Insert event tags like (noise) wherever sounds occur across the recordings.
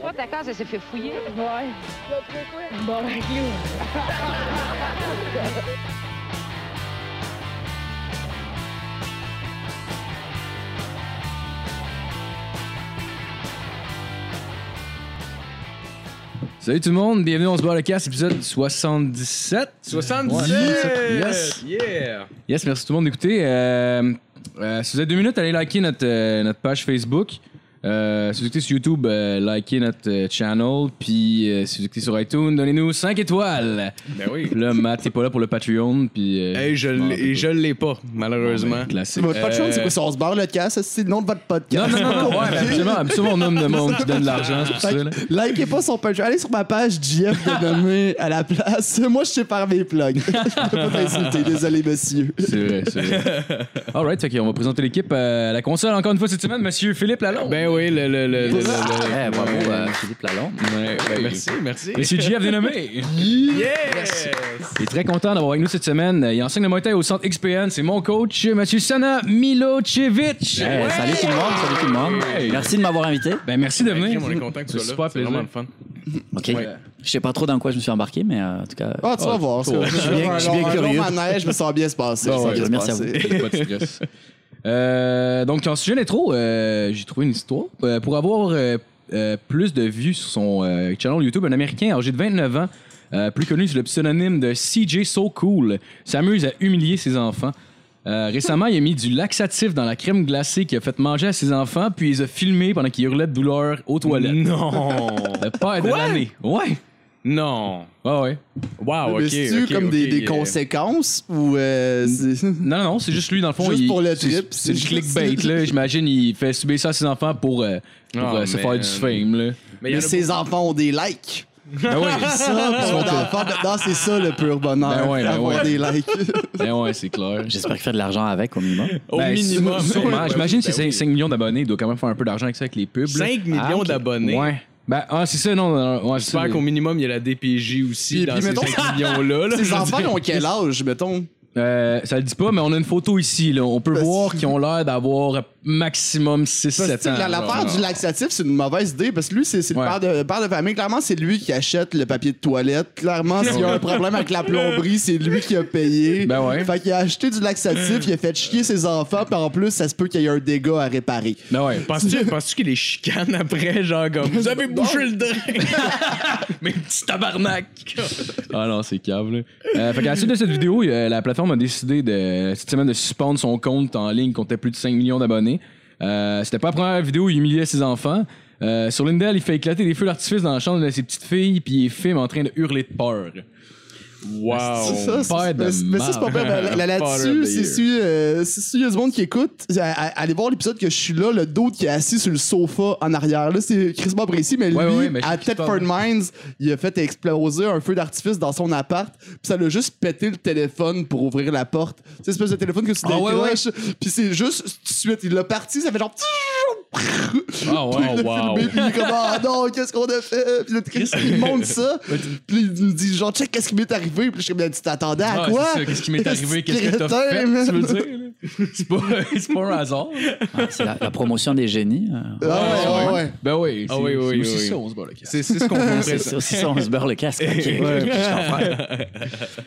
Toi, ta case, elle s'est fait fouiller. Ouais. Bon, clou. Salut tout le monde, bienvenue dans ce bar le casse, épisode 77. 77! Yes. Yeah! Yes, merci tout le monde d'écouter. Euh, euh, si vous avez deux minutes, allez liker notre, euh, notre page Facebook. Euh, si vous écoutez sur YouTube, euh, likez notre euh, channel. Puis euh, si vous écoutez sur iTunes, donnez-nous 5 étoiles. Ben oui. Là, Matt, t'es pas là pour le Patreon. Puis. euh, Hey, je l'ai- je l'ai pas, malheureusement. Classique. Votre patron, c'est quoi? Si on se barre le casse, c'est le nom de votre podcast. Non, non, non, non. (laughs) Ouais, mais absolument, absolument, on nomme de monde qui donne de l'argent, c'est pour ça. Là. Likez pas son Patreon. Allez sur ma page JF de nommer à la place. (laughs) Moi, je sais faire mes plugs. (laughs) je peux pas t'insulter. Désolé, monsieur. C'est vrai, c'est vrai. Alright, qu'on va présenter l'équipe à la console encore une fois cette semaine, monsieur Philippe Lalonde. Ben oui, le. le, le, le, le- (laughs) le- Eh, bravo, euh, Philippe Lalonde. Ouais, ben merci, merci. Monsieur JF dénommé. Yes! Il est très content d'avoir avec nous cette semaine. Il enseigne le Muay Thai au centre XPN. C'est mon coach, Mathieu Sana Milocevic. Salut tout le monde, salut tout le monde. Hey. Merci de m'avoir invité. Ben, merci de venir. On est content que tu sois super là. C'est plaisir. vraiment le fun. OK. Ouais. Je sais pas trop dans quoi je me suis embarqué, mais euh, en tout cas. Ah, tu vas voir. cool. Je suis bien- je suis bien curieux. manège, je me sens bien (laughs) se passer. Ah je sens ouais, bien se merci à passer. Pas de stress. (laughs) Euh, donc, en sujet d'intro, euh, j'ai trouvé une histoire. Euh, pour avoir euh, plus de vues sur son channel YouTube, un Américain âgé de 29 ans, plus connu sous le pseudonyme de CJ So Cool, s'amuse à humilier ses enfants. Récemment, il a mis du laxatif dans la crème glacée qu'il a fait manger à ses enfants, puis il les a filmés pendant qu'ils hurlaient de douleur aux toilettes. Non! Le père de l'année. Ouais. Non! Ouais, ouais. Wow, ok. C'est-tu ok, comme des, des euh, conséquences ou euh, c'est- Non, non, c'est juste lui, dans le fond. Juste il- pour le c'est- trip, C'est du c'est clickbait, là. (laughs) J'imagine, il fait subir ça à ses enfants pour, euh, pour Ah, euh, se faire du fame, là. Mais ses enfants ont des likes. Ben ouais, Ça, pour un enfant, maintenant, c'est ça le pur bonheur. Ben ouais, ben avoir ouais. des likes. (laughs) ben ouais, c'est clair. J'espère qu'il fait de l'argent avec au minimum. Au Ben, minimum. sûrement. (laughs) J'imagine que ben c'est oui. 5 millions d'abonnés. Il doit quand même faire un peu d'argent avec ça, avec les pubs. là. 5 millions Ah, d'abonnés. Ouais. Ben, ah, c'est ça, non. non, ouais, J'espère qu'au minimum, il y a la DPJ aussi Puis- dans puis ces mettons- (laughs) 5 millions-là. là. (laughs) Veux enfants, ont quel âge, mettons? Euh, ça le dit pas, mais on a une photo ici. Là. On peut Ben, voir qu'ils ont l'air d'avoir maximum Parce que, 6-7 tu sais, ans. la- L'affaire du laxatif, c'est une mauvaise idée parce que lui, c'est c'est le Ouais. père de, le père de famille. Clairement, c'est lui qui achète le papier de toilette. Clairement, s'il y a un problème avec la plomberie, c'est lui qui a payé. Ben ouais. Fait qu'il a acheté du laxatif, il a fait chier ses enfants, puis en plus, ça se peut qu'il y ait un dégât à réparer. Ben ouais. Penses-tu qu'il les chicane après, genre comme Vous avez bouché le drain? (laughs) Mais petit tabarnak! ah non, c'est là. Euh, fait qu'à la suite de cette vidéo, la plateforme a décidé de, cette semaine de suspendre son compte en ligne qui comptait plus de 5 millions d'abonnés. Euh, C'était pas la première vidéo où il humiliait ses enfants. Euh, sur Lindell, il fait éclater des feux d'artifice dans la chambre de ses petites filles, puis il filme en train de hurler de peur. Wow! Ça, de mais, mais ça, c'est pas pire. Là-dessus, si, euh, si- s'il y a du monde qui écoute, à- à- allez voir l'épisode que je suis là, le d'autre qui est assis sur le sofa en arrière. Là, c'est Chris précis, mais lui, Ouais, ouais, mais à Thetford Mines, il a fait exploser un feu d'artifice dans son appart, puis ça l'a juste pété le téléphone pour ouvrir la porte. C'est une espèce de téléphone que tu Ah, ouais, décroches, puis c'est juste tout de suite, il l'a parti, ça fait genre. Ah ouais, wow. filmé, puis il est comme ah non, qu'est-ce qu'on a fait? Puis là, Chris, il monte ça, puis il nous dit genre check qu'est-ce qui m'est arrivé, puis je suis comme tu t'attendais à Ah, quoi? Qu'est-ce qui m'est arrivé? Qu'est-ce que t'as fait? man? Tu veux dire? C'est pas, (laughs) c'est pas un hasard. Ah, c'est la, la promotion des génies. euh. Ah ouais, ouais, ouais. Ben oui. Ah c'est- oui, oui, c'est aussi oui. ça, on se bat le casque. C'est ce qu'on (laughs) comprend. c'est ça, on se beurre le casque. (laughs)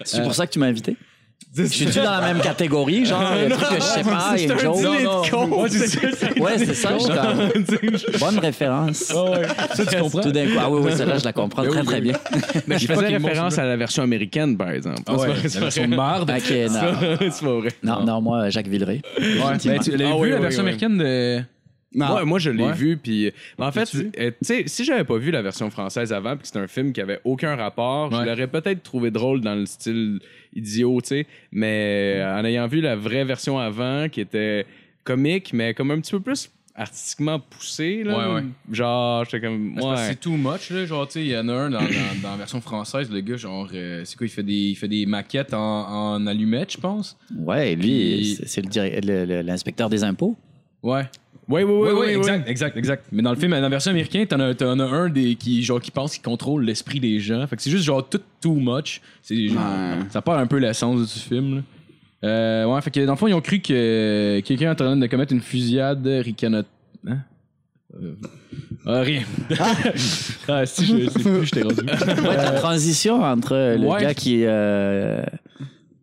C'est pour ça que tu m'as invité? Je suis-tu dans la même catégorie? Genre, des trucs que je sais pas, il y a une joke? Ouais, c'est ça, c'est- Ouais, c'est ça, je Bonne référence. Ah ouais. Ça, tu comprends? Tout d'un coup, ah oui, oui, celle-là, je la comprends Ben très, très ben bien. (laughs) Mais je faisais référence à la version américaine, par exemple. Ah ouais, C'est la pas version de marde. Ok, non. vrai. (laughs) C'est pas vrai. Non, non, moi, Jacques Villeray. Ouais. Ben, tu l'as Ah vu, oui, la version américaine de... Non. Moi, moi, je l'ai Ouais. vu, puis en fait, euh, tu sais, si j'avais pas vu la version française avant, puis que c'était un film qui avait aucun rapport, Ouais. je l'aurais peut-être trouvé drôle dans le style idiot, tu sais. Mais euh, en ayant vu la vraie version avant, qui était comique, mais comme un petit peu plus artistiquement poussée, là. Ouais, ouais. Genre, j'étais comme, C'est ouais. Too much, là. Genre, tu sais, il y en a un dans, dans, dans la version française, le gars, genre, euh, c'est quoi, il fait des, il fait des maquettes en, en allumettes, je pense. Ouais, lui, Puis- c'est- c'est le dir- le- le- l'inspecteur des impôts. Ouais. Oui, oui, oui, Oui, oui, oui, oui. exact, exact, exact. Mais dans le film, dans la version américaine, t'en as, t'en as un des, qui, genre, qui pense qu'il contrôle l'esprit des gens. Fait que c'est juste, genre, tout too much. C'est, genre, Ça perd un peu l'essence du film, là. Euh, ouais, fait que dans le fond, ils ont cru que quelqu'un est en train de commettre une fusillade ricanot... Hein? Euh, euh, rien. (laughs) ah, si, je sais plus, je t'ai rendu. (laughs) Ouais, ta transition entre le Ouais. gars qui, euh,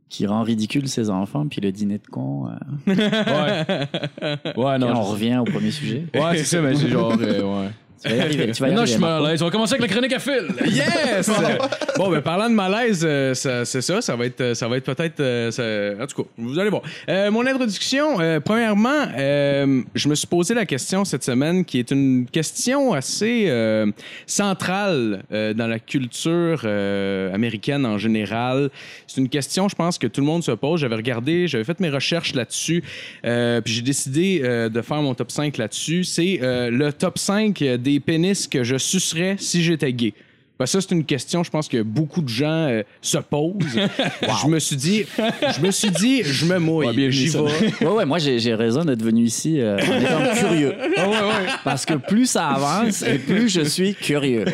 qui rend ridicule ses enfants puis le dîner de con. euh, Ouais. Ouais, et non. on revient au premier sujet. je- Ouais, c'est ça, mais c'est genre. euh, ouais. Tu vas y arriver. Tu vas y Non, je suis mal à l'aise. On va commencer avec la chronique à fil. Yes! (laughs) bon, ben parlant de malaise, euh, ça- c'est ça, ça va être, ça va être peut-être, euh, ça- en tout cas, vous allez voir. Euh, mon introduction, euh, premièrement, euh, je me suis posé la question cette semaine, qui est une question assez euh, centrale euh, dans la culture euh, américaine en général. C'est une question, je pense que tout le monde se pose. J'avais regardé, j'avais fait mes recherches là-dessus, euh, puis j'ai décidé euh, de faire mon top 5 là-dessus. C'est euh, le top 5 des pénis que je sucerais si j'étais gay. Ben, ça, c'est une question, je pense que beaucoup de gens euh, se posent. (laughs) Je me suis dit, je me suis dit, je me mouille, Ouais, j'y vais. (laughs) Ouais, ouais, moi j'ai raison d'être venu ici euh, en étant curieux. Parce que plus ça avance et plus je suis curieux. (laughs)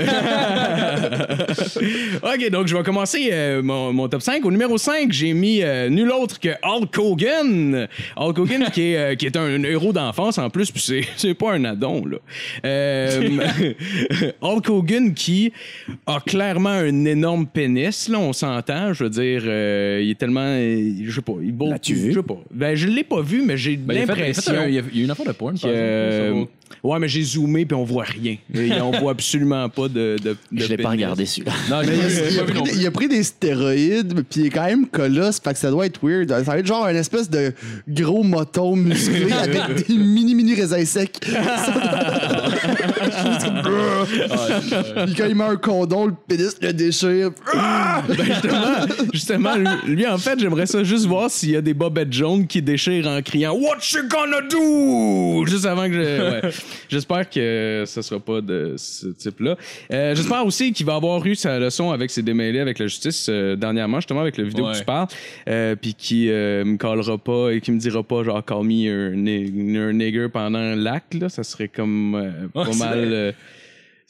OK, donc je vais commencer euh, mon, mon top 5. Au numéro 5, j'ai mis nul autre que Hulk Hogan. Hulk Hogan qui est, qui est un, héros d'enfance en plus, puis c'est, pas un addon, là. Hulk Hogan qui a clairement un énorme pénis, là, on s'entend. Je veux dire, euh, il est tellement... euh, je sais pas, il beau... L'as-tu vu? Je sais pas. Ben, je l'ai pas vu, mais j'ai Ben, il, l'impression... il y a il y a une affaire de porn, par exemple. ouais, mais j'ai zoomé puis on voit rien. Et on voit absolument pas de. de, de Je l'ai pas regardé celui-là. Non, je Mais il, a, pris, des- plus. il a pris des stéroïdes, puis il est quand même colosse, fait que ça doit être weird. Ça va être genre un espèce de gros moton musclé (laughs) avec des mini mini raisins secs. (laughs) Puis quand il met un condom, le pénis le déchire. Ben, justement, justement, lui, lui, en fait, j'aimerais ça juste voir s'il y a des bobettes jaunes qui déchirent en criant What you gonna do? Juste avant que je. ouais. J'espère que ce sera pas de ce type-là. Euh, J'espère aussi qu'il va avoir eu sa leçon avec ses démêlés avec la justice euh, dernièrement, justement, avec la vidéo Ouais. que tu parles. Euh, Puis qui euh, me callera pas et qui me dira pas, genre, call me a nigger pendant l'acte, là. Ça serait comme euh, pas Ouais, mal.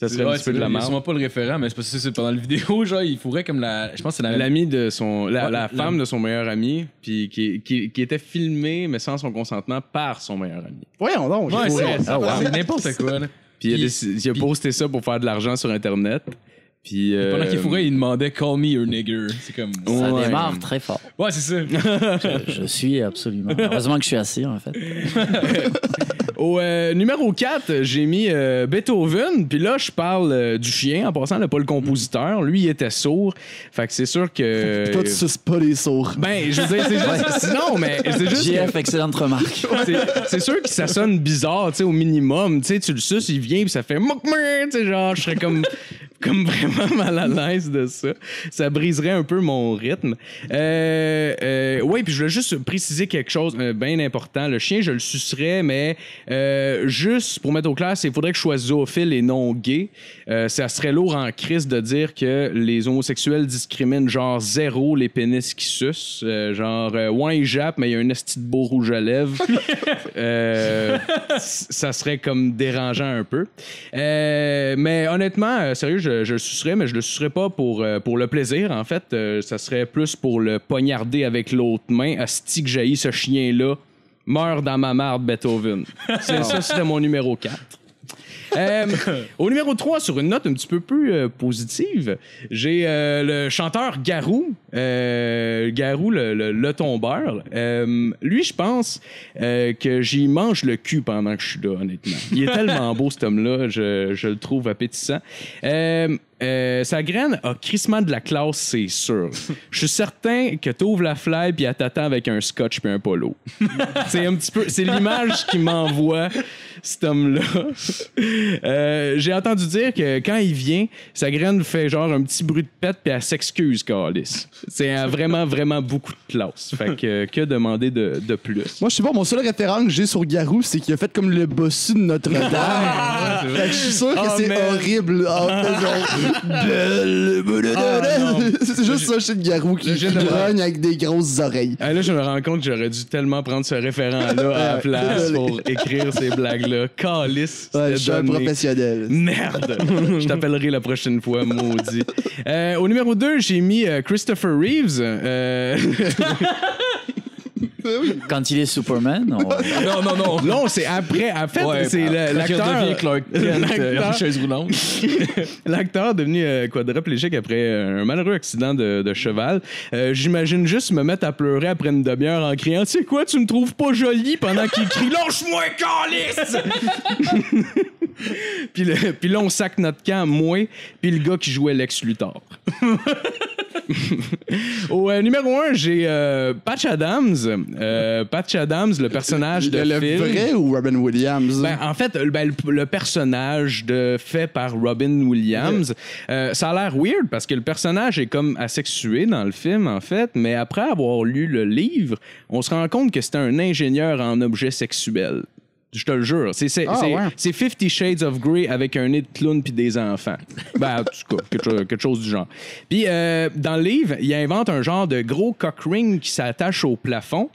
Euh, ça serait Ouais, un petit peu de c'est la merde. sûrement pas le référent, mais c'est parce que c'est pendant la vidéo, genre, il faudrait comme la. Je pense que c'est la. L'ami de son. La, Ouais, la la- femme de son meilleur ami, puis qui, qui, qui était filmée, mais sans son consentement, par son meilleur ami. Voyons donc. Ouais, c'est Ah, wow. c'est n'importe quoi, là. (laughs) Puis il a, Puis- décidé- il a puis- posté ça pour faire de l'argent sur Internet. Puis. euh, Pendant qu'il fourrait, il demandait Call me your nigger. C'est comme. Ça Ouais. démarre très fort. Ouais, c'est ça. Je, je suis absolument. Heureusement que je suis assis, en fait. (laughs) Au euh, numéro 4, j'ai mis euh, Beethoven. Puis là, je parle euh, du chien en passant, là, pas le compositeur. Lui, il était sourd. Fait que c'est sûr que. Toi, tu suces pas les sourds. Ben, je veux dire, c'est (laughs) juste. Non, mais c'est juste. que- excellente remarque. (laughs) C'est- c'est sûr que ça sonne bizarre, tu sais, au minimum. Tu sais, tu le suces, il vient, puis ça fait tu sais, genre, je serais comme, comme vraiment mal à l'aise de ça. Ça briserait un peu mon rythme. Euh, euh, oui, puis je voulais juste préciser quelque chose euh, bien important. Le chien, je le sucerais, mais juste pour mettre au clair, il faudrait que je sois zoophile et non gay. Ça serait lourd en crise de dire que les homosexuels discriminent genre zéro les pénis qui sucent. Genre, ouais, il jappe, mais il y a un esti de beau rouge à lèvres. (laughs) Ça serait comme dérangeant un peu. Mais honnêtement, sérieux, je, je le sucerais, mais je le sucerais pas pour, euh, pour le plaisir. En fait, Euh, ça serait plus pour le poignarder avec l'autre main. Asti que jaillit ce chien-là. Meurt dans ma marde, Beethoven. (laughs) C'est ça, c'était mon numéro 4. Euh, (laughs) au numéro 3, sur une note un petit peu plus euh, positive, j'ai euh, le chanteur Garou, euh, Garou le, le, le tombeur. Euh, lui, je pense euh, que j'y mange le cul pendant que je suis là, honnêtement. Il est (laughs) tellement beau, cet homme-là, je, je le trouve appétissant. Euh, euh, sa graine a crissement de la classe, c'est sûr. Je suis certain que tu ouvres la fly puis elle t'attend avec un scotch puis un polo. (laughs) c'est un petit peu, c'est l'image qui m'envoie cet homme-là. Euh, J'ai entendu dire que quand il vient, sa graine fait genre un petit bruit de pète puis elle s'excuse, Carlis. C'est vraiment, vraiment beaucoup de classe. Fait que, que demander de, de plus? Moi, je sais pas, mon seul référent que j'ai sur Garou, c'est qu'il a fait comme le bossu de Notre-Dame. (laughs) Fait que je suis sûr que Ah, c'est man. horrible. Ah, (laughs) Ah, c'est juste ça chez Garou qui, grogne avec des grosses oreilles. Ah, là, je me rends compte que j'aurais dû tellement prendre ce référent-là à la place pour écrire ces blagues-là. Calice. Je suis un professionnel. Merde! je t'appellerai la prochaine fois, maudit. Euh, au numéro 2, j'ai mis euh, Christopher Reeves. (laughs) Euh, Quand il est Superman, on- (laughs) Non, non, non. Non, c'est après. En fait, Ouais, c'est le- quand il l'acteur. devient Clark Kent, euh, (laughs) l'acteur- en chaise roulante. L'acteur devenu euh, quadriplégique après euh, un malheureux accident de, de cheval. Euh, J'imagine juste me mettre à pleurer après une demi-heure en criant C'est quoi, tu me trouves pas jolie pendant qu'il crie? Lâche-moi, calice (laughs) puis, le- puis là, on sac notre camp, moi, puis le gars qui jouait Lex Luthor. Au euh, numéro 1, j'ai euh, Patch Adams. Euh, Patch Adams, le personnage de Le, le vrai ou Robin Williams? Ben, en fait, euh, ben, le, le personnage de, fait par Robin Williams, euh, ça a l'air weird parce que le personnage est comme asexué dans le film, en fait, mais après avoir lu le livre, on se rend compte que c'est un ingénieur en objets sexuels. Je te le jure. C'est c'est- Ah, c'est- ouais. Fifty Shades of Grey avec un nez de clown puis des enfants. Ben, en tout cas, quelque, chose- quelque chose du genre. Puis, euh, dans le livre, il invente un genre de gros cock ring qui s'attache au plafond.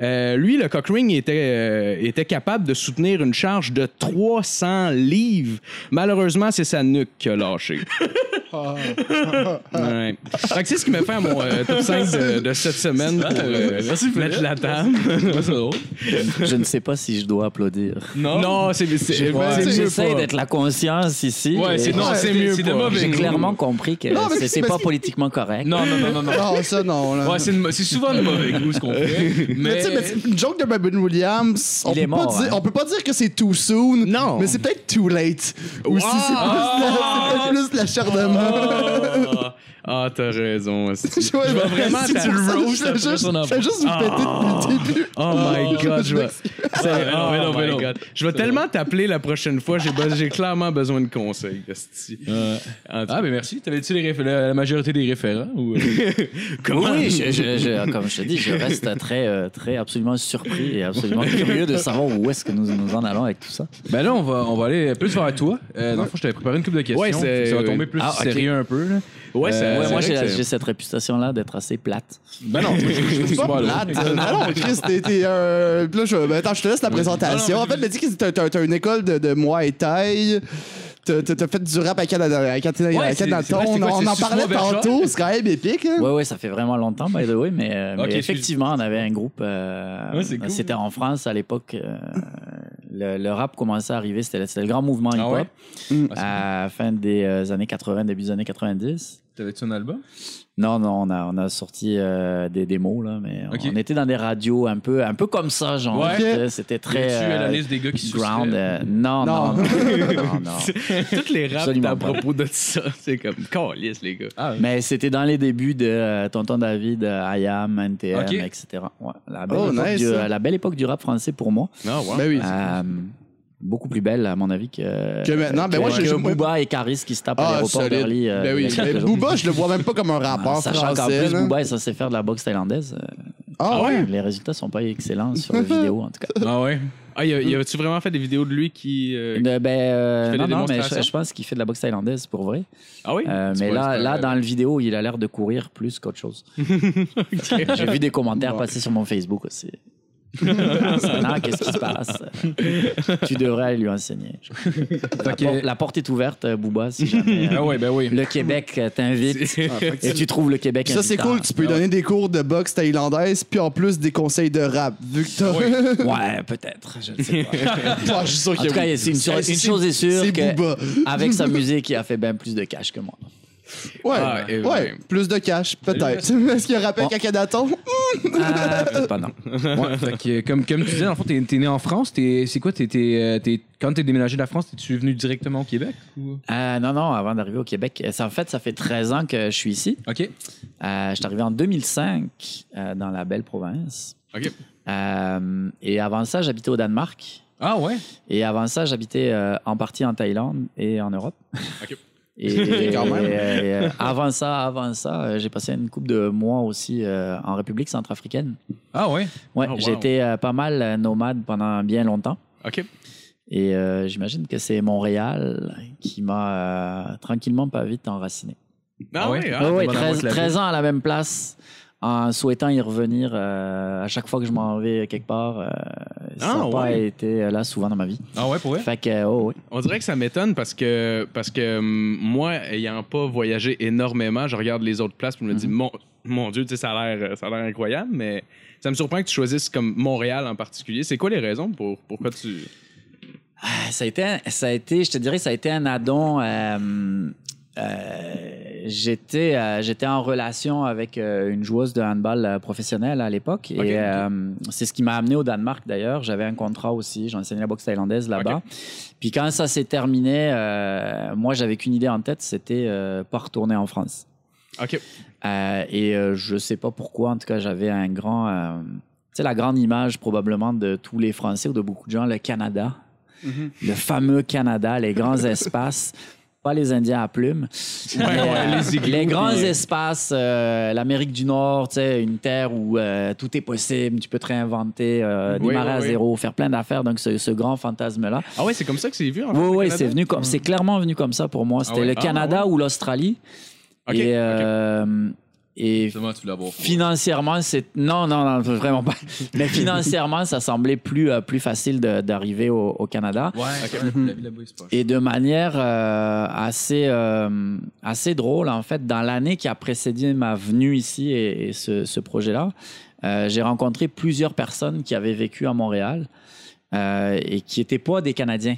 Euh, lui, le cock ring était, euh, était capable de soutenir une charge de 300 livres. Malheureusement, c'est sa nuque qui a lâché. (laughs) Ouais. C'est ce qui m'a fait à mon euh, top 5 de, de cette semaine pour euh, mettre la table. (laughs) je ne sais pas si je dois applaudir. Non, c'est c'est- Ouais. mieux J'essaie d'être la conscience ici. Ouais, et c'est non, c'est mieux. J'ai clairement compris que Non, c'est pas que- politiquement correct. Non, non, non, non, non. Non, ça, non. Là. Ouais, c'est souvent de mauvais goût ce qu'on fait. Mais Mais. tu sais, une joke de Robin Williams, on peut, mort, pas dire, hein. on peut pas dire que c'est too soon. Non. Mais c'est peut-être too late. Aussi, c'est plus, la- c'est peut-être plus l'acharnement. Ah, (laughs) (laughs) ah, t'as raison. (laughs) esti. Je vais vraiment si tu le roast je juste, je juste vous péter depuis le début. Oh my god, je vais. Oh my non. God. Je vais tellement t'appeler la prochaine fois. J'ai clairement besoin de conseils. tout Ah, mais merci. T'avais-tu la, la majorité des référents ou... euh? (laughs) Comment? Oui, je- je- je- comme je te dis, je reste très, euh, très absolument surpris et absolument (laughs) curieux de savoir où est-ce que nous, nous en allons avec tout ça. Ben là, on va, on va aller plus vers toi. Euh, dans le fond, je t'avais préparé une couple de questions. Ouais, ça va tomber plus Ah, ok. sérieux un peu. Là. Ouais, c'est- Euh, Ouais, moi, vrai j'ai que la- c'est- j'ai cette réputation-là d'être assez plate. Ben non, je, je, Pas plate. Euh, Non, non, Chris, t'es. t'es, euh, là, je, ben, attends, je te laisse la présentation. Non, non, en fait, mais dis que t'as, t'as- t'as une école de, de Muay Thai. T'as, t'as- t'as fait du rap à Canada. À Canada, Ouais, à c'est- Canada. c'est vrai, c'est on, quoi, on c'est en parlait tantôt. C'est quand même épique. Hein? Ouais, ouais, ça fait vraiment longtemps, by the way, mais, euh, mais effectivement, on avait un groupe. euh, Ouais, c'est cool. C'était en France à l'époque. euh, le, le rap commençait à arriver. C'était le, c'était le grand mouvement Ah hip-hop ouais? à la fin des euh, années 80, début des années 90. T'avais-tu un album? Non, non, on a, on a sorti euh, des démos, là, mais on était dans des radios un peu, un peu comme ça, genre. Ouais. C'était- très. Très, à la euh, liste des gars qui se ground. euh, non, non, Non. non, non, non. (laughs) Toutes les raps à propos de ça, c'est comme calice, les gars. Ah, Mais c'était dans les débuts de euh, Tonton David, euh, IAM, NTM, Ok. etc. Ouais, la, belle Oh, nice, du, la belle époque du rap français pour moi. Non, ouais. Ben oui. Beaucoup plus belle, à mon avis, que, Que maintenant, ben que, moi, j'ai- que j'ai- Booba et Caris qui se tapent à Ah, l'aéroport solide. d'Orly. euh, Ben oui. quelques Ben. Booba, je le vois même pas comme un rappeur Sachant qu'en français. plus. Booba est censé faire de la boxe thaïlandaise. euh, Ah ouais? Les résultats sont pas excellents sur la vidéo, en tout cas. Ah ouais? Ah, y a- y a-tu vraiment fait des vidéos de lui qui. euh, Euh, ben, euh, non, non, mais je, je pense qu'il fait de la boxe thaïlandaise pour vrai. Ah oui? Euh, mais là, là, dans le vidéo, il a l'air de courir plus qu'autre chose. (laughs) J'ai vu des commentaires passer sur mon Facebook aussi. Non, qu'est-ce qui se passe? tu devrais aller lui enseigner. (laughs) La, que- por- la porte est ouverte, euh, Booba, si jamais euh, Ah ouais, ben oui. le Québec euh, t'invite et tu trouves le Québec Ça, c'est cool. Tu peux lui donner des cours de boxe thaïlandaise, puis en plus des conseils de rap. Vu que t'as. (laughs) Ouais, (laughs) peut-être. Je ne sais pas. Ah, je suis sûr En qu'il y tout cas, une, chose est sûre C'est que Booba. avec sa musique, il a fait bien plus de cash que moi. Ouais, Ah, et- ouais, plus de cash, peut-être. (laughs) Est-ce qu'il y a rappel Bon. Cacadaton? Ah, peut-être pas, non. (laughs) Ouais, fait que, comme, comme tu disais, en fait, t'es, t'es né en France. T'es, c'est quoi? T'es, t'es, euh, t'es- quand t'es déménagé de la France, t'es-tu venu directement au Québec? Ou... Euh, non, non, avant d'arriver au Québec. euh, ça, en fait, ça fait 13 ans que je suis ici. OK. Euh, je suis arrivé en 2005 euh, dans la belle province. OK. Euh, et avant ça, j'habitais au Danemark. Ah ouais? Et avant ça, j'habitais euh, en partie en Thaïlande et en Europe. OK. (laughs) Et, (laughs) Quand même. et, euh, avant ça, avant ça, euh, j'ai passé une couple de mois aussi euh, en République centrafricaine. Ah ouais? Ouais, Oh, wow. euh, pas mal nomade pendant bien longtemps. OK. Et euh, j'imagine que c'est Montréal qui m'a euh, tranquillement pas vite enraciné. Ah, ouais? oui, Ouais, ah, ouais, bon 13, d'avoir clavier. 13 ans à la même place en souhaitant y revenir euh, à chaque fois que je m'en vais quelque part. euh, ça n'a Ah, pas ouais. été euh, là souvent dans ma vie. Ah ouais, pour vrai? Fait que, oh, ouais. On dirait que ça m'étonne parce que, parce que moi, ayant pas voyagé énormément, je regarde les autres places et je me dis, mon, mon Dieu, tu sais, ça a l'air ça a l'air incroyable, mais ça me surprend que tu choisisses comme Montréal en particulier. C'est quoi les raisons pour pourquoi tu. Ah, Ça a été, ça a été, je te dirais, ça a été un addon. euh, euh, j'étais, euh, j'étais en relation avec euh, une joueuse de handball euh, professionnelle à l'époque et c'est ce qui m'a amené au Danemark d'ailleurs. J'avais un contrat aussi, j'enseignais la boxe thaïlandaise là-bas. Puis quand ça s'est terminé, moi j'avais qu'une idée en tête, c'était pas retourner en France. Ok. Et je sais pas pourquoi, en tout cas, j'avais un grand. tu sais, la grande image probablement de tous les Français ou de beaucoup de gens, le Canada. Le fameux Canada, les grands (laughs) espaces. Pas les Indiens à plumes. Ouais, Mais, ouais, euh, les igloos, les grands puis- espaces, euh, l'Amérique du Nord, une terre où euh, tout est possible, tu peux te réinventer, euh, Oui, démarrer oui, à oui. zéro, faire plein d'affaires. Donc, ce, ce grand fantasme-là. Ah ouais, c'est comme ça que c'est vu en fait, Oui, oui, Canada? c'est venu comme, c'est clairement venu comme ça pour moi. C'était ouais? le Ah, Canada ou l'Australie. Et. Et Justement, tu. Financièrement, c'est non, non, non, vraiment pas. (laughs) Mais financièrement, ça semblait plus euh, plus facile de- d'arriver au, au Canada. Ouais, pas Et de manière euh, assez euh, assez drôle, en fait, dans l'année qui a précédé ma venue ici et, et ce, ce projet-là, euh, j'ai rencontré plusieurs personnes qui avaient vécu à Montréal euh, et qui n'étaient pas des Canadiens,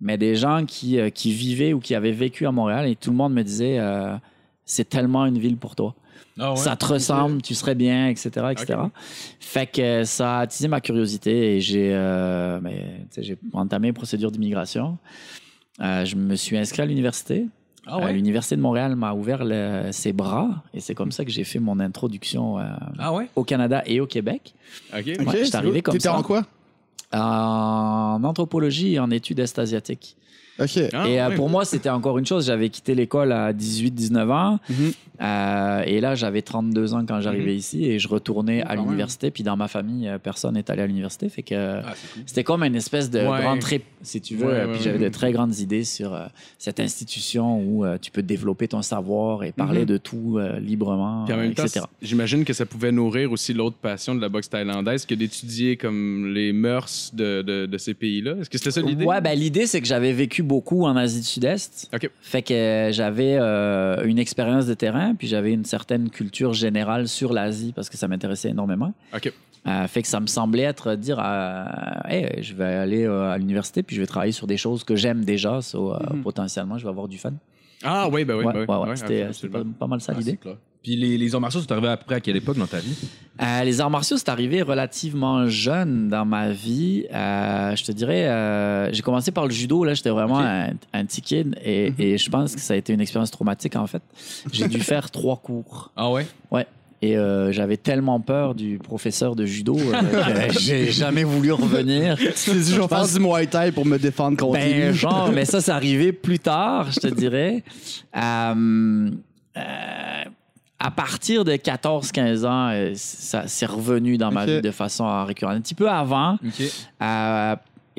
mais des gens qui, qui vivaient ou qui avaient vécu à Montréal et tout le monde me disait euh, c'est tellement une ville pour toi Ah ouais? ça te ressemble, tu serais bien, etc., etc. Fait que ça a attisé ma curiosité et j'ai euh, ben, entamé une procédure d'immigration. Euh, je me suis inscrit à l'université. Ah Euh? L'université de Montréal m'a ouvert le- ses bras et c'est comme ça que j'ai fait mon introduction euh, Ah ouais? au Canada et au Québec. Ok. Ok, Ouais, je suis arrivé comme ça. en quoi? En anthropologie et en études est-asiatiques. Ah, et euh, ouais. pour moi, c'était encore une chose. J'avais quitté l'école à 18-19 ans. Mhm. Euh, et là, j'avais 32 ans quand j'arrivais Mhm. ici et je retournais à l'université. Puis dans ma famille, euh, personne n'est allé à l'université. Fait que euh, Ah, cool. c'était comme une espèce de Ouais. grand trip, si tu veux. Ouais, puis ouais. j'avais de très grandes idées sur euh, cette institution où euh, tu peux développer ton savoir et parler Mhm. de tout librement, Puis en même temps, etc. j'imagine que ça pouvait nourrir aussi l'autre passion de la boxe thaïlandaise que d'étudier comme les mœurs de, de, de ces pays-là. Est-ce que c'était ça l'idée? Ouais, ben, l'idée, c'est que j'avais vécu beaucoup en Asie du Sud-Est. OK. Fait que j'avais une expérience de terrain, puis j'avais une certaine culture générale sur l'Asie parce que ça m'intéressait énormément. OK. Euh, fait que ça me semblait être dire euh, Hey, je vais aller euh, à l'université puis je vais travailler sur des choses que j'aime déjà. so, euh, Potentiellement, je vais avoir du fun. Ah oui, ben oui. ouais, ben oui. ouais, ouais, Ouais, c'était pas, pas mal ça Ah, l'idée. Puis les, les arts martiaux, c'est arrivé après à quelle époque dans ta vie? Euh, les arts martiaux, c'est arrivé relativement jeune dans ma vie. Euh, je te dirais, euh, j'ai commencé par le judo. Là, j'étais vraiment un, un petit kid et, et je pense que ça a été une expérience traumatique en fait. J'ai dû faire trois cours. Ah ouais? Ouais. Et euh, j'avais tellement peur du professeur de judo euh, (laughs) que j'ai jamais voulu revenir. Tu dit, je vais faire du Muay Thai pour me défendre contre Ben, lui. genre, mais ça, c'est arrivé plus tard, je te dirais. (laughs) Euh, à partir de 14-15 ans, euh, ça c'est revenu dans ma vie de façon récurrente. Un petit peu avant, Ok. euh,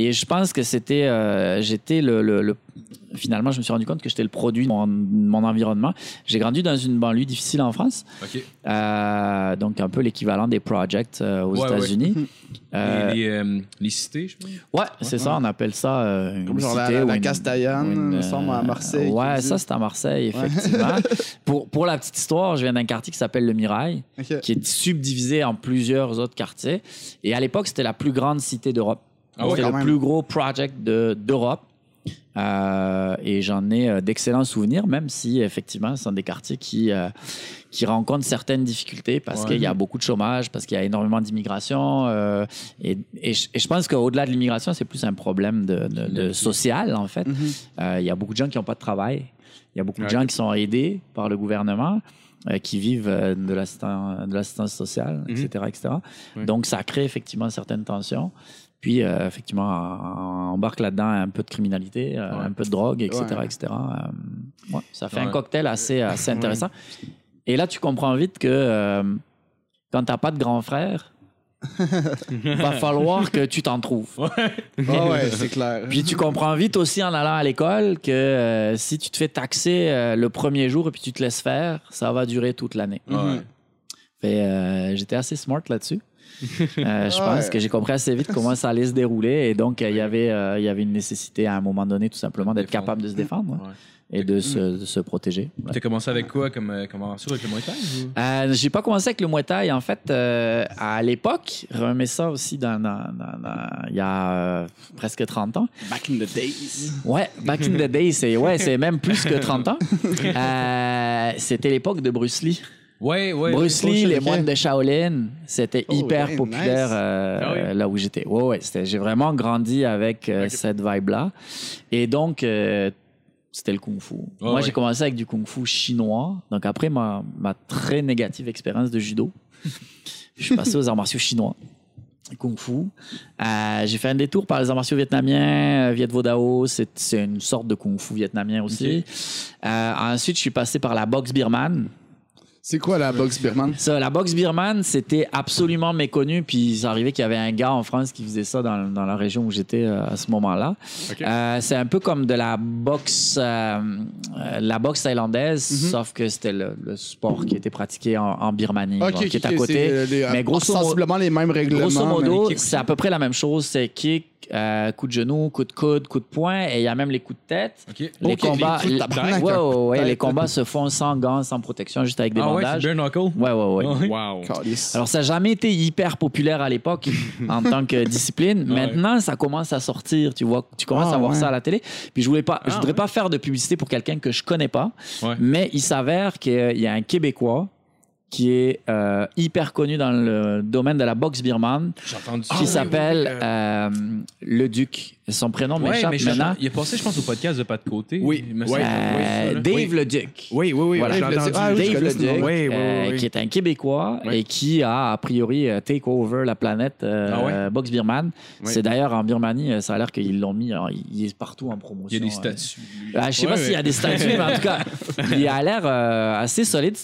et je pense que c'était, euh, j'étais le, le- le- Finalement, je me suis rendu compte que j'étais le produit de mon, mon environnement. J'ai grandi dans une banlieue difficile en France, Ok. euh, donc un peu l'équivalent des projects euh, aux Ouais, ouais. États-unis. (laughs) Euh, Les, les, euh, les cités, je pense. ouais, c'est ça, on appelle ça euh, une Comme genre la, cité la, ou la une- Castellane, semble, à Marseille. Ouais, ça, c'est à Marseille, effectivement. (laughs) pour, pour la petite histoire, je viens d'un quartier qui s'appelle le Mirail, qui est subdivisé en plusieurs autres quartiers. Et à l'époque, c'était la plus grande cité d'Europe. Ah ouais, c'était le même. plus gros project de- d'Europe. Euh, et j'en ai euh, d'excellents souvenirs, même si effectivement, ce sont des quartiers qui, euh, qui rencontrent certaines difficultés parce Ouais. qu'il y a beaucoup de chômage, parce qu'il y a énormément d'immigration. euh, et, et je, et je pense qu'au-delà de l'immigration, c'est plus un problème de, de- de social, en fait. Mhm. Euh, Il y a beaucoup de gens qui n'ont pas de travail. Il y a beaucoup de gens qui sont aidés par le gouvernement, euh, qui vivent euh, de l'assistan- de l'assistance sociale, Mhm. etc., etc. Ouais. Donc, ça crée effectivement certaines tensions. Puis, euh, effectivement, on embarque là-dedans un peu de criminalité, euh, Ouais. un peu de drogue, etc., Ouais. etc. Euh, ouais, ça fait un cocktail assez, assez intéressant. Et là, tu comprends vite que euh, quand tu n'as pas de grand frère, (laughs) va falloir que tu t'en trouves. Ah ouais, c'est clair. Puis tu comprends vite aussi en allant à l'école que euh, si tu te fais taxer euh, le premier jour et puis tu te laisses faire, ça va durer toute l'année. Euh, j'étais assez smart là-dessus. Euh, je Ouais. pense que j'ai compris assez vite comment ça allait se dérouler et donc il y avait euh, il y avait une nécessité à un moment donné tout simplement d'être Défendre. capable de se défendre. ouais. Ouais. et de se, de se protéger. Ouais. T'as commencé avec quoi comme, euh, comme aventure avec le Muay Thai ou- Euh, j'ai pas commencé avec le Muay Thai. En fait, euh, à l'époque, remets ça aussi dans, dans- dans- dans- il y a euh, presque 30 ans. Back in the days. Ouais, back in the day, c'est ouais, c'est même plus que 30 ans. (laughs) Euh, c'était l'époque de Bruce Lee. Ouais, ouais. Bruce Lee, les moines de Shaolin, c'était Oh, hyper populaire nice. euh, Ah oui? là où j'étais. Ouais, ouais, c'était- j'ai vraiment grandi avec euh, cette vibe-là. Et donc, euh, c'était le kung-fu. Moi, ouais. j'ai commencé avec du kung-fu chinois. Donc, après ma, ma très négative expérience de judo, je suis passé aux arts martiaux chinois. Kung-fu. Euh, j'ai fait un détour par les arts martiaux vietnamiens, euh, Viet Vo Dao, c'est une sorte de kung-fu vietnamien aussi. Euh, ensuite, je suis passé par la boxe birmane. C'est quoi la boxe Birman? Ça, la boxe birmane, c'était absolument méconnu. Puis il arrivait qu'il y avait un gars en France qui faisait ça dans, dans la région où j'étais euh, à ce moment-là. Euh, c'est un peu comme de la boxe, euh, la boxe thaïlandaise, sauf que c'était le, le sport qui était pratiqué en, en Birmanie, genre, qui est à côté. c'est, les- mais grosso modo- sensiblement les mêmes règlements. Grosso modo, mais- c'est à peu près la même chose. C'est kick, euh, coup de genou, coup de coude, coup de poing, et il y a même les coups de tête. Les combats, les coups les- ouais, ouais, ouais, combats se font sans gants, sans protection, juste avec des Ah ouais, c'est bandages. bare knuckle? Ouais, ouais, ouais. Ouais. Wow. Calice. Alors, ça n'a jamais été hyper populaire à l'époque (laughs) en tant que discipline. Maintenant, ça commence à sortir. Tu vois, tu commences Ah, à voir ouais. ça à la télé. Puis, je voulais pas, je Ah, voudrais ouais. pas faire de publicité pour quelqu'un que je connais pas. Ouais. Mais il s'avère qu'il y a un Québécois qui est euh, hyper connu dans le domaine de la boxe birmane, qui s'appelle euh, Le Duc. Son prénom Ouais, m'échappe maintenant. il est passé, je pense, au podcast de Pas de côté. Oui, me. Euh, Oui, Dave. Le Duc. Oui, oui, oui. Voilà. Dave le-. Ah Dave. Duc, Oui, oui, euh, qui est un Québécois Oui. et qui a a priori euh, take over la planète euh, Ah birmane. Oui. C'est d'ailleurs en Birmanie, ça a l'air qu'ils l'ont mis, il est partout en promotion. Il y a des euh. statues. Ah, je sais Ouais, pas s'il y a des statues, mais en tout cas, (laughs) il a l'air euh, assez solide.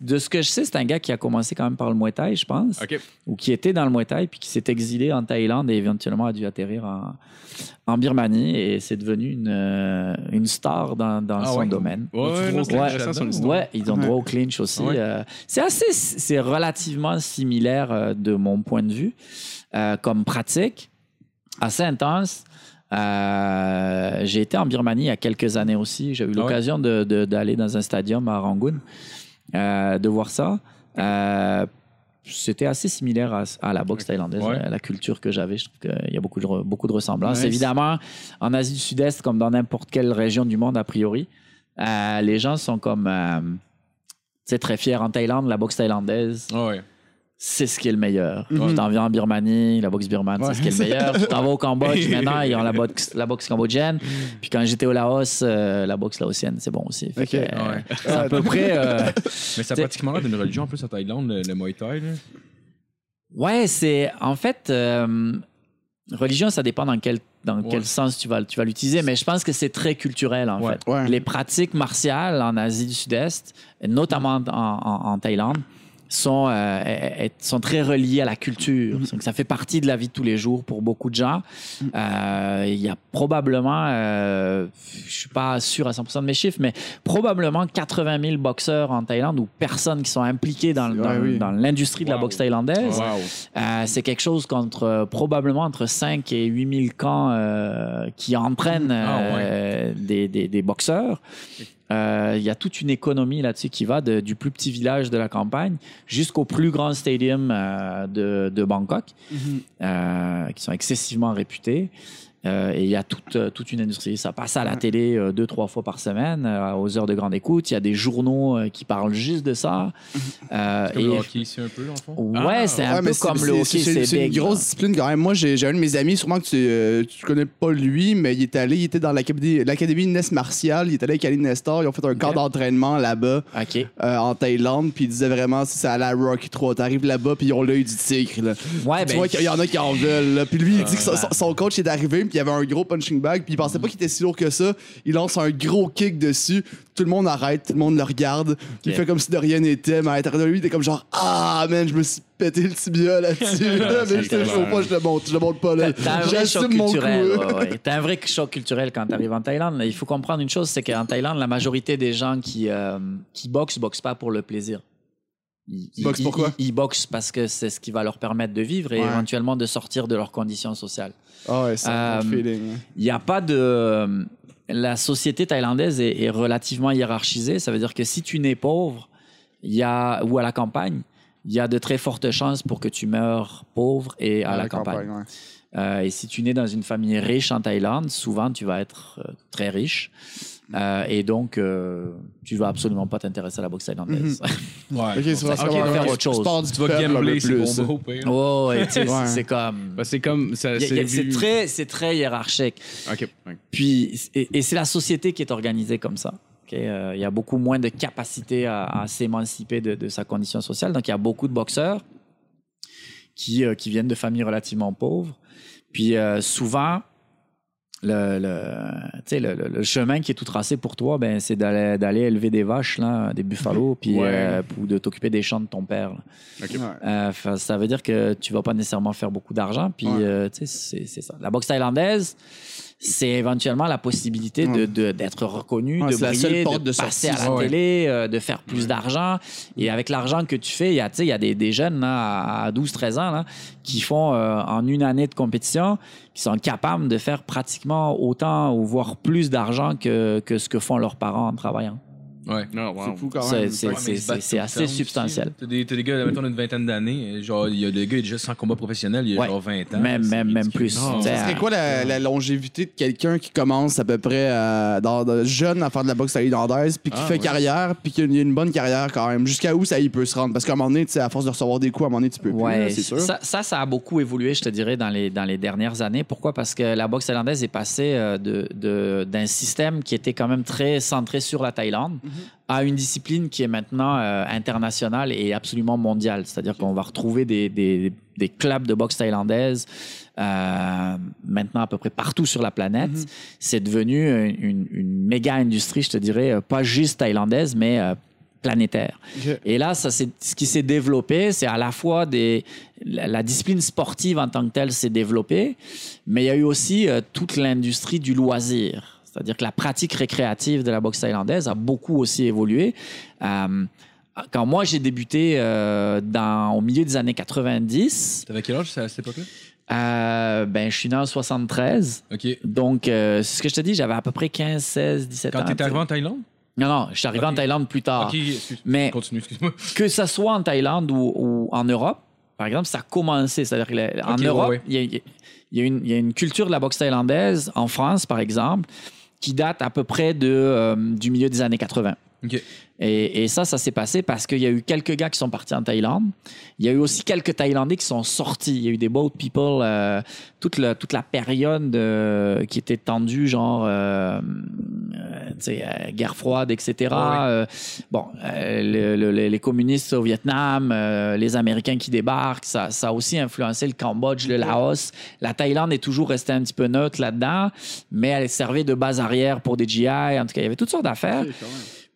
De ce que je sais, c'est un gars qui a commencé quand même par le Muay Thai, je pense, ou qui était dans le Muay Thai, puis qui s'est exilé en Thaïlande et éventuellement a dû atterrir en, en Birmanie et c'est devenu une, euh, une star dans, dans Ah son ouais? domaine. Ouais, ouais, ils ont droit au clinch aussi. Ouais. Euh, c'est assez, c'est relativement similaire euh, de mon point de vue euh, comme pratique, assez intense. Euh, j'ai été en Birmanie il y a quelques années aussi. J'ai eu Ah ouais? l'occasion de- de- d'aller dans un stadium à Rangoon, euh, de voir ça. Euh, c'était assez similaire à, à la boxe thaïlandaise, Ouais. à la culture que j'avais. Je trouve qu'il y a beaucoup de, beaucoup de ressemblances. Évidemment, en Asie du Sud-Est, comme dans n'importe quelle région du monde, a priori, euh, les gens sont comme. euh, tu sais, très fiers. En Thaïlande, la boxe thaïlandaise, Ah. C'est ce qui est le meilleur. Mhm. Tu t'en viens en Birmanie, la boxe birmane, Ouais. c'est ce qui est le meilleur. tu t'en vas au Cambodge, (laughs) maintenant, ils ont la boxe, la boxe cambodgienne. Puis quand j'étais au Laos, euh, la boxe laotienne, c'est bon aussi. Fait Ok. que, euh, Ouais. c'est à peu près. euh, (laughs) Mais ça a pratiquement l'air d'une religion en plus en Thaïlande, le, le Muay Thai. Là. Ouais, c'est en fait euh, religion, ça dépend dans quel dans Ouais. quel sens tu vas tu vas l'utiliser, mais je pense que c'est très culturel en Ouais. fait. Ouais. Les pratiques martiales en Asie du Sud-Est, et notamment en, en- en Thaïlande, sont euh, est- est- sont très reliées à la culture. Donc ça fait partie de la vie de tous les jours pour beaucoup de gens. Euh, Il y a probablement, euh, je suis pas sûr à 100% de mes chiffres, mais probablement 80 000 boxeurs en Thaïlande ou personnes qui sont impliquées dans, Ouais, dans- oui. dans l'industrie de la boxe thaïlandaise. Wow. Euh, c'est quelque chose contre euh, probablement entre 5 et 8 000 camps euh, qui entraînent Ah, euh, des, des- des boxeurs. Euh, Il y a toute une économie là-dessus qui va de- du plus petit village de la campagne jusqu'au plus grand stadium euh, de, de Bangkok, euh, qui sont excessivement réputés. Euh, et il y a toute, euh, toute une industrie. Ça passe à la télé euh, deux, trois fois par semaine, euh, aux heures de grande écoute. Il y a des journaux euh, qui parlent juste de ça. (laughs) Euh, Comme et- le hockey ici un peu, le fond. Ouais, Ah, c'est Ouais, un peu c'est- comme c'est- le hockey, c'est- c'est C'est une grosse discipline quand même. Moi, j'ai j'ai un de mes amis, sûrement que tu, euh, tu connais pas lui, mais il est allé, il était dans l'académie l'académie Ness Martial, il est allé avec Ali Nestor, ils ont fait un camp d'entraînement là-bas euh, en Thaïlande, puis il disait vraiment, c'est à la Rocky 3, t'arrives là-bas, puis ils ont l'œil du tigre. Là. Ouais, tu ben, vois qu'il y en a qui en veulent. là. Puis lui, il dit que son, son- son coach est arrivé, puis il y avait un gros punching bag, puis il pensait pas qu'il était si lourd que ça. Il lance un gros kick dessus, tout le monde arrête, tout le monde le regarde, il fait comme si de rien n'était, mais à l'intérieur de lui, il était comme genre Ah, man, je me suis pété le tibia là-dessus. (laughs) mais je te faut pas, je le montre, je le montre pas là. J'assume mon coup. culturel. ouais, ouais. (laughs) T'as un vrai choc culturel quand t'arrives en Thaïlande. Il faut comprendre une chose, c'est qu'en Thaïlande, la majorité des gens qui, euh, qui boxent, boxent pas pour le plaisir. Ils, ils- Boxent pourquoi? ils, ils boxent parce que c'est ce qui va leur permettre de vivre et Ouais. éventuellement de sortir de leurs conditions sociales. Ah ouais, c'est un Euh, feeling. Il n'y a pas de. la société thaïlandaise est, est relativement hiérarchisée. Ça veut dire que si tu nais pauvre, y a ou à la campagne, il y a de très fortes chances pour que tu meurs pauvre et à, la, campagne. ouais. Euh, et si tu nais dans une famille riche en Thaïlande, souvent tu vas être euh, très riche. Euh, et donc, euh, tu vas absolument pas t'intéresser à la boxe thaïlandaise. Ouais. Ok, c'est vrai, c'est Ok, vraiment faire un autre chose. sport du Tu vas gambler, c'est plus. bon, oh, et tu sais, Ouais. c'est comme. Ben, c'est comme. C'est très, c'est très hiérarchique. Ok. ok. Puis, et, et c'est la société qui est organisée comme ça. ok? Euh, il y a beaucoup moins de capacité à, à s'émanciper de, de sa condition sociale. Donc, il y a beaucoup de boxeurs qui, euh, qui viennent de familles relativement pauvres. Puis, euh, souvent, le, le, tu sais, le, le- chemin qui est tout tracé pour toi, ben, c'est d'aller, d'aller élever des vaches, là, des buffalo, puis Ouais. euh, ou de t'occuper des champs de ton père. Euh, ça veut dire que tu vas pas nécessairement faire beaucoup d'argent. Puis, Ouais. euh, tu sais, c'est c'est ça. La boxe thaïlandaise, c'est éventuellement la possibilité de- de- d'être reconnu, Ouais, de c'est la seule briller, porte de, de passer sortie. à la Ouais. télé, euh, de faire plus d'argent. Et avec l'argent que tu fais, il y a, tu sais, il y a des, des jeunes là, à 12-13 ans là, qui font euh, en une année de compétition, qui sont capables de faire pratiquement autant ou voire plus d'argent que, que ce que font leurs parents en travaillant. Ouais. Non, wow. C'est fou quand même. c'est- Ouais, assez substantiel. T'as des, t'as des gars, mettons, d'une vingtaine d'années. Genre, il y a des gars, déjà sans combat professionnel, il y a Ouais. genre 20 ans. Même- même- même plus. Sais, Ça serait quoi la, la longévité de quelqu'un qui commence à peu près à- dans, dans- jeune à faire de la boxe thaïlandaise, puis qui Ah, fait ouais. carrière, puis qui a une, une bonne carrière quand même? Jusqu'à où ça il peut se rendre? Parce qu'à un moment donné, à force de recevoir des coups, à un moment donné, tu peux plus, c'est sûr. ça, ça, ça a beaucoup évolué, je te dirais, dans les, dans les dernières années. Pourquoi? Parce que la boxe thaïlandaise est passée euh, de, de- d'un système qui était quand même très centré sur la Thaïlande à une discipline qui est maintenant euh, internationale et absolument mondiale. C'est-à-dire qu'on va retrouver des, des, des clubs de boxe thaïlandaise euh, maintenant à peu près partout sur la planète. C'est devenu une, une méga industrie, je te dirais, euh, pas juste thaïlandaise, mais euh, planétaire. Et là, ça, c'est ce qui s'est développé, c'est à la fois des, la, la discipline sportive en tant que telle s'est développée, mais il y a eu aussi euh, toute l'industrie du loisir. C'est-à-dire que la pratique récréative de la boxe thaïlandaise a beaucoup aussi évolué. Euh, quand moi j'ai débuté euh, dans, au milieu des années 90, T'avais quel âge à cette époque-là? euh, ben, je suis né en 73. Ok. Donc, euh, c'est ce que je te dis, j'avais à peu près 15, 16, 17 Quand ans. t'es tu sais. arrivé en Thaïlande? Non, non, je suis arrivé en Thaïlande plus tard. Ok, excuse. Mais- Continue, excuse-moi. que ça soit en Thaïlande ou, ou en Europe, par exemple, ça a commencé. C'est-à-dire qu'en Europe, ouais. y, y il y a une culture de la boxe thaïlandaise, en France, par exemple, qui date à peu près euh, du milieu des années 80. Ok. Et, et ça, ça s'est passé parce qu'il y a eu quelques gars qui sont partis en Thaïlande. Il y a eu aussi quelques Thaïlandais qui sont sortis. Il y a eu des boat people, euh, toute, la, toute la période euh, qui était tendue, genre, euh, euh, guerre froide, etc. Bon, le- le- le- les communistes au Vietnam, les Américains qui débarquent, ça, ça a aussi influencé le Cambodge, le Laos. La Thaïlande est toujours restée un petit peu neutre là-dedans, mais elle servait de base arrière pour des GI. En tout cas, il y avait toutes sortes d'affaires.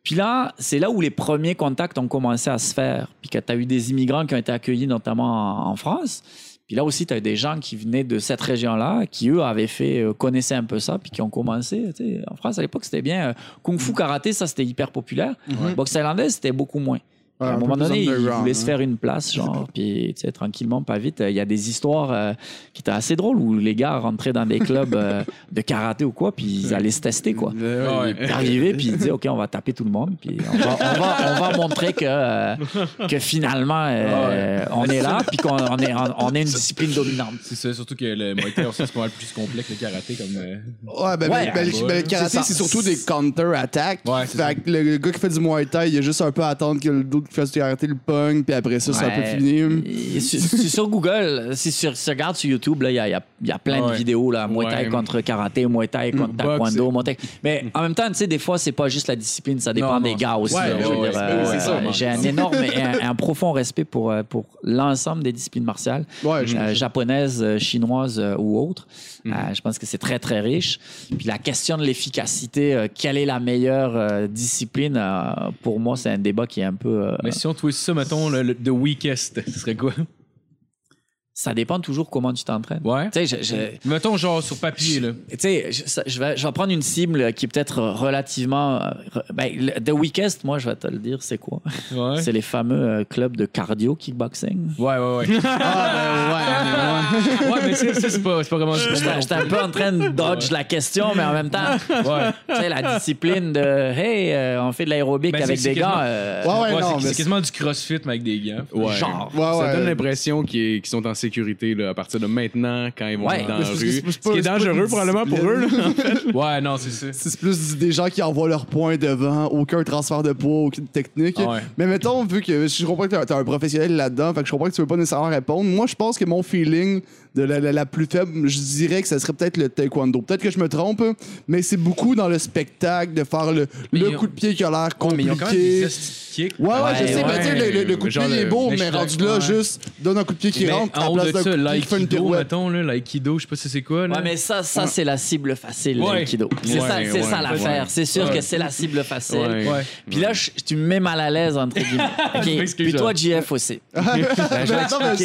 Puis là, c'est là où les premiers contacts ont commencé à se faire. Puis que tu as eu des immigrants qui ont été accueillis notamment en, en France. Puis là aussi, tu as eu des gens qui venaient de cette région-là, qui eux avaient fait, euh, connaissaient un peu ça, puis qui ont commencé. En France, à l'époque, c'était bien. euh, Kung Fu, karaté, ça, c'était hyper populaire. Boxe thaïlandaise, c'était beaucoup moins. Ouais, à un moment donné, ils voulaient se hein. faire une place, genre, puis tu sais, tranquillement, pas vite. Il y a des histoires euh, qui étaient assez drôles où les gars rentraient dans des clubs euh, (laughs) de karaté ou quoi, puis ils allaient se tester, quoi. Euh, ouais, Ils arrivaient, puis ils disaient, OK, on va taper tout le monde, puis on va, on va, on va montrer que, euh, que finalement, euh, on est là, puis qu'on on est, on est une discipline dominante. C'est ça, surtout que le Muay Thai, c'est pas mal plus complet que le karaté. Comme, euh, Ouais, ben, Ouais, ben, ben, ben, le karaté, C'est surtout des counter-attaques. Le gars qui fait du Muay Thai, il a juste un peu à attendre que l'autre qui fasse du karaté le pogne, puis après ça, c'est un peu Ouais. fini. Et sur, Google, si tu regardes sur YouTube, là, il y a, il y a- y a plein de Ouais. vidéos, là, Muay Thai Ouais. contre karaté, Muay Thai contre taekwondo, Muay Thai. Mais en même temps, tu sais, des fois, c'est pas juste la discipline, ça dépend Non, des non. gars aussi. Ouais, ouais, ouais, euh, c'est ça. J'ai un énorme et un, un profond respect pour, euh, pour l'ensemble des disciplines martiales, Ouais, euh, japonaises, euh, chinoises euh, ou autres. Euh, je pense que c'est très, très riche. Puis la question de l'efficacité, euh, quelle est la meilleure euh, discipline, euh, pour moi, c'est un débat qui est un peu... Mais si on twist ça, mettons, le, le- the weakest, ce serait quoi? Ça dépend toujours comment tu t'entraînes. Ouais. Tu sais, je- je- Mettons, genre, sur papier, là. tu sais, je, ça- je vais, je vais prendre une cible qui est peut-être relativement. euh, Ben, The Weakest, moi, je vais te le dire, c'est quoi? Ouais. (laughs) C'est les fameux euh, clubs de cardio kickboxing. Ouais, ouais, ouais. (laughs) Ah, ben, ouais. (laughs) ouais, mais c'est ça, c'est pas, c'est pas vraiment. J'étais j'étais un peu en train de dodge la question, mais en même temps, Ouais. tu sais, la discipline de Hey, euh, on fait de l'aérobic Ben, avec des gars. euh, Ouais, ouais, Ouais, non, c'est- mais c'est quasiment du crossfit, mais avec des gants. Ouais. Genre. Ouais, ça ouais. donne l'impression qu'ils qu'ils sont en sécurité là, à partir de maintenant quand ils vont Ouais. être dans la rue. pas- Ce qui est dangereux probablement pour eux. (laughs) Ouais, non, c'est ça. C'est plus des gens qui envoient leurs points devant, aucun transfert de poids, aucune technique. Ouais. Mais mettons, vu que je comprends que t'es un- t'es un professionnel là-dedans, fait que je comprends que tu veux pas nécessairement répondre. Moi, je pense que mon feeling de la, la- la plus faible, je dirais que ça serait peut-être le taekwondo. Peut-être que je me trompe, mais c'est beaucoup dans le spectacle de faire le, Mais le ont- coup de pied qui a l'air Mais ils ont quand même des compliqué. de kicks. Ouais, ouais, je Ouais, sais, mais ouais. tu sais, le, le- le coup de pied est beau, mais mais, rendu là, ouais. juste donne un coup de pied qui Mais rentre, à en place de d'un ça, coup de pied qui fait une l'aïkido, mettons, l'aïkido, je sais pas si c'est quoi, là. Ouais, mais ça, ça c'est la cible facile, Ouais. l'aïkido. C'est Ouais, ça, c'est ouais, ça l'affaire. ouais. C'est sûr Ouais. que c'est la cible facile. Ouais. Ouais. Puis là, je- tu me mets mal à l'aise, entre guillemets. (laughs) Puis toi. JF aussi. (laughs) Mais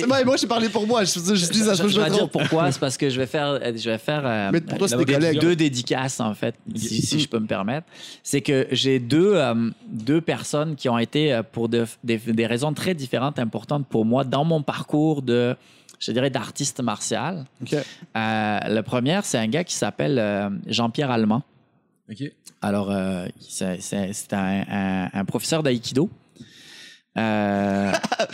mais ouais, moi, j'ai parlé pour moi. Je, dis, ça Je, vais dire pourquoi. C'est parce que je vais faire, euh, je vais faire euh, Mais pour toi, c'est euh, des collègues. deux dédicaces, en fait, si, si je peux me permettre. C'est que j'ai deux, euh, deux personnes qui ont été, euh, pour de- des, des raisons très différentes, importantes pour moi, dans mon parcours de, je dirais, d'artiste martial. Ok. Euh, le premier, c'est un gars qui s'appelle euh, Jean-Pierre Allemand. Alors, euh, c'est c'est- c'est un, un- un professeur d'aïkido. Euh, (laughs)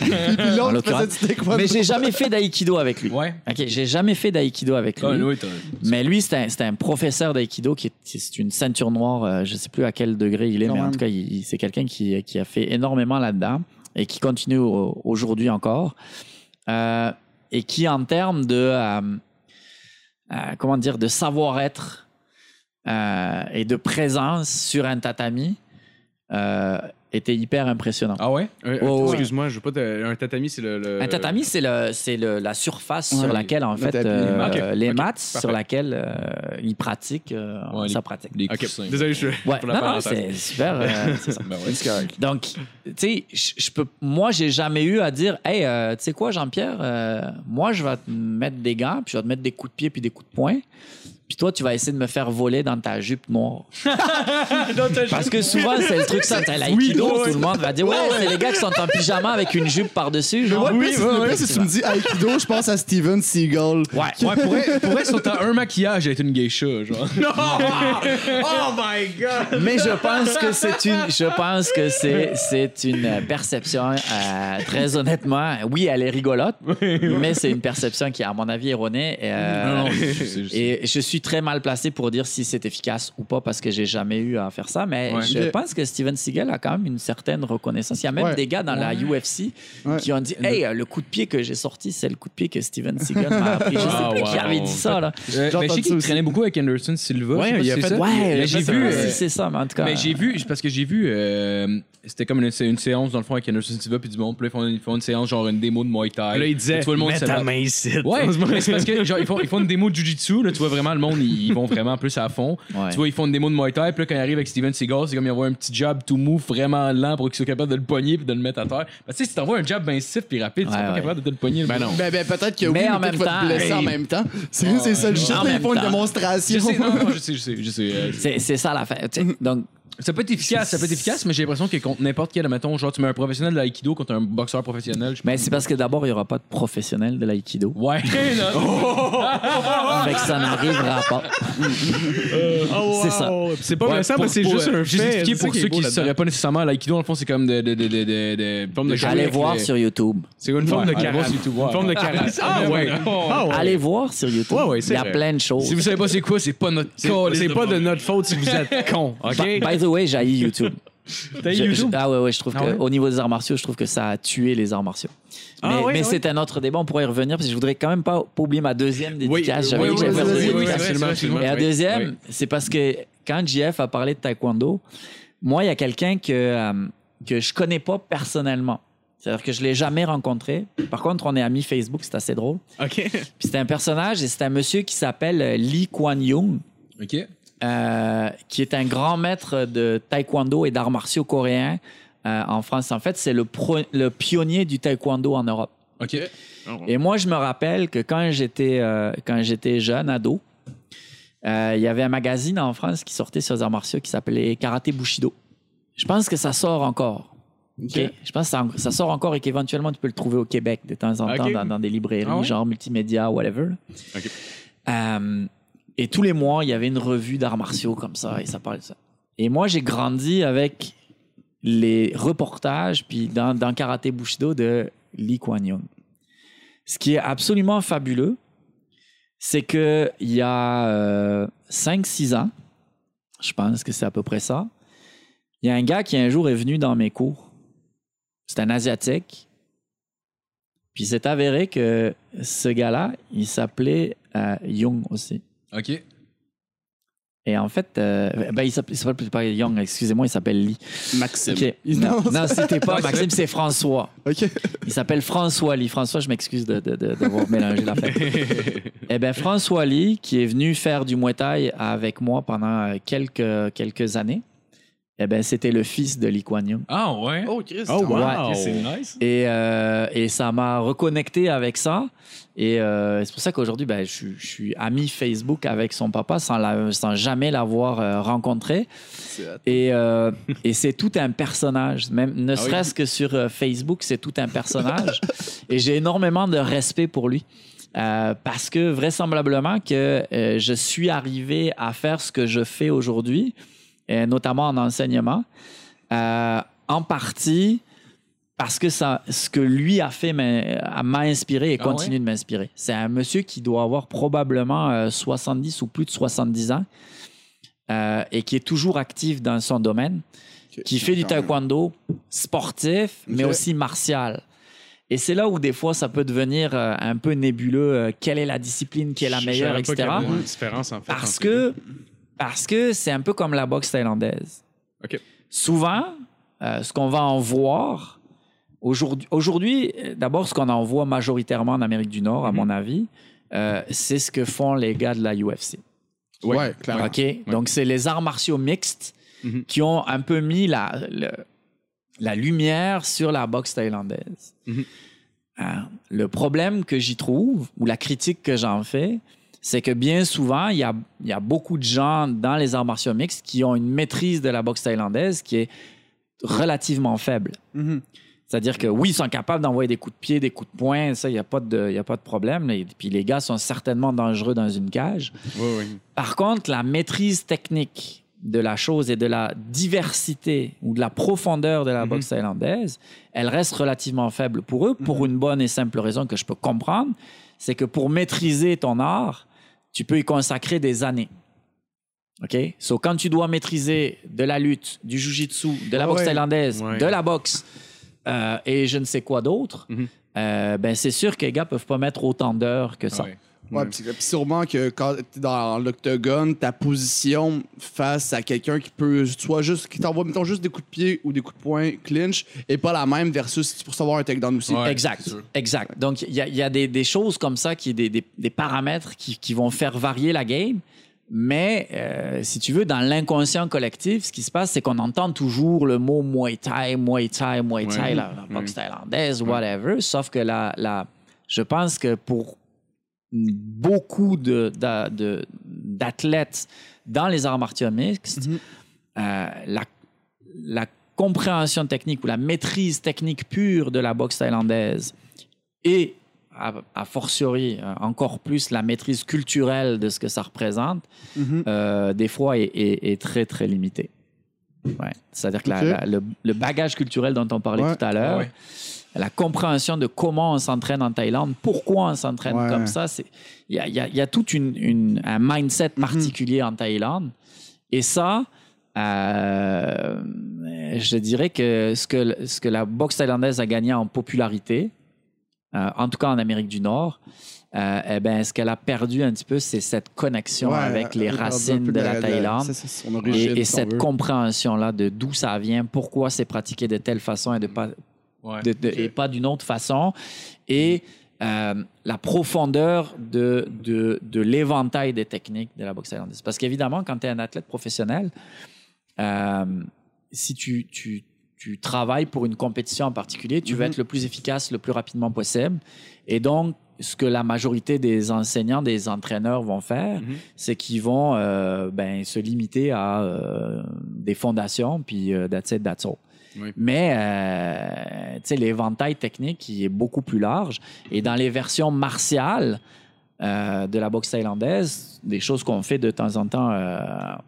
En mais j'ai jamais fait d'aïkido avec lui. Ouais. Ok, j'ai jamais fait d'aïkido avec lui. Ah, oui, t'as- Mais lui, c'est un, professeur d'aïkido qui est, c'est une ceinture noire. euh, je sais plus à quel degré il est, Quand mais en tout cas, c'est quelqu'un qui, qui a fait énormément là-dedans et qui continue au- aujourd'hui encore. Euh, et qui, en termes de, euh, euh, comment dire, de savoir-être euh, et de présence sur un tatami, euh, était hyper impressionnant. Ah ouais? Euh, Oh, oui. Excuse-moi, je veux pas te- un tatami c'est le, le- Un tatami, c'est le, c'est le, la surface sur Ouais, laquelle, en le fait, euh, les ok, mats parfait. sur laquelle euh, ils pratiquent euh, Ouais, sa les- pratique. Des Ok, coussins. désolé, je Ouais, pour la non, non, c'est super. euh, (laughs) c'est ça. Ben ouais. Donc, tu sais, je je peux, moi, j'ai jamais eu à dire, hey, euh, tu sais quoi, Jean-Pierre, euh, moi, je vais te mettre des gants, puis je vais te mettre des coups de pied, puis des coups de poing. Puis toi, tu vas essayer de me faire voler dans ta jupe noire. (laughs) Parce que souvent, c'est le truc ça. T'as l'aïkido, Oui, tout le monde va dire, ouais, c'est les gars qui sont en pyjama avec une jupe par-dessus. Mais genre. moi, Oui, plus, si tu me dis Aikido, je pense à Steven Seagal. Ouais. Ouais, pour si t'as un maquillage, elle est une geisha, genre. (laughs) Oh my god! Mais je pense que c'est une, je pense que c'est, c'est une perception euh, très honnêtement. Oui, elle est rigolote, mais c'est une perception qui, à mon avis, erronée. euh, Non, non, et je suis très mal placé pour dire si c'est efficace ou pas parce que j'ai jamais eu à faire ça. Mais Ouais. je pense que Steven Seagal a quand même une certaine reconnaissance. Il y a même Ouais. des gars dans la UFC Ouais. qui ont dit Hey, le coup de pied que j'ai sorti, c'est le coup de pied que Steven Seagal m'a appris. Je sais Ah, plus qui avait dit ça. Là. Euh, J'ai mais je sais qu'il traînait beaucoup avec Anderson Silva. Ouais, sais il a fait- ça. J'ai vu. si euh, c'est ça, mais en tout cas. Mais j'ai vu, parce que j'ai vu, euh, c'était comme une, une séance dans le fond avec Anderson Silva puis du monde. Puis là, ils font, ils font une séance, genre une démo de Muay Thai. Là, il disait, tout le monde mets ta main ici. Ouais, (laughs) c'est parce que genre, ils, font, ils font une démo de Jiu-Jitsu, là, tu vois vraiment le monde, ils, ils vont vraiment plus à fond. Ouais. Tu vois, ils font une démo de Muay Thai, puis là, quand ils arrivent avec Steven Seagal, c'est comme ils envoient un petit jab tout mou, vraiment lent pour qu'ils soient capables de le pogner puis de le mettre à terre. Ben, tu sais, si t'envoies un jab bien stiff puis rapide, tu Ouais, seras pas ouais. capable de te le pogner. Ben non. Ben, ben peut-être que Mais oui, en mais même temps, blesser en même temps. C'est c'est ça le. En Ils font une démonstration. Je sais, je sais, je sais, euh, C'est, c'est ça l'affaire. tu sais. Donc, ça peut être efficace, ça peut être efficace, mais j'ai l'impression que contre n'importe quel, mettons, genre, tu mets un professionnel de l'aïkido contre un boxeur professionnel. mais c'est parce que d'abord, il n'y aura pas de professionnel de l'aïkido. Ouais. (laughs) (laughs) Fait que ça n'arrivera pas. (laughs) C'est ça. C'est pas Ouais, méchant, pour- mais c'est pour, juste un fait. c'est ça pour ceux qui ne sauraient pas nécessairement, l'aïkido, dans le fond, c'est comme de. de, de, de, de, de Forme de de- Allez voir sur YouTube. C'est une forme de allez voir karaté. sur YouTube, ouais. Une forme de karaté. Ah ouais. Ah ouais. Allez voir sur YouTube. Ouais, ouais, il y a vrai. plein de choses. Si vous savez pas c'est quoi, c'est pas notre C'est calice c'est de pas de notre faute si vous êtes con, OK? By, by the way, j'ai (laughs) YouTube. T'as YouTube? ah ouais, ouais, je trouve Ah que ouais? au niveau des arts martiaux, je trouve que ça a tué les arts martiaux. Ah mais ouais, mais ouais. c'est un autre débat, on pourrait y revenir parce que je voudrais quand même pas, pas oublier ma deuxième dédicace. J'avais dit que. Et la deuxième, c'est parce que quand JF a parlé de taekwondo, moi, il y a quelqu'un que, euh, que je connais pas personnellement. C'est-à-dire que je l'ai jamais rencontré. Par contre, on est amis Facebook, c'est assez drôle. OK. Puis c'est un personnage et c'est un monsieur qui s'appelle euh, Lee Kuan Yew, Ok. Euh, qui est un grand maître de taekwondo et d'arts martiaux coréens euh, en France. En fait, c'est le, pionnier du taekwondo en Europe. OK. Et moi, je me rappelle que quand j'étais euh, quand j'étais jeune, ado, il y avait un magazine en France qui sortait sur les arts martiaux qui s'appelait Karaté Bushido. Je pense que ça sort encore. OK? Je pense que ça, sort encore et qu'éventuellement, tu peux le trouver au Québec de temps en temps dans, dans des librairies, Ah ouais? genre multimédia, whatever. Euh, et tous les mois, il y avait une revue d'arts martiaux comme ça et ça parlait de ça. Et moi, j'ai grandi avec les reportages puis dans, dans Karaté Bushido de Lee Kuan Yew. Ce qui est absolument fabuleux, c'est que il y a 5-6 ans, je pense que c'est à peu près ça, il y a un gars qui un jour est venu dans mes cours. C'est un Asiatique. Puis c'est avéré que ce gars-là, il s'appelait euh, aussi. OK. Et en fait, euh, ben, il s'appelle s'appelle pas Young, excusez-moi, il s'appelle Lee. Maxime. OK. Non, Non, c'était pas Maxime, c'est François. OK. Il s'appelle François Lee. François, je m'excuse de, de, de- d'avoir mélangé la fête. (laughs) eh bien, François Lee, qui est venu faire du Muay Thai avec moi pendant quelques, quelques années, eh ben, c'était le fils de Lee Kuan Yew. Ah, ouais. Oh, Chris. Oh, wow. Ouais, c'est nice. Et, euh, et ça m'a reconnecté avec ça. Et euh, c'est pour ça qu'aujourd'hui, ben, je, suis- je suis ami Facebook avec son papa sans, la- sans jamais l'avoir euh, rencontré. Et, euh, et c'est tout un personnage. Même, ne oui? serait-ce que sur Facebook, c'est tout un personnage. et j'ai énormément de respect pour lui. Euh, parce que vraisemblablement que euh, je suis arrivé à faire ce que je fais aujourd'hui, euh, notamment en enseignement, euh, en partie parce que ça, ce que lui a fait m'a inspiré et Ah continue de m'inspirer. C'est un monsieur qui doit avoir probablement euh, 70 ou plus de 70 ans euh, et qui est toujours actif dans son domaine, qui fait du taekwondo sportif, mais aussi martial. Et c'est là où des fois ça peut devenir euh, un peu nébuleux. euh, quelle est la discipline qui est la Je meilleure, pas y etc. une différence, en fait. Parce que parce que c'est un peu comme la boxe thaïlandaise. Souvent, euh, ce qu'on va en voir aujourd'hui, aujourd'hui, d'abord, ce qu'on en voit majoritairement en Amérique du Nord, à mon avis, euh, c'est ce que font les gars de la UFC. Ouais, clairement. OK? Donc, c'est les arts martiaux mixtes Mhm. qui ont un peu mis la, le- la lumière sur la boxe thaïlandaise. Mhm. Euh, le problème que j'y trouve, ou la critique que j'en fais, c'est que bien souvent, il y a, il y a beaucoup de gens dans les arts martiaux mixtes qui ont une maîtrise de la boxe thaïlandaise qui est relativement faible. Mhm. C'est-à-dire que oui, ils sont capables d'envoyer des coups de pied, des coups de poing, ça, il n'y a, pas de- y a pas de problème. Et puis les gars sont certainement dangereux dans une cage. Oui, oui. Par contre, la maîtrise technique de la chose et de la diversité ou de la profondeur de la boxe thaïlandaise, elle reste relativement faible pour eux, pour une bonne et simple raison que je peux comprendre, c'est que pour maîtriser ton art, tu peux y consacrer des années. OK? So, quand tu dois maîtriser de la lutte, du jujitsu, de la boxe ouais. thaïlandaise, Ouais. de la boxe euh, et je ne sais quoi d'autre, Mhm. euh, ben c'est sûr que les gars peuvent pas mettre autant d'heures que ça. Ouais. Ouais, puis sûrement que quand t'es dans l'octogone, ta position face à quelqu'un qui peut soit juste qui t'envoie mettons juste des coups de pied ou des coups de poing clinch est pas la même versus si tu peux recevoir un takedown aussi. Ouais. exact, exact. Donc, il y a, il y a des, des choses comme ça, qui, des, des, des paramètres qui, qui vont faire varier la game. Mais, euh, si tu veux, dans l'inconscient collectif, ce qui se passe, c'est qu'on entend toujours le mot Muay Thai, Muay Thai, Muay Thai, Ouais. la, la boxe thaïlandaise, whatever. Sauf que la, la, je pense que pour beaucoup de- d'a- de- d'athlètes dans les arts martiaux mixtes, Mhm. euh, la, la compréhension technique ou la maîtrise technique pure de la boxe thaïlandaise et, a, a fortiori, euh, encore plus la maîtrise culturelle de ce que ça représente, Mhm. euh, des fois est, est- est très, très limitée. Ouais. C'est-à-dire que la- Ok. la- le, le bagage culturel dont on parlait Ouais. tout à l'heure, Ouais. La compréhension de comment on s'entraîne en Thaïlande, pourquoi on s'entraîne Ouais. comme ça, c'est il y a, il y a- il y a tout une, une- un mindset Mhm. particulier en Thaïlande. Et ça, euh, je dirais que ce, que ce que la boxe thaïlandaise a gagné en popularité, euh, en tout cas en Amérique du Nord, euh, eh ben, ce qu'elle a perdu un petit peu, c'est cette connexion Ouais, avec les racines de la Thaïlande. origine, Et, et cette compréhension-là de d'où ça vient, pourquoi c'est pratiqué de telle façon et, de pas, Ouais. de- de- et pas d'une autre façon, et euh, la profondeur de, de, de l'éventail des techniques de la boxe thaïlandaise. Parce qu'évidemment, quand tu es un athlète professionnel, euh, si tu, tu, tu travailles pour une compétition en particulier, tu veux être le plus efficace le plus rapidement possible. Et donc, ce que la majorité des enseignants, des entraîneurs vont faire, Mhm. c'est qu'ils vont euh, ben, se limiter à des fondations, puis that's it, that's all. Oui. Mais euh, tu sais, l'éventail technique il est beaucoup plus large. Et dans les versions martiales euh, de la boxe thaïlandaise, des choses qu'on fait de temps en temps euh,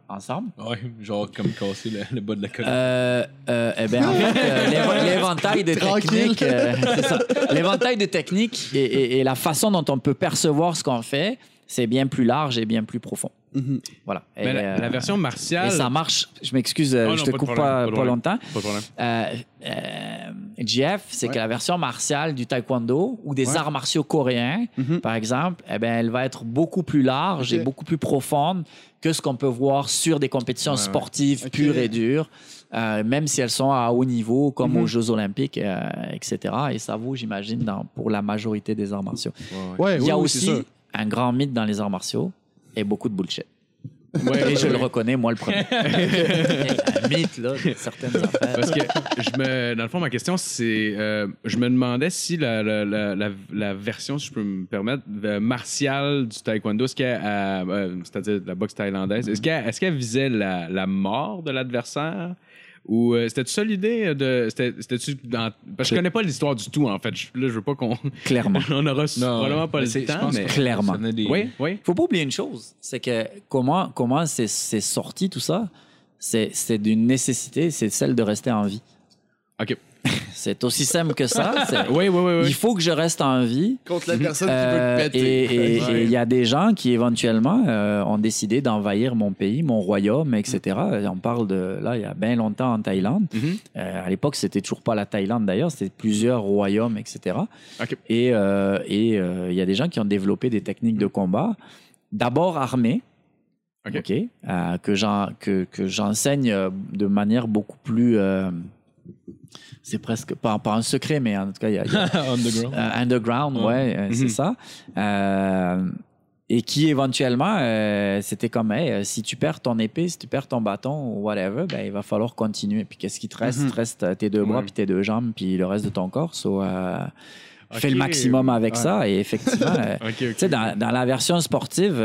ensemble, Ouais, genre comme casser le, le bas de la colonne. euh, euh, eh ben, en fait, euh, (laughs) l'éventail de techniques, euh. L'éventail de techniques et, et- et la façon dont on peut percevoir ce qu'on fait, c'est bien plus large et bien plus profond. Mhm. Voilà. Et, Mais la, euh, la version et martiale. ça marche. Je m'excuse, Oh non, je te pas coupe problème, pas, longtemps. Pas de problème. Euh, euh, GF, c'est Ouais. que la version martiale du taekwondo ou des Ouais. arts martiaux coréens, Mhm. par exemple, eh ben, elle va être beaucoup plus large et beaucoup plus profonde que ce qu'on peut voir sur des compétitions Ouais, sportives pures et dures, euh, même si elles sont à haut niveau, comme Mhm. aux Jeux olympiques, euh, etc. Et ça vaut, j'imagine, pour la majorité des arts martiaux. Ouais, Il y a oui, aussi. Un grand mythe dans les arts martiaux et beaucoup de bullshit. Ouais, Et je le reconnais, moi, le premier. (laughs) un mythe, là, de certaines affaires. Parce que je me, dans le fond, ma question, c'est, euh, je me demandais si la, la, la, la, la version, si je peux me permettre, euh, martiale du taekwondo, est-ce qu'elle, euh, euh, c'est-à-dire de la boxe thaïlandaise, est-ce qu'elle, est-ce qu'elle visait la, la mort de l'adversaire? Ou euh, c'était ça l'idée de c'était c'était-tu dans parce que je connais pas l'histoire du tout en fait Je- là je veux pas qu'on (laughs) Clairement. on aura probablement pas mais le temps mais Clairement. des- oui oui faut pas oublier une chose, c'est que comment comment c'est sorti tout ça, c'est c'est d'une nécessité, c'est celle de rester en vie. ok (laughs) C'est aussi simple que ça. (laughs) oui oui oui, oui. Il faut que je reste en vie. Contre la personne qui Euh, veut te péter. et il y a des gens qui éventuellement euh, ont décidé d'envahir mon pays, mon royaume, etc. On parle de là il y a bien longtemps en Thaïlande. Mhm. Euh, à l'époque, c'était toujours pas la Thaïlande d'ailleurs, c'était plusieurs royaumes, etc. Et euh, et, euh, il y a des gens qui ont développé des techniques de combat, d'abord armées, Ok. ok, euh, que j'en- que, que j'enseigne euh, de manière beaucoup plus. C'est presque pas, pas un secret, mais en tout cas, il y a, y a- (laughs) Underground. euh, underground, Ouais. ouais, euh, c'est Mhm. ça. Euh, et qui éventuellement, euh, c'était comme, hey, si tu perds ton épée, si tu perds ton bâton ou whatever, ben, il va falloir continuer. Puis qu'est-ce qui te reste? Il te reste euh, tes deux bras, Ouais. puis tes deux jambes, puis le reste de ton corps. So, Fais le maximum avec Ouais. ça. Et effectivement, (laughs) ok ok tu sais, dans, dans la version sportive,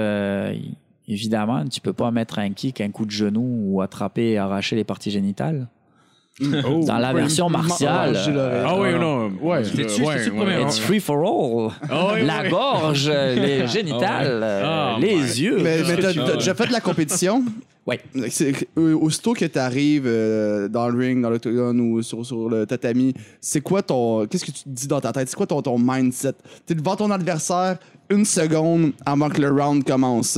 évidemment, tu peux pas mettre un kick, un coup de genou ou attraper et arracher les parties génitales. Oh. Dans la version martiale, l'oreille. ah oui euh, non Ouais. C'était-tu- ouais, le ouais, premier ouais. It's free for all. Ah oui, la oui. gorge, les génitales, euh, Ah, les yeux. Mais, mais t'as tu- déjà fait de la compétition? (laughs) Ouais. C'est- euh, Aussitôt que tu arrives dans le ring, dans l'octogone ou sur, sur le tatami, c'est quoi ton. Qu'est-ce que tu te dis dans ta tête? C'est quoi ton, ton mindset? T'es devant ton adversaire une seconde avant que le round commence.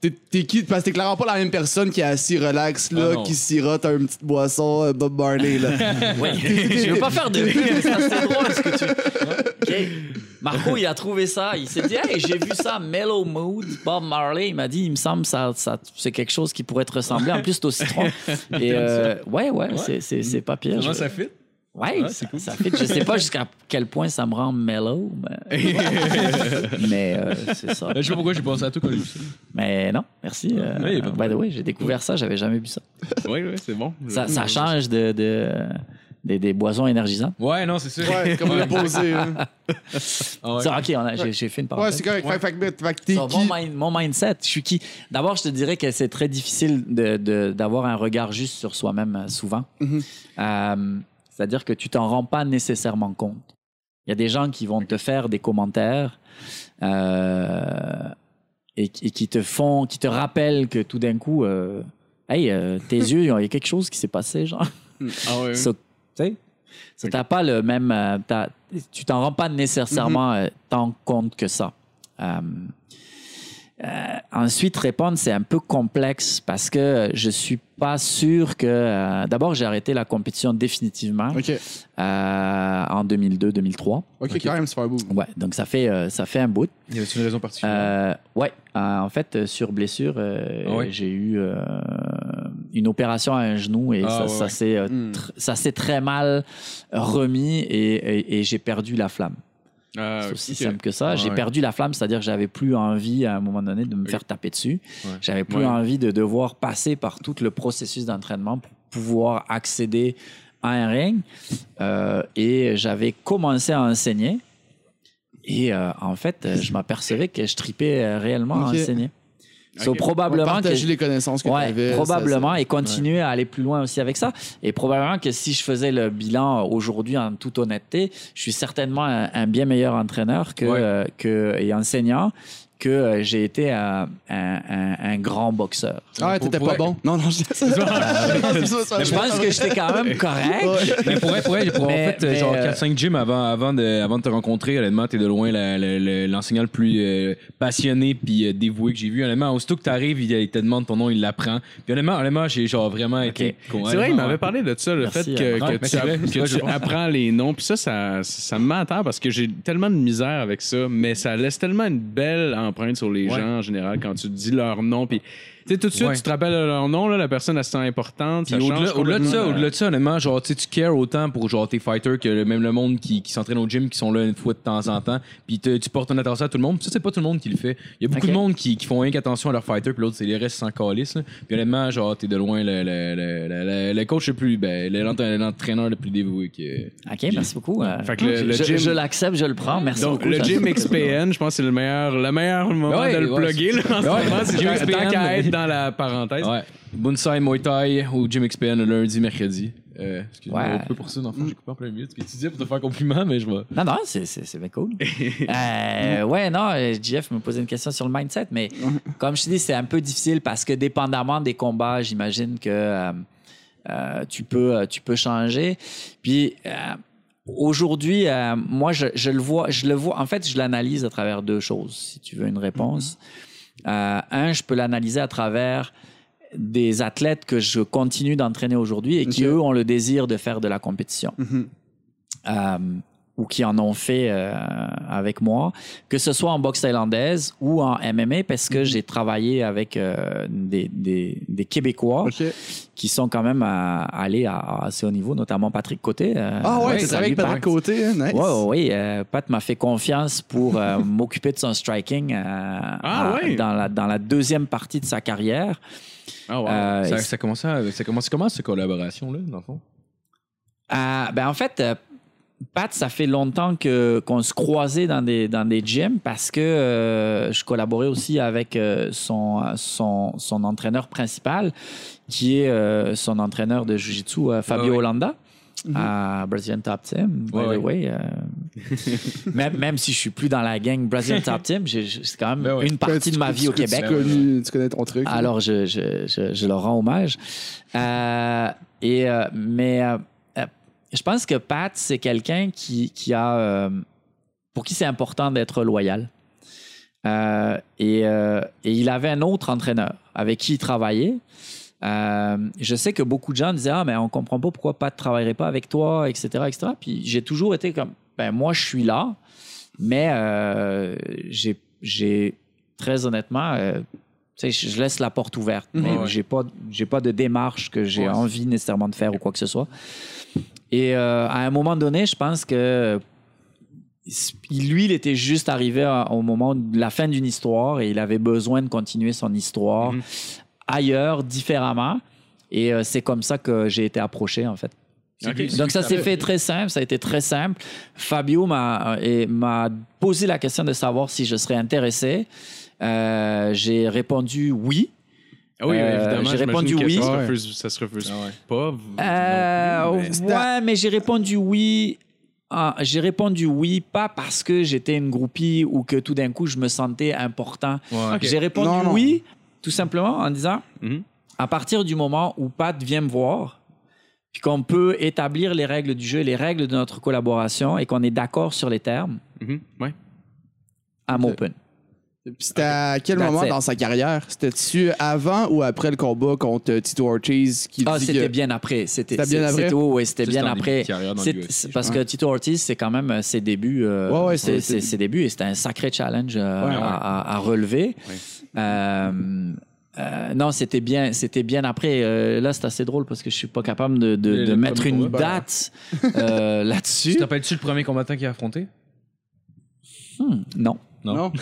T'es qui? Parce que t'es clairement pas la même personne qui est assis relax, là, Ah qui sirote une petite boisson, euh, Bob Marley, là. (laughs) Oui. Je veux pas faire de pub, mais ça, c'est drôle ce que tu. OK. Marco, il a trouvé ça. Il s'est dit, hey, j'ai vu ça, Mellow Mood, Bob Marley. Il m'a dit, il me semble ça, ça c'est quelque chose qui pourrait te ressembler. En plus, c'est au citron. (laughs) Et euh, ouais, ouais, c'est- c'est c'est pas pire. Comment Je- ça fit? Ouais, Ah, ça, c'est cool. ça fait. Je sais pas jusqu'à quel point ça me rend mellow, mais, (laughs) mais euh, c'est ça. Je sais pas pourquoi j'ai pensé à toi quand j'ai vu ça. Mais non, merci. Euh, Ouais, y a pas de by the way, j'ai découvert ça, j'avais jamais vu ça. (laughs) oui oui c'est bon Ça, ça change de, de- des, des boissons énergisantes. Ouais, non, c'est sûr. Ouais, (laughs) comme le posé. hein. Ah ouais. Ça, ok, j'ai fait une Ouais, parenthèse. c'est correct. Fait, fait, fait mon, mind- mon mindset, je suis qui? D'abord, je te dirais que c'est très difficile de- de- d'avoir un regard juste sur soi-même euh, souvent. Mhm. Euh, C'est-à-dire que tu t'en rends pas nécessairement compte. Il y a des gens qui vont te faire des commentaires euh, et, qui- et qui te font, qui te rappellent que tout d'un coup, euh, hey, euh, tes (laughs) yeux, il y a quelque chose qui s'est passé, genre. ah oui Ça, tu sais, pas le même. euh, tu t'en rends pas nécessairement euh, tant compte que ça. Euh, ensuite, répondre, c'est un peu complexe parce que je suis pas sûr que. euh, D'abord, j'ai arrêté la compétition définitivement Ok, euh, en 2002-2003. ok, quand même, c'est un bout. Ouais, donc ça fait, euh, ça fait un bout. Il y avait une raison particulière. Euh, ouais, euh, en fait, sur blessure, Ah ouais? j'ai eu euh, une opération à un genou et Ah ça, ouais, ça s'est Hmm. tr- ça s'est très mal remis et, et- et j'ai perdu la flamme. Ah, C'est aussi simple que ça. Ah j'ai ouais. perdu la flamme, c'est-à-dire que j'avais plus envie à un moment donné de me faire taper dessus. Ouais. J'avais plus Ouais. envie de devoir passer par tout le processus d'entraînement pour pouvoir accéder à un ring euh, et j'avais commencé à enseigner. Et euh, en fait, je m'apercevais que je tripais euh, réellement à Ok. Enseigner. So, probablement que Partager les connaissances que Ouais, avais. probablement, et continuer à aller plus loin aussi avec ça. Et probablement que si je faisais le bilan aujourd'hui en toute honnêteté, je suis certainement un, un bien meilleur entraîneur que, Ouais. euh, que, et enseignant que euh, j'ai été un, un- un- un grand boxeur. Ah, ouais, Pour- t'étais pour- pas bon? Non, non, je dis ça. (laughs) Je pense que j'étais quand même correct. Mais pour, vrai, pour, vrai, pour Mais- en fait, mais, genre euh, 4-5 gyms avant, avant, de, avant de te rencontrer, honnêtement, t'es de loin la- la- la- l'enseignant le plus euh, passionné puis euh, dévoué que j'ai vu. Honnêtement, aussitôt que t'arrives, il, il te demande ton nom, il l'apprend. Puis honnêtement, honnêtement j'ai genre vraiment été. C'est vrai, il m'avait parlé de ça, le Merci, fait que, euh, que ouais, mais tu, c'est vrai, app- c'est que vrai, tu je pense. apprends les noms. Puis ça, ça, ça me parce que j'ai tellement de misère avec ça, mais ça laisse tellement une belle empreinte sur les Ouais. gens en général quand tu dis leur nom. Puis tu sais, tout de suite, Ouais. tu te rappelles leur nom, là, la personne, elle se sent importante. Au-delà, de ça, au-delà de ça, honnêtement, genre, tu sais, tu cares autant pour genre tes fighters que même le monde qui, qui s'entraîne au gym, qui sont là une fois de temps en temps. Puis te- tu portes une attention à tout le monde. Ça, c'est pas tout le monde qui le fait. Il y a beaucoup de monde qui, qui font rien qu'attention à leurs fighters, puis l'autre, c'est les restes sans calice. Puis honnêtement, genre, t'es de loin le, le, le, le- le- le coach le plus, ben, le- l'entra- l'entraîneur le plus dévoué que. OK, merci beaucoup. Euh, Fait que le- le je, gym- je l'accepte, je le prends. Merci Donc, beaucoup. le gym XPN, je pense que c'est le meilleur, le meilleur moment Ouais, de le ouais, plugger Ouais, tant- qu'à être dans la parenthèse. Ouais. Bonsai Muay Thai au Gym XPN le lundi, mercredi. Euh, excuse-moi Ouais. un peu pour ça, dans le fond, j'ai coupé en plein milieu. Ce que tu disais pour te faire compliment, mais je vais. Non, non, c'est, c'est, c'est bien cool. (laughs) Euh, ouais, non, euh, JF me posait une question sur le mindset, mais comme je te dis, c'est un peu difficile parce que dépendamment des combats, j'imagine que euh, euh, tu, peux, euh, tu peux changer. Puis euh, aujourd'hui, euh, moi, je, je le vois, je le vois, en fait, je l'analyse à travers deux choses, si tu veux une réponse. Euh, un, je peux l'analyser à travers des athlètes que je continue d'entraîner aujourd'hui et qui, eux, ont le désir de faire de la compétition. Euh, ou qui en ont fait euh, avec moi, que ce soit en boxe thaïlandaise ou en MMA, parce que j'ai travaillé avec euh, des, des, des Québécois qui sont quand même à- allés à, à assez haut niveau, notamment Patrick Côté. euh, Ah ouais, ouais, c'est avec Patrick Pat. Côté, hein, nice. Ouais, ouais, ouais, euh, Pat m'a fait confiance pour euh, (laughs) m'occuper de son striking euh, à- ouais. dans, la, dans la deuxième partie de sa carrière. Ah, wow. Euh, Ça, ça, commençait à- ça commençait comment, cette collaboration-là, dans le fond? Euh, ben en fait, euh, Pat, ça fait longtemps que qu'on se croisait dans des dans des gyms parce que euh, je collaborais aussi avec euh, son son son entraîneur principal, qui est euh, son entraîneur de jiu-jitsu euh, Fabio Ah ouais. Holanda. À Brazilian Top Team, by Ouais, the way. euh, (laughs) même, même si je suis plus dans la gang Brazilian Top Team, c'est quand même Ben ouais. une partie de ma vie au Québec. Tu connais, tu connais ton truc. Alors, je, je, je, je leur rends hommage. Euh, et, euh, mais je pense que Pat, c'est quelqu'un qui, qui a. euh, pour qui c'est important d'être loyal. Euh, et, euh, et il avait un autre entraîneur avec qui il travaillait. Je sais que beaucoup de gens disaient Ah, mais on comprend pas pourquoi Pat ne travaillerait pas avec toi, etc. etc. Puis j'ai toujours été comme Ben, moi, je suis là, mais j'ai, très honnêtement, je je laisse la porte ouverte. Mais Ouais. j'ai pas, j'ai pas de démarche que j'ai Ouais. envie nécessairement de faire ou quoi que ce soit. Et euh, à un moment donné, je pense que lui, il était juste arrivé à- au moment de la fin d'une histoire et il avait besoin de continuer son histoire Mhm. ailleurs, différemment. Et euh, c'est comme ça que j'ai été approché, en fait. Donc ça s'est fait très simple, ça a été très simple. Fabio m'a m'a posé la question de savoir si je serais intéressé. Euh, j'ai répondu oui. Ah oui, Euh, évidemment. j'ai répondu que oui. Ça Ouais. refuse, ça se refuse Ah ouais. pas. vous- Euh, non mais- ouais, mais j'ai répondu oui. Ah, j'ai répondu oui, pas parce que j'étais une groupie ou que tout d'un coup je me sentais important. Ouais. J'ai répondu Non, non. oui, tout simplement en disant Mhm. à partir du moment où Pat vient me voir, puis qu'on peut établir les règles du jeu, les règles de notre collaboration et qu'on est d'accord sur les termes, Mhm. Ouais. I'm open. Puis C'était à quel That's moment it. dans sa carrière? C'était-tu avant ou après le combat contre Tito Ortiz qui Ah, c'était que... bien après. C'était bien après? c'était- oh, ouais, c'était Ça, bien après. UFC, parce que Tito Ortiz, c'est quand même euh, ses débuts. euh, Ouais, ouais, c'est ses débuts et c'était un sacré challenge euh, Ouais, ouais. à, à- à relever. Ouais. Euh, euh, non, c'était bien, c'était bien après. Euh, là, c'est assez drôle parce que je suis pas capable de, de- mettre une combat. date euh, Tu là-dessus. te rappelles-tu le premier combattant qui a affronté? Hmm, non. Non?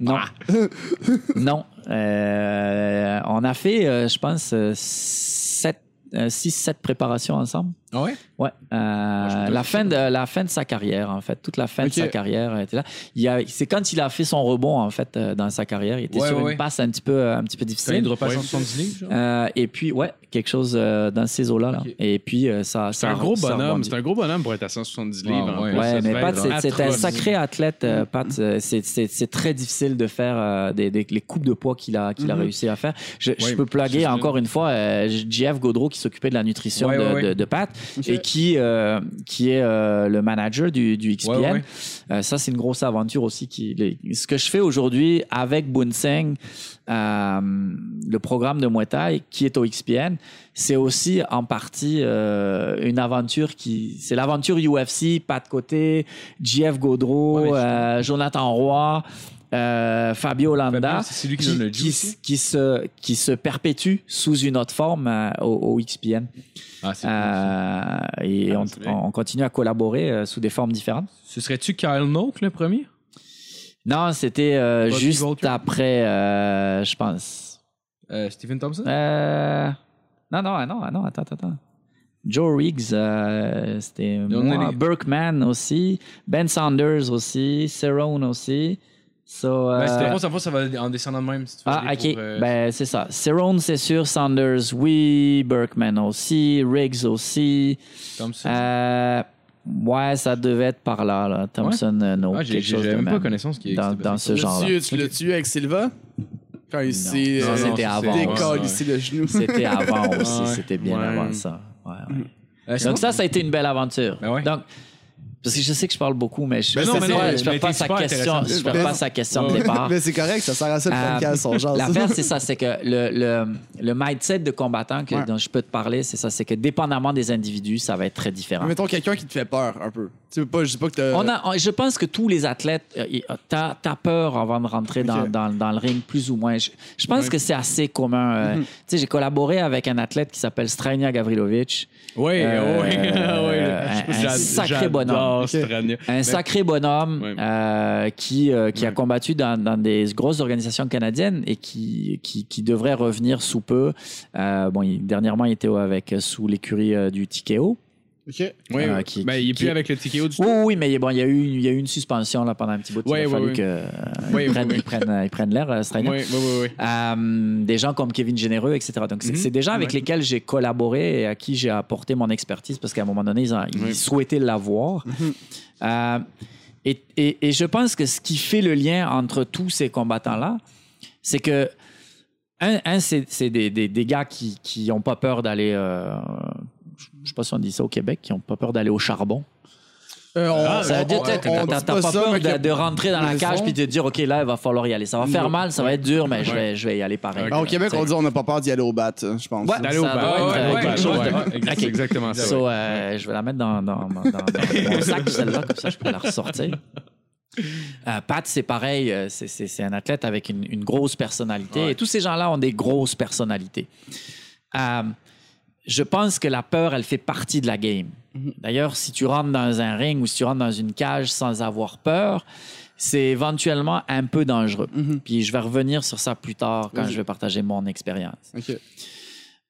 Non. (laughs) (laughs) non. Euh, on a fait, euh, je pense, 6-7 préparations ensemble. Ah ouais? Ouais, euh, la, fin de, la fin de sa carrière, en fait. Toute la fin de sa carrière était là. Il y a- C'est quand il a fait son rebond, en fait, euh, dans sa carrière. Il était Ouais, sur ouais, une passe un petit peu, un petit peu Ça difficile. aidera pas 170 livres, genre? Euh, et puis, ouais, quelque chose euh, dans ces eaux-là. là. Et puis, euh, ça, C'est un gros bonhomme. C'est un gros bonhomme pour être à 170 Ouais, livres. en ouais. Ouais, mais Pat, c'est un sacré athlète. euh, Pat, Euh, c'est- très difficile de faire euh, des, des- les coupes de poids qu'il a, qu'il a Mhm. réussi à faire. Je, peux j'imagine. encore une fois euh, JF Gaudreau qui s'occupait de la nutrition de, Pat. Et qui, euh, qui est euh, le manager du, du XPN. Ouais, ouais. Euh, ça, c'est une grosse aventure aussi. Qui, les- ce que je fais aujourd'hui avec Bunseng, le programme de Muay Thai qui est au XPN, c'est aussi en partie une aventure qui. C'est l'aventure UFC, Pat Côté, JF Gaudreau, Ouais, mais je- Jonathan Roy. Euh, Fabio Landa, Fabio, celui qui se, qui se perpétue sous une autre forme euh, au, au XPN. Ah, cool. Euh, et Ah, on, continue à collaborer sous des formes différentes. Ce serait-tu Kyle Noak, le premier? Non, c'était juste après, je pense. Stephen Thompson? Non, non, ah non, ah non, attends, attends. Joe Riggs, euh, c'était moi. Berkman aussi. Ben Saunders aussi. Cerrone aussi. So, euh, Ben, pas, ça va, ça va en descendant de même. Si tu veux ah, ok. pour, euh, Ben, c'est ça. Cerrone, c'est sûr. Saunders, oui. Berkman aussi. Riggs aussi. Thompson. Euh, ouais, ça devait être par là, là. Thompson, euh, no. Ah, j'ai quelque j'ai chose de même pas connaissance qui Dans- dans ce genre-là. Tu tu l'as tué avec Silva? Quand il s'est Non, euh, c'était avant. ouais. ici le genou. C'était avant aussi. (laughs) Ouais. C'était bien Ouais. avant ça. Ouais, ouais. Euh, Donc ça, ça a été une belle aventure. Ben ouais. Donc, parce que je sais que je parle beaucoup, mais je Ben ne mais non, mais perds pas sa question, je perds Ben pas sa question de départ. Mais c'est correct, ça sert à ça le Euh, podcast, on jase. L'affaire, c'est ça, c'est que le, le, le mindset de combattant que, Ouais. dont je peux te parler, c'est ça, c'est que dépendamment des individus, ça va être très différent. Mettons quelqu'un qui te fait peur un peu. Tu veux pas, je dis pas que t'as. On a, on- je pense que tous les athlètes, euh, y- t'as as peur avant de rentrer dans, Ok. dans, dans le ring, plus ou moins. Je, je pense Ouais. que c'est assez commun. euh. Tu sais, j'ai collaboré avec un athlète qui s'appelle Strania Gavrilovic. Oui, Euh, (laughs) oui, un- un sacré bonhomme. Un sacré bonhomme euh, qui, euh, qui a combattu dans, dans des grosses organisations canadiennes et qui, qui, qui devrait revenir sous peu. Bon, il- dernièrement, il était avec, sous l'écurie du TKO. Ok. Oui, Euh, oui. qui- Ben, il est qui- plus avec le TKO du tout. Oui, oui, mais bon, il y a eu, il y a eu une suspension là, pendant un petit bout. Il Ouais, a ouais, fallu que, euh, prennent, ils prennent, ils prennent l'air, euh. Oui, oui, oui. oui. Euh, des gens comme Kevin Généreux, etc. Donc, c'est Mhm. c'est des gens avec lesquels j'ai collaboré et à qui j'ai apporté mon expertise parce qu'à un moment donné, ils, ont- ils Ouais. souhaitaient l'avoir. Euh, et, et- et je pense que ce qui fait le lien entre tous ces combattants-là, c'est que, un, un, c'est des, des- des gars qui n'ont pas peur d'aller. euh, je ne sais pas si on dit ça au Québec, qui n'ont pas peur d'aller au charbon. Euh, on- Ah, Ça veut t'as- pas, ça, peur de, rentrer dans la cage puis de dire, OK, là, il va falloir y aller. Ça va faire mal, ça va être dur, mais je vais, je vais y aller pareil. Ah, Au Québec, T'sais. on dit on n'a pas peur d'y aller au bat, euh, je pense. Ouais. D'aller au être, ouais, euh, (laughs) exactement ça. So, euh, je vais la mettre dans, dans, dans- dans mon sac, celle-là, comme ça, je peux la ressortir. Euh, Pat, c'est pareil, c'est- c'est c'est un athlète avec une, une grosse personnalité. Et tous ces gens-là ont des grosses personnalités. Euh, je pense que la peur, elle fait partie de la game. D'ailleurs, si tu rentres dans un ring ou si tu rentres dans une cage sans avoir peur, c'est éventuellement un peu dangereux. Mhm. Puis je vais revenir sur ça plus tard quand je vais partager mon expérience. Ok.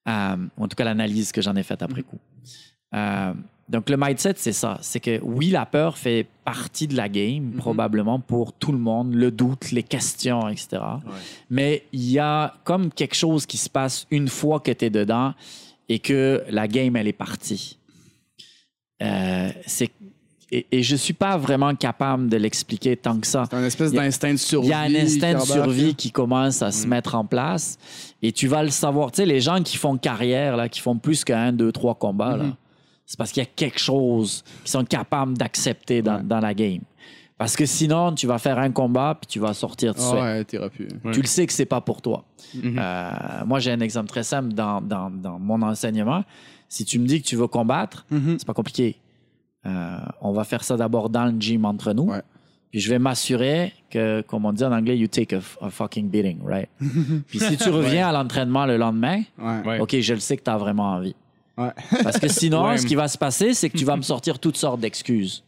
Euh, en tout cas, l'analyse que j'en ai faite après coup. Euh, donc, le mindset, c'est ça. C'est que oui, la peur fait partie de la game, probablement pour tout le monde, le doute, les questions, etc. Mais il y a comme quelque chose qui se passe une fois que tu es dedans et que la game, elle est partie. Euh, c'est et, et je suis pas vraiment capable de l'expliquer tant que ça. C'est un espèce Il y a- d'instinct de survie. Il y a un instinct de survie qui commence à se mettre en place et tu vas le savoir. Tu sais, les gens qui font carrière, là, qui font plus qu'un, deux, trois combats, là, c'est parce qu'il y a quelque chose qu'ils sont capables d'accepter dans, dans la game. Parce que sinon, tu vas faire un combat puis tu vas sortir de suite. ouais. Tu le sais que c'est pas pour toi. Mhm. Euh, moi, j'ai un exemple très simple dans, dans, dans mon enseignement. Si tu me dis que tu veux combattre, Mhm. c'est pas compliqué. Euh, on va faire ça d'abord dans le gym entre nous. Ouais. Puis je vais m'assurer que, comme on dit en anglais, you take a, a fucking beating, right? (laughs) Puis si tu reviens à l'entraînement le lendemain. OK, je le sais que tu as vraiment envie. Ouais. Parce que sinon, Ouais. ce qui va se passer, c'est que tu vas me sortir toutes sortes d'excuses.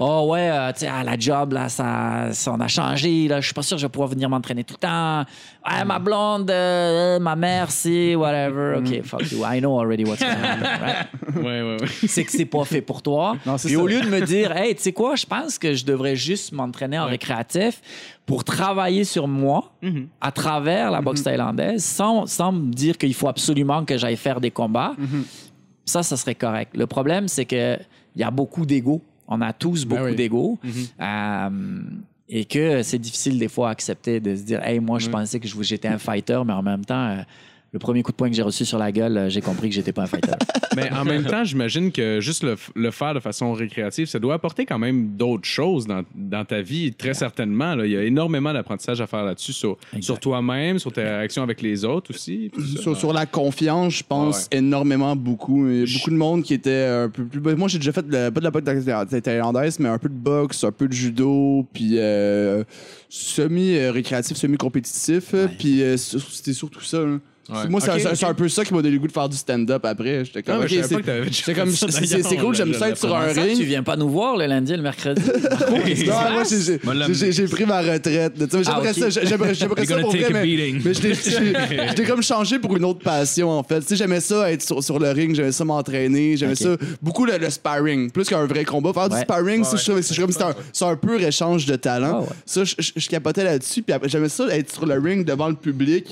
Oh (laughs) ouais, euh, tu sais, à la job, là, ça, ça, on a changé. Là, je suis pas sûr que je vais pouvoir venir m'entraîner tout le temps. Ah, ma blonde, euh, ma mère, c'est whatever. OK, fuck you. I know already what's going on. (laughs) right? Ouais, ouais, ouais. c'est que c'est pas fait pour toi. Non, c'est Puis ça. au lieu de me dire, hey, tu sais quoi, je pense que je devrais juste m'entraîner en récréatif pour travailler sur moi Mhm. à travers la boxe thaïlandaise sans, sans me dire qu'il faut absolument que j'aille faire des combats, ça, ça serait correct. Le problème, c'est que il y a beaucoup d'ego. On a tous beaucoup oui. d'ego. Euh, et que c'est difficile des fois à accepter de se dire, hey, moi, je pensais que je- j'étais un fighter, mais en même temps, euh, le premier coup de poing que j'ai reçu sur la gueule, euh, j'ai compris que j'étais pas un fighter. (laughs) Mais en même temps, j'imagine que juste le, faire de façon récréative, ça doit apporter quand même d'autres choses dans, dans ta vie, très certainement. là. Il y a énormément d'apprentissage à faire là-dessus, sur, sur toi-même, sur tes réactions avec les autres aussi. Sur, sur la confiance, je pense Ah énormément beaucoup. Il y a beaucoup de monde qui était un peu plus. Moi, j'ai déjà fait pas de la boxe thaïlandaise, mais un peu de boxe, un peu de judo, puis euh, semi-récréatif, semi-compétitif. Puis euh, c'était surtout ça. Ouais. Moi, c'est un- peu ça qui m'a donné le goût de faire du stand-up après. J'étais comme, Ah, c'est j'étais comme, ça, c'est cool, j'aime ça être sur un ring. tu viens pas nous voir le lundi et le mercredi? (laughs) (laughs) Non, moi, j'ai- pris ma retraite. J'aimerais Ah, ça, j'aimerais ça pour vrai, mais, mais (laughs) l'ai comme changé pour une autre passion, en fait. Tu sais, j'aimais ça être sur, sur le ring, j'aimais ça m'entraîner, j'aimais ça beaucoup le, le sparring, plus qu'un vrai combat. Faire du sparring, c'est un, c'est un pur échange de talent. Ah. Ça, je, capotais là-dessus. Puis après, j'aimais ça être sur le ring devant le public.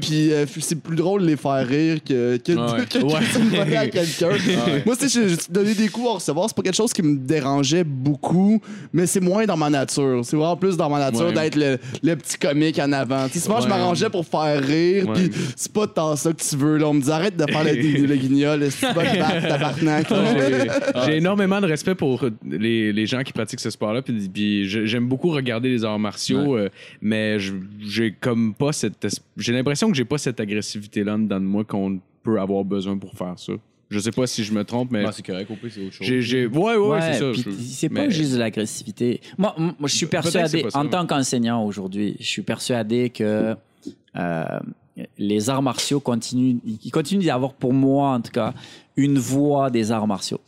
Puis euh, c'est plus drôle de les faire rire que, que, Ouais. que, que de à quelqu'un. (laughs) Moi, tu sais, j'ai donné des coups à recevoir. C'est pas quelque chose qui me dérangeait beaucoup, mais c'est moins dans ma nature. C'est vraiment plus dans ma nature Ouais. d'être le, le petit comique en avant. Tu sais, souvent, je m'arrangeais pour faire rire, Ouais. puis c'est pas tant ça que tu veux. Là. On me dit arrête de faire le, (laughs) le guignol, (laughs) c'est pas de tabarnak. J'ai- J'ai énormément de respect pour les, les gens qui pratiquent ce sport-là. Puis, puis j'aime beaucoup regarder les arts martiaux, euh, mais j'ai comme pas cette. J'ai l'impression que j'ai pas cette agressivité-là dans de moi qu'on peut avoir besoin pour faire ça. Je sais pas si je me trompe, mais Ouais, c'est correct, au pire, c'est autre chose. j'ai. j'ai- Ouais, ouais, ouais, c'est ça. c'est pas mais- juste de l'agressivité. Moi, moi, je suis persuadé, ça, en tant qu'enseignant aujourd'hui, je suis persuadé que euh, les arts martiaux continuent, il continue d'y avoir pour moi en tout cas une voie des arts martiaux.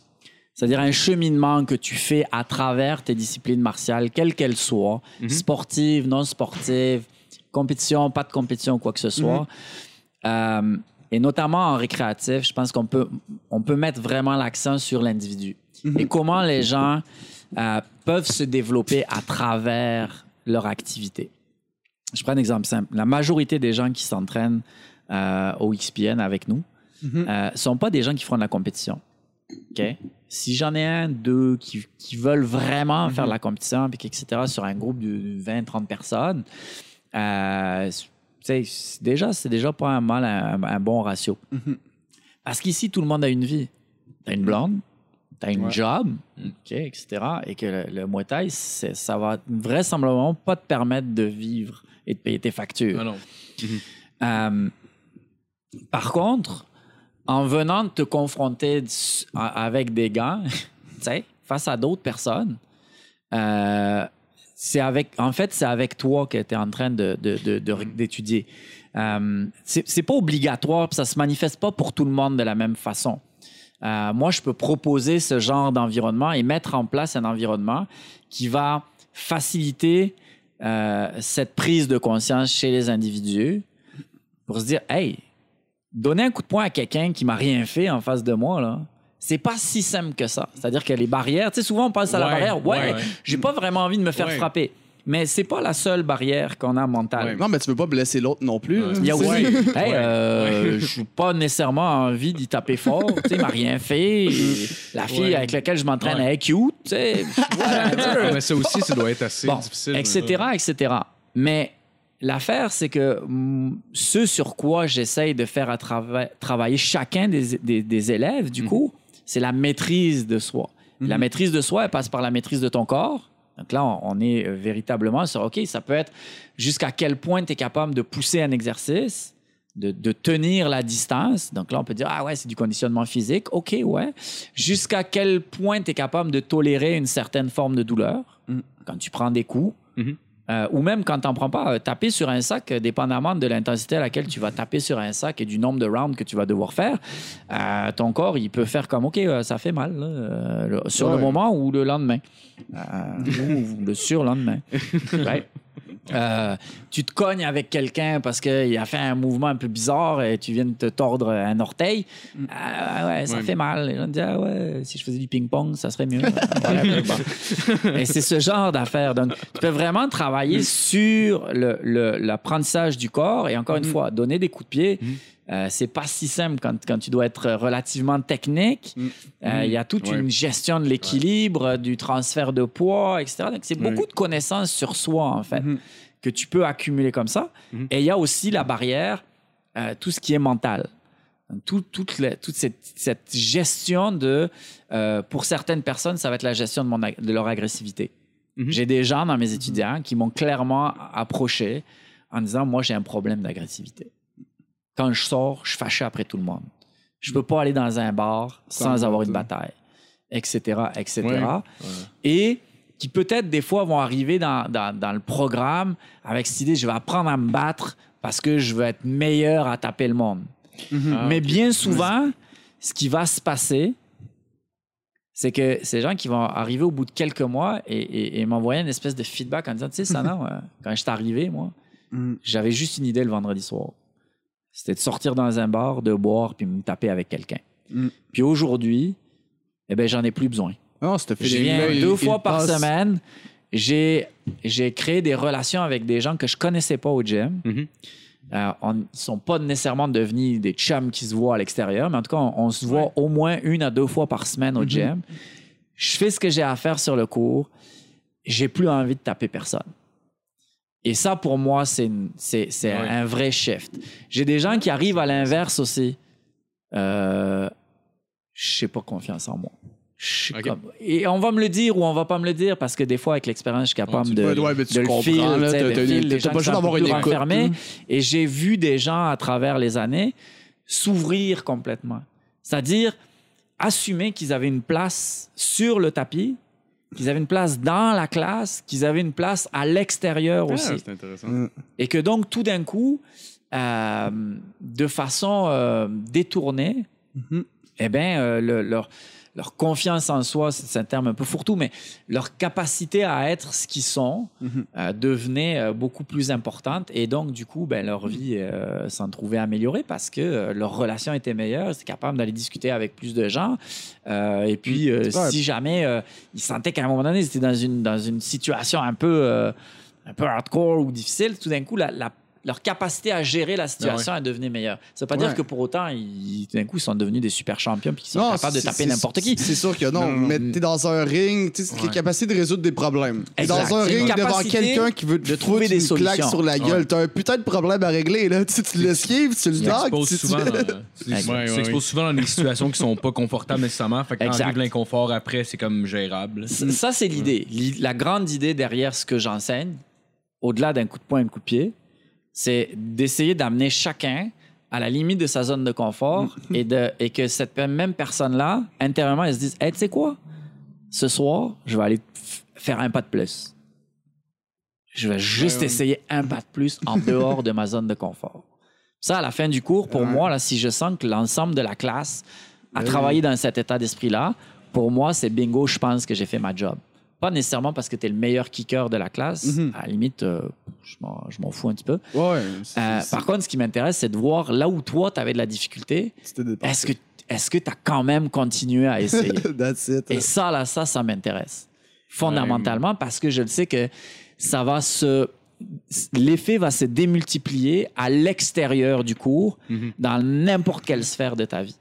C'est-à-dire un cheminement que tu fais à travers tes disciplines martiales, quelles qu'elles soient, Mhm. sportives, non sportives, compétition, pas de compétition, quoi que ce soit. Euh, et notamment en récréatif, je pense qu'on peut, on peut mettre vraiment l'accent sur l'individu. Et comment les gens euh, peuvent se développer à travers leur activité. Je prends un exemple simple. La majorité des gens qui s'entraînent euh, au XPN avec nous ne sont pas des gens qui font de la compétition. OK? Si j'en ai un, deux qui, qui veulent vraiment faire de la compétition, etc., sur un groupe de 20, 30 personnes, euh, c'est déjà, c'est déjà pas un mal, un, un bon ratio. Parce qu'ici, tout le monde a une vie. T'as une blonde, t'as une job, OK, etc. Et que le, le Muay Thai, ça va vraisemblablement pas te permettre de vivre et de payer tes factures. Ah non. Euh, par contre, en venant te confronter avec des (laughs) sais, face à d'autres personnes, euh, c'est avec, en fait, c'est avec toi que tu es en train de, de- de- de- d'étudier. Euh, c'est, pas obligatoire, ça se manifeste pas pour tout le monde de la même façon. Euh, moi, je peux proposer ce genre d'environnement et mettre en place un environnement qui va faciliter euh, cette prise de conscience chez les individus pour se dire, hey, donner un coup de poing à quelqu'un qui m'a rien fait en face de moi, là, c'est pas si simple que ça. C'est-à-dire que les barrières, tu sais, souvent on pense à la Ouais, barrière, ouais, ouais. j'ai pas vraiment envie de me faire Ouais. frapper. Mais c'est pas la seule barrière qu'on a mentale. Ouais. Non, mais tu veux pas blesser l'autre non plus. Il y a aussi, Ouais. hey, euh, je suis pas nécessairement envie d'y taper fort. Tu sais, il m'a rien fait. La fille Ouais. avec laquelle je m'entraîne, Ouais. elle est cute. Mais ça aussi, ça doit être assez Bon, difficile. etc., etc. Mais l'affaire, c'est que mm, ce sur quoi j'essaye de faire à trava- travailler chacun des, des- des élèves, du coup, c'est la maîtrise de soi. La maîtrise de soi, elle passe par la maîtrise de ton corps. Donc là, on, est euh, véritablement sur, OK, ça peut être jusqu'à quel point tu es capable de pousser un exercice, de, de tenir la distance. Donc là, on peut dire, ah ouais, c'est du conditionnement physique. OK, ouais. Jusqu'à quel point tu es capable de tolérer une certaine forme de douleur quand tu prends des coups. Mhm. Euh, ou même quand t'en prends pas, euh, taper sur un sac, euh, dépendamment de l'intensité à laquelle tu vas taper sur un sac et du nombre de rounds que tu vas devoir faire, ton corps, il peut faire comme, OK, ça fait mal, là, le- sur le moment ou le lendemain. (laughs) Ou le surlendemain. (laughs) Ouais. Euh, tu te cognes avec quelqu'un parce qu'il a fait un mouvement un peu bizarre et tu viens de te tordre un orteil. Ah, ouais, ça fait mal. Et on te dit, ah ouais, si je faisais du ping-pong, ça serait mieux. (laughs) Bon. (laughs) Et c'est ce genre d'affaires. Donc, tu peux vraiment travailler sur le- le- l'apprentissage du corps et encore une fois, donner des coups de pied. Euh, c'est pas si simple quand, quand tu dois être relativement technique. Euh, Il y a toute Ouais. une gestion de l'équilibre, du transfert de poids, etc. Donc, c'est beaucoup de connaissances sur soi, en fait, que tu peux accumuler comme ça. Et il y a aussi la barrière, euh, tout ce qui est mental. Tout- toute la- toute cette, cette gestion de, pour certaines personnes, ça va être la gestion de, mon de leur agressivité. Mhm. J'ai des gens dans mes étudiants qui m'ont clairement approché en disant, moi, j'ai un problème d'agressivité. Quand je sors, je suis fâché après tout le monde. Je peux pas aller dans un bar sans avoir une bataille, etc., etc. Ouais. Et qui peut-être des fois vont arriver dans, dans- dans le programme avec cette idée, je vais apprendre à me battre parce que je veux être meilleur à taper le monde. Ah, Mais ok. bien souvent, ce qui va se passer, c'est que ces gens qui vont arriver au bout de quelques mois et, et- et m'envoyer une espèce de feedback en disant, tu sais, ça, non, (laughs) euh, quand je suis arrivé, moi, Mm. j'avais juste une idée le vendredi soir. C'était de sortir dans un bar, de boire, puis me taper avec quelqu'un. Mm. Puis aujourd'hui, eh ben, j'en ai plus besoin. Non, c'était fait Je des- viens il- deux il fois par passe- semaine. J'ai, j'ai créé des relations avec des gens que je connaissais pas au gym. Mhm. Euh, on- ils ne sont pas nécessairement devenus des chums qui se voient à l'extérieur, mais en tout cas, on, on se voit au moins une à deux fois par semaine au gym. Je fais ce que j'ai à faire sur le cours. J'ai plus envie de taper personne. Et ça, pour moi, c'est, Ouais. un vrai shift. J'ai des gens qui arrivent à l'inverse aussi. Euh, je n'ai pas confiance en moi. Comme- Et on va me le dire ou on va pas me le dire parce que des fois, avec l'expérience, je suis capable de, Ouais, ouais, mais tu de le les gens qui sont plus renfermés. hein. Et j'ai vu des gens à travers les années s'ouvrir complètement. C'est-à-dire assumer qu'ils avaient une place sur le tapis, qu'ils avaient une place dans la classe, qu'ils avaient une place à l'extérieur Ah, aussi. c'est intéressant. Mm. Et que donc, tout d'un coup, euh, de façon euh, détournée, Mhm. eh bien, euh, le- leur, leur confiance en soi, c'est un terme un peu fourre-tout, mais leur capacité à être ce qu'ils sont Mhm. euh, devenait euh, beaucoup plus importante. Et donc, du coup, ben, leur vie euh, s'en trouvait améliorée parce que euh, leur relation était meilleure. Ils étaient capables d'aller discuter avec plus de gens. Et puis, Ouais. si jamais ils sentaient qu'à un moment donné, ils étaient dans une, dans une situation un peu, un peu hardcore ou difficile, tout d'un coup, la, la- leur capacité à gérer la situation elle devenait meilleure. Ça veut pas Ouais. dire que pour autant, ils, tout d'un coup, ils sont devenus des super champions puis qu'ils sont Non, capables de taper n'importe qui. C'est sûr que non, Non, mais t'es dans un ring, tu sais, Ouais. capacité de résoudre des problèmes. T'es Exact. dans un ring devant quelqu'un qui veut te de trouver des solutions. sur la gueule. Ouais. T'as un putain de problème à régler, là. Tu, tu l'esquives, tu le t'exposes tu- souvent, (laughs) tu- dans- tu- tu Ouais, ouais, t'exposes souvent dans des situations qui sont pas confortables nécessairement. Fait que quand Exact. arrive l'inconfort après, c'est comme gérable. Ça, c'est l'idée. L'i- La grande idée derrière ce que j'enseigne, au-delà d'un coup de poing et de coup de pied, c'est d'essayer d'amener chacun à la limite de sa zone de confort (laughs) et, de, et que cette même personne-là, intérieurement, elle se dise Hey, tu sais quoi? Ce soir, je vais aller faire un pas de plus. Je vais juste Ouais, ouais. essayer un pas de plus en (laughs) dehors de ma zone de confort. Ça, à la fin du cours, pour Ouais. moi, là, si je sens que l'ensemble de la classe a travaillé dans cet état d'esprit-là, pour moi, c'est bingo, je pense que j'ai fait ma job. Pas nécessairement parce que tu es le meilleur kicker de la classe. Mhm. À la limite, euh, je m'en- fous un petit peu. Ouais. Euh, par contre, ce qui m'intéresse, c'est de voir là où toi, tu avais de la difficulté, est-ce que est-ce que tu as quand même continué à essayer? (laughs) That's it. Et ça, là, ça, ça m'intéresse. Fondamentalement, parce que je le sais que ça va se. L'effet va se démultiplier à l'extérieur du cours, Mhm. dans n'importe quelle sphère de ta vie.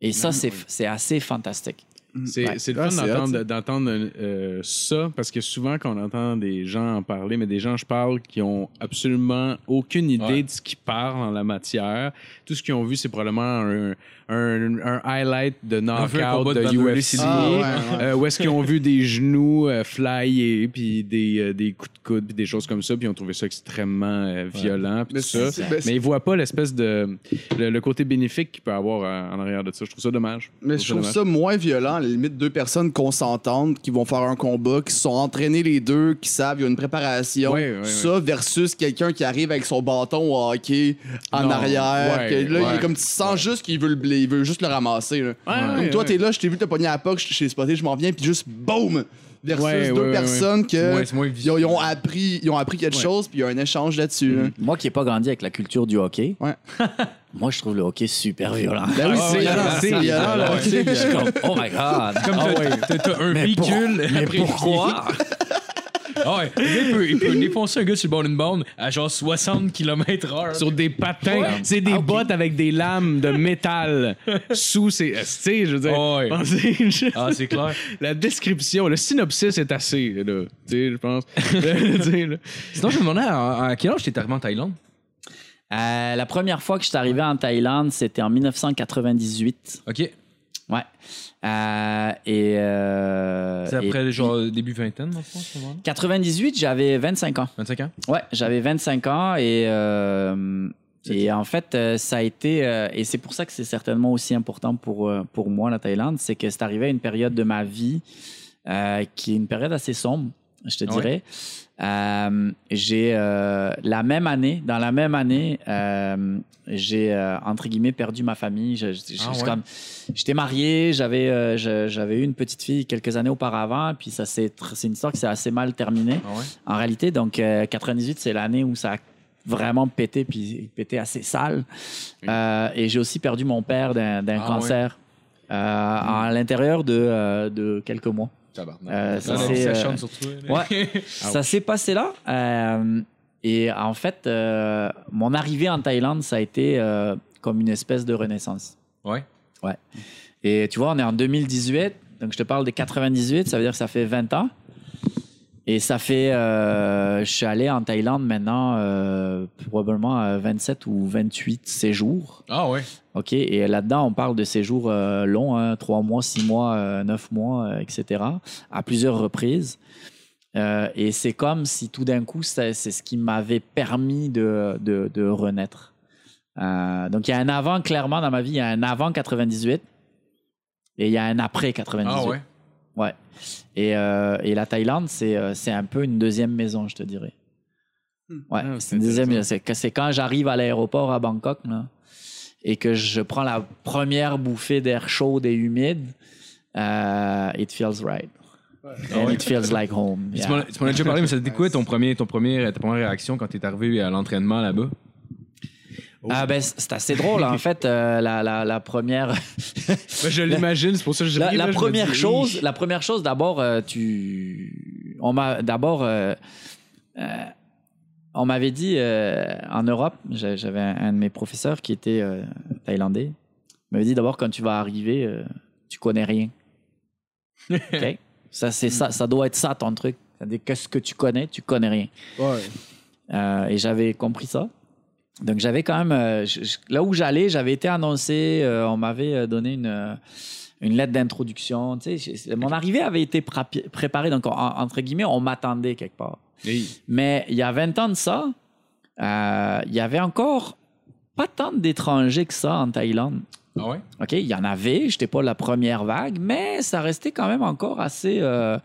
Et ça, c'est assez fantastique. C'est Ouais. c'est le Ah, fun d'entendre euh, ça parce que souvent quand on entend des gens en parler, mais des gens je parle qui ont absolument aucune idée Ouais. de ce qu'ils parlent en la matière. Tout ce qu'ils ont vu, c'est probablement un, un, un highlight de knockout de de UFC. Ah, ouais, ouais. euh, où est-ce qu'ils ont vu des genoux euh, flyer, puis des, euh, des coups de coude, puis des choses comme ça, puis ils ont trouvé ça extrêmement euh, violent, puis Mais tout ça. Mais ils voient pas l'espèce de le, le côté bénéfique qu'il peut avoir euh, en arrière de ça. Je trouve ça dommage. Mais je trouve ça moins violent, à la limite deux personnes consentantes qui vont faire un combat, qui se sont entraînés les deux, qui savent, il y a une préparation. Ça versus quelqu'un qui arrive avec son bâton au hockey en Non, arrière. ouais, que là, il est comme tu sens juste qu'il veut, le, il veut juste le ramasser. là. Comme toi, t'es là, je t'ai vu te pogner à la POC, je t'ai spoté, je m'en reviens, puis juste boum! Versus Ouais, deux ouais, personnes ils, ont, ils ont appris, ils ont appris quelque Ouais. chose, puis il y a un échange là-dessus. là. Moi qui n'ai pas grandi avec la culture du hockey, Ouais. (laughs) moi je trouve le hockey super violent. Ben oui, Ah, c'est violent, c'est (laughs) Je suis comme, oh my god. Comme Ah t'as- un véhicule. Mais pourquoi? Ah ouais, le gars, il peut, il peut défoncer un gars sur le bord d'une bande à genre 60 km/h. Sur des patins. Ouais. C'est des Ah, ok. bottes avec des lames de métal sous ces. Tu sais, je veux dire. Ah ouais. pensez- Ah, c'est clair. La description, le synopsis est assez, là. Tu sais, je pense. (laughs) Tu sais, là. Sinon, je me demandais à, à quel âge t'es arrivé en Thaïlande? Euh, la première fois que je suis arrivé en Thaïlande, c'était en 1998. Ok. Ouais. Euh, et, euh, C'est et après, genre, début vingtaine, dans le fond, à ce moment-là? 98, j'avais 25 ans. 25 ans? Ouais, j'avais 25 ans et, euh, et en fait, ça a été, et c'est pour ça que c'est certainement aussi important pour, pour moi, la Thaïlande, c'est que c'est arrivé à une période de ma vie qui est une période assez sombre, je te dirais. Euh, j'ai euh, la même année, dans la même année, euh, j'ai entre guillemets perdu ma famille. Ah ouais? J'étais marié, j'avais j'avais eu une petite fille quelques années auparavant, puis ça c'est une histoire qui s'est assez mal terminée Ah ouais? en réalité. Donc, euh, 98, c'est l'année où ça a vraiment pété, puis pété assez sale. Et j'ai aussi perdu mon père d'un Ah cancer à l'intérieur de, euh, de quelques mois. Tabarnak. Euh, ça, euh. Ouais, (laughs) ça s'est passé là. Euh, et en fait, euh, mon arrivée en Thaïlande, ça a été euh, comme une espèce de renaissance. Ouais. Ouais. Et tu vois, on est en 2018, donc je te parle de 98, ça veut dire que ça fait 20 ans. Et ça fait, euh, je suis allé en Thaïlande maintenant euh, probablement à 27 ou 28 séjours. Ah ouais. OK. Et là-dedans, on parle de séjours euh, longs, hein, 3 mois, 6 mois, euh, 9 mois, euh, etc., à plusieurs reprises. Euh, et c'est comme si tout d'un coup, c'est ce qui m'avait permis de, de, de renaître. Euh, donc, il y a un avant, clairement, dans ma vie, il y a un avant 98 et il y a un après 98. Ah ouais. Ouais. Et, euh, et la Thaïlande, c'est euh, c'est un peu une deuxième maison, je te dirais. Ouais, Ah, c'est une deuxième maison. C'est quand j'arrive à l'aéroport à Bangkok là, et que je prends la première bouffée d'air chaud et humide. euh, it feels right. And it feels like home. Yeah. Tu m'en tu m'en as déjà parlé, mais c'était quoi ton premier, ton premier, ta première réaction quand t'es arrivé à l'entraînement là-bas? Ah, ben, c'est assez drôle, en fait. euh, la, la, la première. (laughs) Ben, je l'imagine, c'est pour ça que je La, la première chose, la première chose, d'abord, euh, tu, on m'a d'abord, euh, on m'avait dit en Europe, j'a- j'avais un, un de mes professeurs qui était thaïlandais, il m'avait dit d'abord quand tu vas arriver, tu connais rien. (laughs) Ok, ça c'est ça, ça doit être ça ton truc. C'est-à-dire qu'est-ce que tu connais, tu connais rien. Ouais. Et j'avais compris ça. Donc j'avais quand même, euh, je- je- là où j'allais, j'avais été annoncé, euh, on m'avait euh, donné une, une lettre d'introduction. Tu sais, mon arrivée avait été préparée, donc en- entre guillemets, on m'attendait quelque part. Mais il y a 20 ans de ça, euh, il y avait encore pas tant d'étrangers que ça en Thaïlande. Ah ouais? OK, il y en avait, j'étais pas la première vague, mais ça restait quand même encore assez. euh,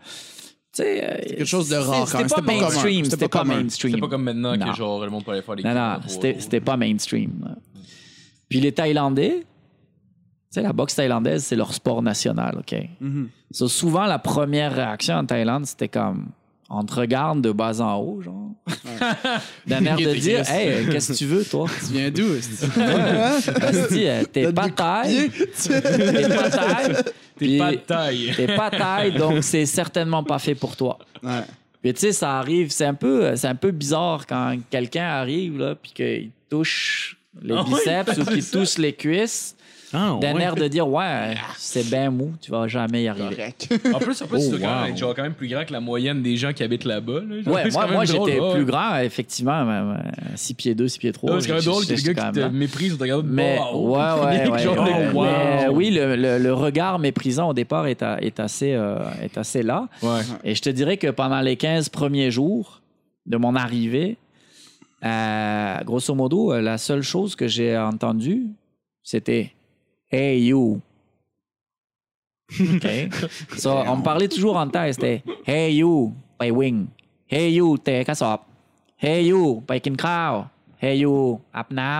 euh, quelque chose de rare, C'était pas C'était mainstream. C'était C'était pas mainstream. C'est pas comme maintenant Non. que genre le monde peut aller faire des Non, non, c'était c'était pas mainstream. Puis les Thaïlandais, tu sais, la boxe thaïlandaise, c'est leur sport national, OK? Mhm. So, souvent, la première réaction en Thaïlande, c'était comme, on te regarde de bas en haut, genre. D'un air de dire, hey, qu'est-ce que tu veux, toi? Tu viens d'où? euh, (laughs) T'es pas taille. T'es pas taille. T'es pas taille. T'es pas taille, donc c'est certainement pas fait pour toi. Ouais. Puis tu sais, ça arrive, c'est un peu, c'est un peu bizarre quand quelqu'un arrive là, puis qu'il touche les Ah oui, biceps ou qu'il (laughs) touche les cuisses, Ah, d'un ouais. air de dire ouais, c'est bien mou, tu vas jamais y arriver. Correct. (laughs) En plus, en plus, Oh, tu dois quand même wow. être genre quand même plus grand que la moyenne des gens qui habitent là-bas. là. Ouais, c'est moi, j'étais ouais. plus grand, effectivement, 6 pieds 2, 6 pieds 3. Ouais, C'est quand même drôle que les gars qui te méprisent, on te regarde. Mais wow. ouais, ouais, (laughs) ouais. Genre, ouais. oh, wow. Mais oui, le, le- le regard méprisant au départ est, à- est assez, euh, est assez là. Ouais. Et je te dirais que pendant les 15 premiers jours de mon arrivée, euh, grosso modo, euh, la seule chose que j'ai entendue, c'était Hey you. (laughs) OK? So, on me parlait toujours en tête. C'était Hey you, ไปวิ่ง Hey you เตะกระสอบ Hey you ไปกินข้าว Hey you อาบน้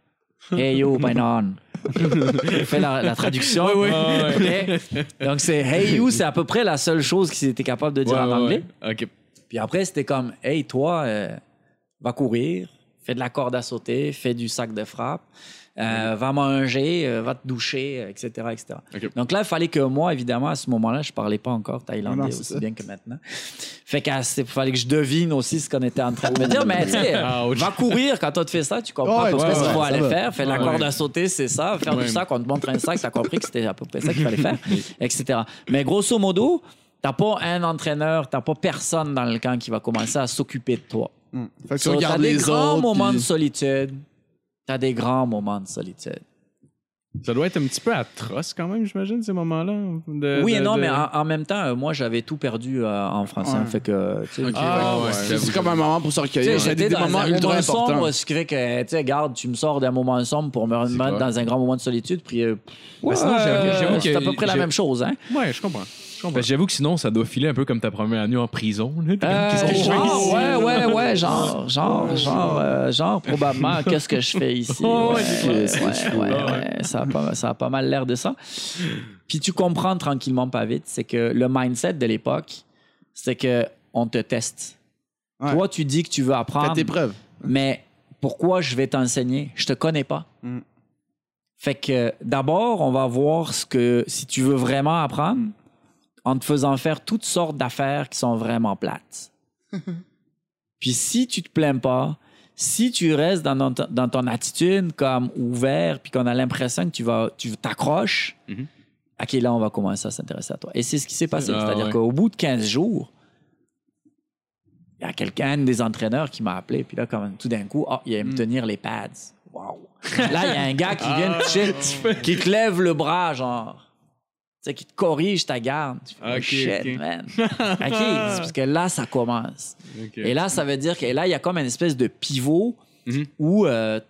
ำ Hey you ไปนอน (laughs) Je fais la, la traduction. OK? Donc, c'est Hey you, c'est à peu près la seule chose qu'ils étaient capables de dire en anglais. OK. Puis après, c'était comme, hey, toi, euh, va courir, fais de la corde à sauter, fais du sac de frappe, euh, va manger, euh, va te doucher, euh, etc., etc. Ok. Donc là, il fallait que moi, évidemment, à ce moment-là, je parlais pas encore thaïlandais Non, aussi ça. bien que maintenant. Fait qu'il fallait que je devine aussi ce qu'on était en train de me dire. Mais tu sais, (laughs) Ouch. va courir quand on te fait ça, tu comprends Ouais, à peu près ouais, ce qu'il faut aller va. faire. De la corde à sauter, c'est ça. Faire du sac, on te montre un sac, t'as compris que c'était à peu près ça qu'il fallait faire, etc. Mais grosso modo, t'as pas un entraîneur, t'as pas personne dans le camp qui va commencer à s'occuper de toi. Fait que tu So, regardes des les grands autres. moments de solitude. T'as des grands moments de solitude. Ça doit être un petit peu atroce quand même, j'imagine, ces moments-là. de- oui et de- non, de- mais en, en même temps, euh, moi, j'avais tout perdu euh, en français. Ouais. Fait que, Ah, ouais. C'est c'est comme un moment pour se recueillir. j'étais des, dans moments un ultra moment sombre, ce qui fait que, tu sais, garde, tu me sors d'un moment sombre pour me remettre quoi? dans un grand moment de solitude, puis euh, Ouais, sinon, j'avoue- j'avoue c'est à peu près la même chose, hein? Ouais, je comprends. Parce que J'avoue que sinon, ça doit filer un peu comme ta première nuit en prison. là. T'es comme, Euh, qu'est-ce que je fais genre, ici? ouais, ouais, ouais, genre, (laughs) genre, genre, euh, genre, probablement, (laughs) qu'est-ce que je fais ici? Ouais, ouais, clair, c'est ouais, ouais, ouais, ça, a pas, ça a pas mal l'air de ça. Puis tu comprends tranquillement, pas vite, c'est que le mindset de l'époque, c'est que on te teste. Ouais. Toi, tu dis que tu veux Fais apprendre, tes preuves. mais pourquoi je vais t'enseigner? Je te connais pas. Mm. Fait que d'abord, on va voir ce que, si tu veux vraiment apprendre, en te faisant faire toutes sortes d'affaires qui sont vraiment plates. (laughs) Puis si tu te plains pas, si tu restes dans, ton attitude comme ouvert, puis qu'on a l'impression que tu vas, tu t'accroches, Mhm. OK, là, on va commencer à s'intéresser à toi. Et c'est ce qui s'est passé. Ah, C'est-à-dire ouais. qu'au bout de 15 jours, il y a quelqu'un, un des entraîneurs, qui m'a appelé. Puis là, comme tout d'un coup, oh, il va me tenir les pads. Wow. (laughs) Là, il y a un gars qui vient te toucher, qui te lève le bras, genre. Tu sais, qui te corrige ta garde. Tu fais, oh, shit, man. (laughs) OK, parce que là, ça commence. Et là, ça veut dire que là, il y a comme une espèce de pivot Mhm. où euh,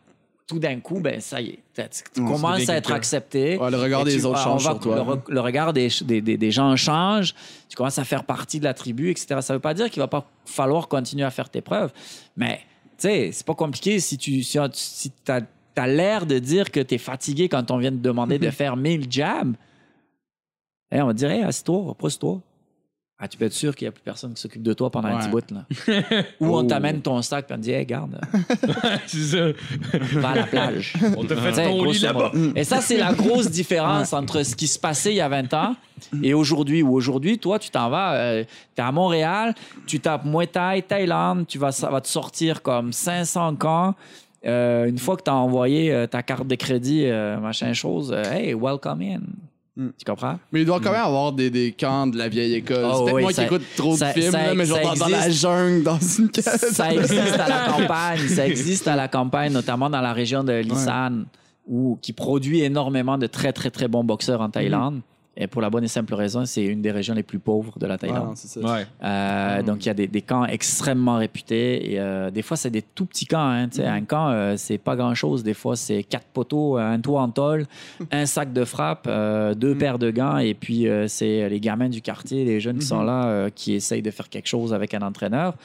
tout d'un coup, ben ça y est, tu- Ouais, commences à être accepté. Ouais, le regard des tu- autres change on va- sur toi. Le, re- le regard des, des, des- des gens change. Tu commences à faire partie de la tribu, etc. Ça veut pas dire qu'il va pas falloir continuer à faire tes preuves. Mais, tu sais, c'est pas compliqué si tu si, si as, l'air de dire que tu es fatigué quand on vient te demander de faire 1000 jabs. Eh, on va te dire, hey, assis-toi, repose-toi. Ah, tu peux être sûr qu'il n'y a plus personne qui s'occupe de toi pendant un Ouais. petit bout. Là. (laughs) Ou on t'amène ton sac et on te dit, hey, garde, (laughs) C'est ça. va à la plage. On t'a fait ton lit là-bas. Et ça, c'est la grosse différence (laughs) entre ce qui se passait il y a 20 ans et aujourd'hui. Ou aujourd'hui, toi, tu t'en vas, euh, t'es à Montréal, tu tapes Muay Thai, Thaïlande, tu vas, ça va te sortir comme 500 camps. Euh, une fois que tu as envoyé euh, ta carte de crédit, machin chose, hey, welcome in. Mm. Tu comprends? Mais il doit quand même avoir des, des camps de la vieille école. Oh, c'est peut-être oui, moi ça- qui écoute trop ça- de films, ça- là, mais genre dans, dans la existe. jungle, dans une (laughs) case. ça existe à la campagne. Ça existe à la campagne, notamment dans la région de Lisan, où, qui produit énormément de très, très, très bons boxeurs en Thaïlande. Et pour la bonne et simple raison, c'est une des régions les plus pauvres de la Ah, Thaïlande. c'est ça. Ouais. Euh, Donc, il y a des, des camps extrêmement réputés. Et euh, des fois, c'est des tout petits camps. hein. Sais, Un camp, euh, c'est pas grand-chose. Des fois, c'est quatre poteaux, un toit en tôle, (laughs) un sac de frappe, euh, deux paires de gants. Et puis, euh, c'est les gamins du quartier, les jeunes qui sont là, euh, qui essayent de faire quelque chose avec un entraîneur.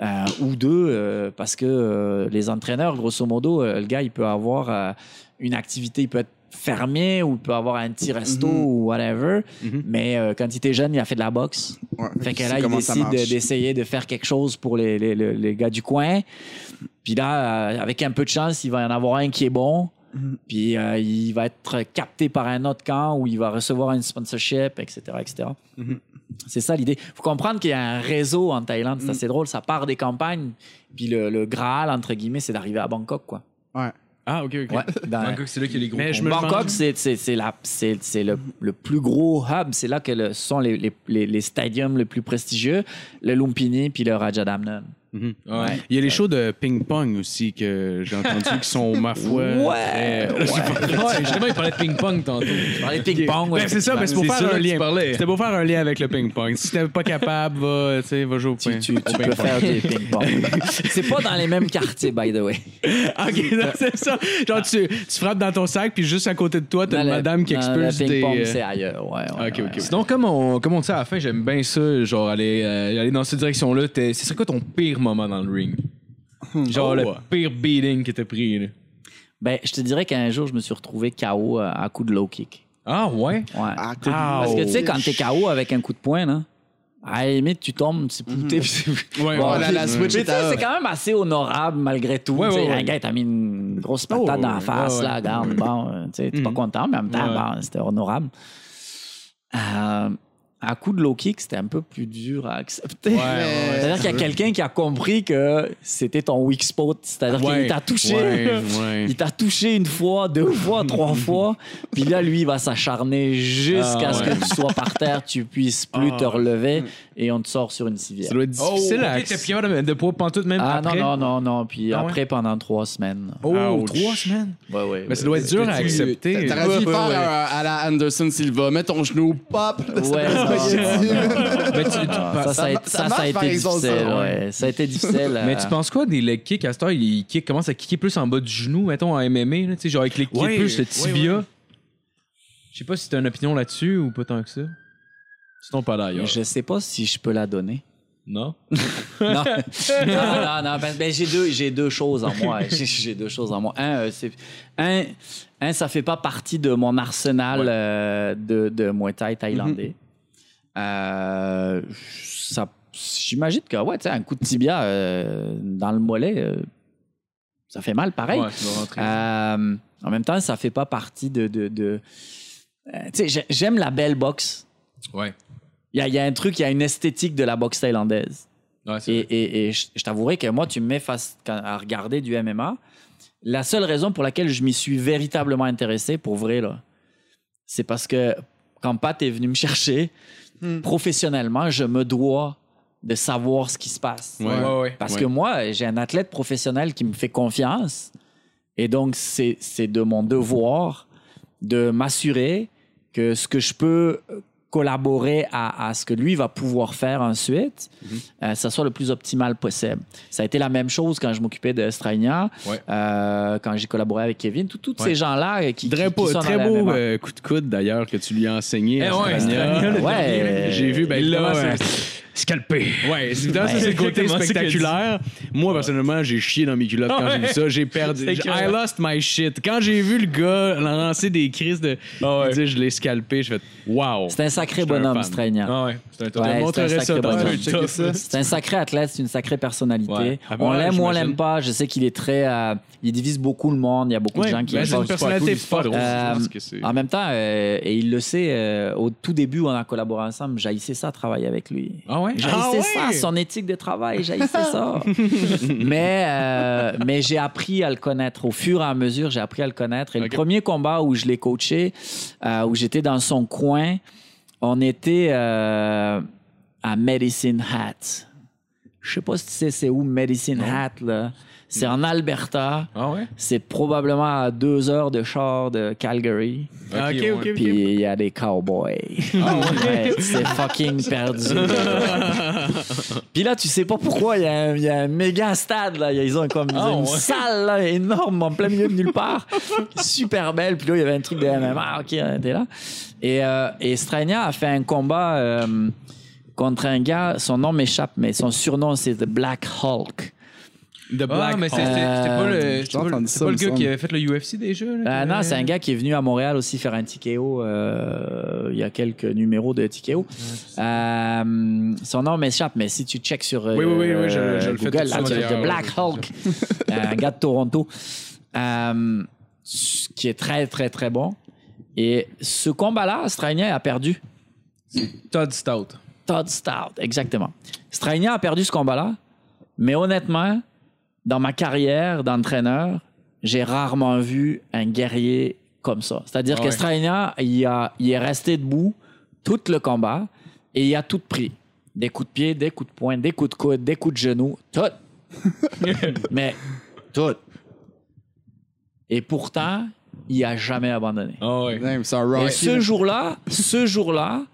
Euh, ou deux, euh, parce que euh, les entraîneurs, grosso modo, euh, le gars, il peut avoir euh, une activité, il peut être fermé ou il peut avoir un petit resto Mhm. ou whatever. Mhm. Mais euh, quand il était jeune, il a fait de la boxe. Ouais, Fait que là, il décide d'essayer de faire quelque chose pour les, les, les- les gars du coin. Puis là, euh, avec un peu de chance, il va y en avoir un qui est bon. Mhm. Puis euh, il va être capté par un autre camp où il va recevoir une sponsorship, etc. etc. C'est ça l'idée. Il faut comprendre qu'il y a un réseau en Thaïlande. C'est assez drôle. Ça part des campagnes. Puis le, le Graal, entre guillemets, c'est d'arriver à Bangkok. Quoi. Ah, ok, ok. Ouais, dans- Bangkok, c'est là qu'il y a les gros Mais je combats. me Bangkok, demande- c'est, c'est, c'est, la- c'est, c'est le, le plus gros hub. C'est là que le- sont les, les, les, les stadiums les plus prestigieux, le Lumpini puis le Mhm. Ouais. Il y a les shows de ping-pong aussi que j'ai entendu qui sont, ma foi. Ouais, très- Ouais, justement, il parlait de ping-pong tantôt. Parlais de ping-pong, ouais. Ben, c'est ça, mais c'est pour C'est faire un lien. C'était pour faire un lien avec le ping-pong. Si t'es pas capable, va, tu sais, va jouer au Tu, ping- tu, au tu peux ping-pong. faire du ping-pong. (laughs) C'est pas dans les mêmes quartiers, by the way. Ok, non, c'est ça. Genre, tu, tu frappes dans ton sac, puis juste à côté de toi, t'as Dans une le- madame qui expulse le des. ping-pong, euh, c'est ailleurs. Ouais, ouais, Ok, ouais, ok, ouais. Sinon, comme on, comme on dit à la fin, j'aime bien ça, genre aller, euh, aller dans cette direction-là. C'est quoi ton pire moment dans le ring? Genre Oh. le pire beating que t'as pris. Là. Ben, je te dirais qu'un jour, je me suis retrouvé KO à, à coup de low kick. Ah ouais? Ouais. Ah, Parce que tu sais, quand t'es KO avec un coup de poing, là, à la limite, tu tombes, tu pouté. Ouais, Bon, ouais. la, la switch c'est quand même assez honorable malgré tout. Ouais, ouais, ouais. Un gars, t'as mis une grosse patate Oh, dans la face, ouais, là, regarde, bon, euh, tu sais, t'es pas Mhm. content, mais en même temps, Ouais. bon, c'était honorable. Euh, à coup de low kick, c'était un peu plus dur à accepter. Ouais, (laughs) ouais, C'est-à-dire qu'il y a quelqu'un qui a compris que c'était ton weak spot. C'est-à-dire Ouais. qu'il t'a touché. Il t'a touché une fois, deux fois, trois (laughs) fois. Puis là, lui, il va s'acharner jusqu'à Ah, ce que tu sois par terre, tu puisses plus Ah. te relever et on te sort sur une civière. Ça doit être Oh, difficile à ok, t'es plus capable de, pas pantoute même Ah après? non, non, non, non. Puis Ah ouais? après, pendant trois semaines. Oh, Ouch. trois semaines? Ouais, ouais. Mais ça doit être dur à accepter. T'aurais dû faire un- à la Anderson Silva. Mets ton genou, pop. ça Ouais, (laughs) (laughs) tu- Ah, ça, ça, a, Ça été- ça, ça difficile. ça, ouais. Ça a été difficile. mais euh, tu penses quoi des leg kicks à cette heure? Ils kick- commencent à kicker plus en bas du genou, mettons en MMA, là, tu sais, genre avec les kicks plus le tibia? Je sais pas si t'as une opinion là-dessus ou pas tant que ça. Sinon, pas d'ailleurs. Je sais pas si je peux la donner. Non? (laughs) non, non, non, non, ben, ben, j'ai deux, j'ai deux choses en moi. (laughs) J'ai, j'ai deux choses en moi. Un, euh, c'est, un, un, ça fait pas partie de mon arsenal Ouais. euh, de, de Muay Thai thaïlandais. Euh, ça, j'imagine que, ouais, tu sais, un coup de tibia euh, dans le mollet, euh, ça fait mal pareil. Ouais, tu. Euh, en même temps, ça fait pas partie de. de, de- euh, tu sais, j'ai- j'aime la belle boxe. Ouais. Il y a, il y a un truc, il y a une esthétique de la boxe thaïlandaise. Ouais, Et, et- et je, je t'avouerai que moi, tu me mets face à regarder du MMA. La seule raison pour laquelle je m'y suis véritablement intéressé, pour vrai, là, c'est parce que quand Pat est venu me chercher, professionnellement, je me dois de savoir ce qui se passe. Ouais. Ouais, ouais. Parce Ouais. que moi, j'ai un athlète professionnel qui me fait confiance. Et donc, c'est c'est de mon devoir de m'assurer que ce que je peux collaborer à, à ce que lui va pouvoir faire ensuite, euh, ça soit le plus optimal possible. Ça a été la même chose quand je m'occupais de Strainia, Ouais. euh, quand j'ai collaboré avec Kevin, tous Ouais. ces gens-là euh, qui, qui, Très, qui beau, sont très dans beau euh, coup de coude d'ailleurs que tu lui as enseigné. Eh à ouais, Strania. Strania, le Ouais, dernier, J'ai vu, ben Il Scalpé. Ouais, c'est le côté Exactement ce a spectaculaire. Moi, personnellement, j'ai chié dans mes culottes quand j'ai vu ça. J'ai perdu. I lost my shit. Quand j'ai vu le gars lancer des crises de. Ah je l'ai scalpé, je fais Wow. C'est un sacré bonhomme. Strainia. Ah ouais. C'est un un sacré ça dans. C'est un athlète, c'est une sacrée personnalité. Ouais. Ah, on ouais, l'aime ou on l'aime pas. Je sais qu'il est très. euh, il divise beaucoup le monde. Il y a beaucoup Ouais, de gens qui ben, aiment c'est pas. une personnalité forte. Euh, En même temps, euh, et il le sait, au tout début, on a collaboré ensemble. J'haïssais ça, travailler avec lui. Ah ouais? J'haïssais Ah ouais? ça, son éthique de travail, j'haïssais ça. (laughs) mais euh, mais j'ai appris à le connaître. Au fur et à mesure, j'ai appris à le connaître. Et le premier combat où je l'ai coaché, euh, où j'étais dans son coin, on était euh, à Medicine Hat. Je sais pas si tu sais c'est où Medicine Hat, là. C'est en Alberta. Ah ouais? C'est probablement à deux heures de char de Calgary. Ah, ok, ok, ok. Puis il y a des cowboys. (laughs) Ouais, c'est fucking perdu. (laughs) Puis là, tu sais pas pourquoi, il y, a un- il y a un méga stade, là. Ils ont comme Ah, une ouais. salle là, énorme en plein milieu de nulle part. Super belle. Puis là, il y avait un truc de MMA. Ah, OK, on était là. Et, euh, et Strania a fait un combat euh, contre un gars. Son nom m'échappe, mais son surnom, c'est The Black Hulk. The Ah, Black mais c'était pas le, c'était pas, le- ça, c'était pas le me gars qui avait fait le UFC déjà? là, Euh, que- non, c'est un gars qui est venu à Montréal aussi faire un TKO. euh, il y a quelques numéros de TKO. Euh, son nom m'échappe, mais si tu checks sur euh, Oui, oui, oui, oui, je- je le fais. The Black Hulk, (laughs) un gars de Toronto, euh, qui est très, très, très bon. Et ce combat-là, Strania a perdu. Todd Stout. Todd Stout, exactement. Strania a perdu ce combat-là, mais honnêtement, dans ma carrière d'entraîneur, j'ai rarement vu un guerrier comme ça. C'est-à-dire Ah que. Strania, il, a, il est resté debout tout le combat et il a tout pris. Des coups de pied, des coups de poing, des coups de coude, des coups de genoux, tout. (laughs) Mais tout. Et pourtant, il a jamais abandonné. Ah ouais. Damn, c'est un Et ce jour-là, ce jour-là,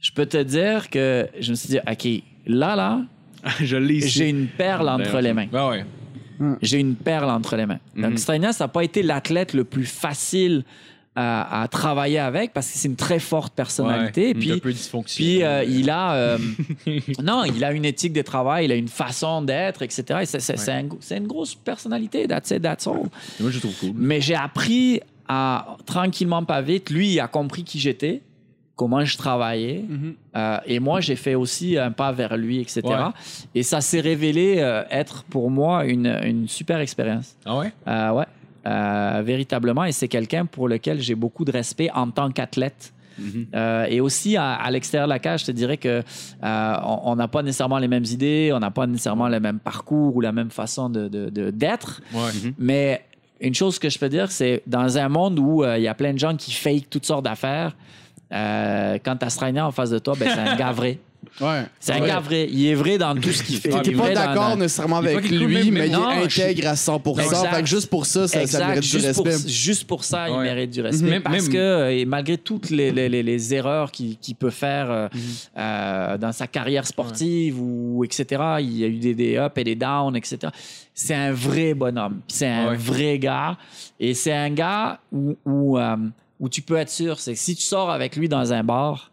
je peux te dire que je me suis dit, OK, là, là, (laughs) Je l'ai ici. j'ai une perle entre les mains. Ah ouais. J'ai une perle entre les mains. Donc, Strania, ça n'a pas été l'athlète le plus facile à, à travailler avec parce que c'est une très forte personnalité. Ouais. Et puis, un peu dysfonctionnel. puis euh, il a, euh, (laughs) non, il a une éthique de travail, il a une façon d'être, etc. Et c'est, c'est- c'est un- c'est une grosse personnalité, that's it, that's all. Moi, je trouve cool. Mais j'ai appris à, tranquillement, pas vite, lui, il a compris qui j'étais, comment je travaillais. Euh, et moi, j'ai fait aussi un pas vers lui, etc. Ouais. Et ça s'est révélé euh, être pour moi une, une super expérience. Ah ouais? Euh, ouais, euh, véritablement. Et c'est quelqu'un pour lequel j'ai beaucoup de respect en tant qu'athlète. Euh, et aussi à, à l'extérieur de la cage, je te dirais que euh, on n'a pas nécessairement les mêmes idées, on n'a pas nécessairement le même parcours ou la même façon de d'être. Ouais. Mais une chose que je peux dire, c'est dans un monde où euh, il y a plein de gens qui fake toutes sortes d'affaires, euh, quand tu as Strainer en face de toi, ben, c'est un gars (laughs) vrai. Ouais. C'est un Ouais. gars vrai. Il est vrai dans tout ce qu'il fait. T'es Il est pas d'accord dans- nécessairement avec lui, mais- il est intègre à 100%. Exact. Fait que juste pour ça, ça, mérite du pour, respect. juste pour ça, il mérite du respect. Même- parce même- que, euh, et malgré toutes les, les- les- les erreurs qu'il peut faire euh, Mhm. euh, dans sa carrière sportive, ou etc., il y a eu des, des ups et des downs, etc. C'est un vrai bonhomme. C'est un Ouais. vrai gars. Et c'est un gars où, où, euh, où tu peux être sûr, c'est que si tu sors avec lui dans un bar,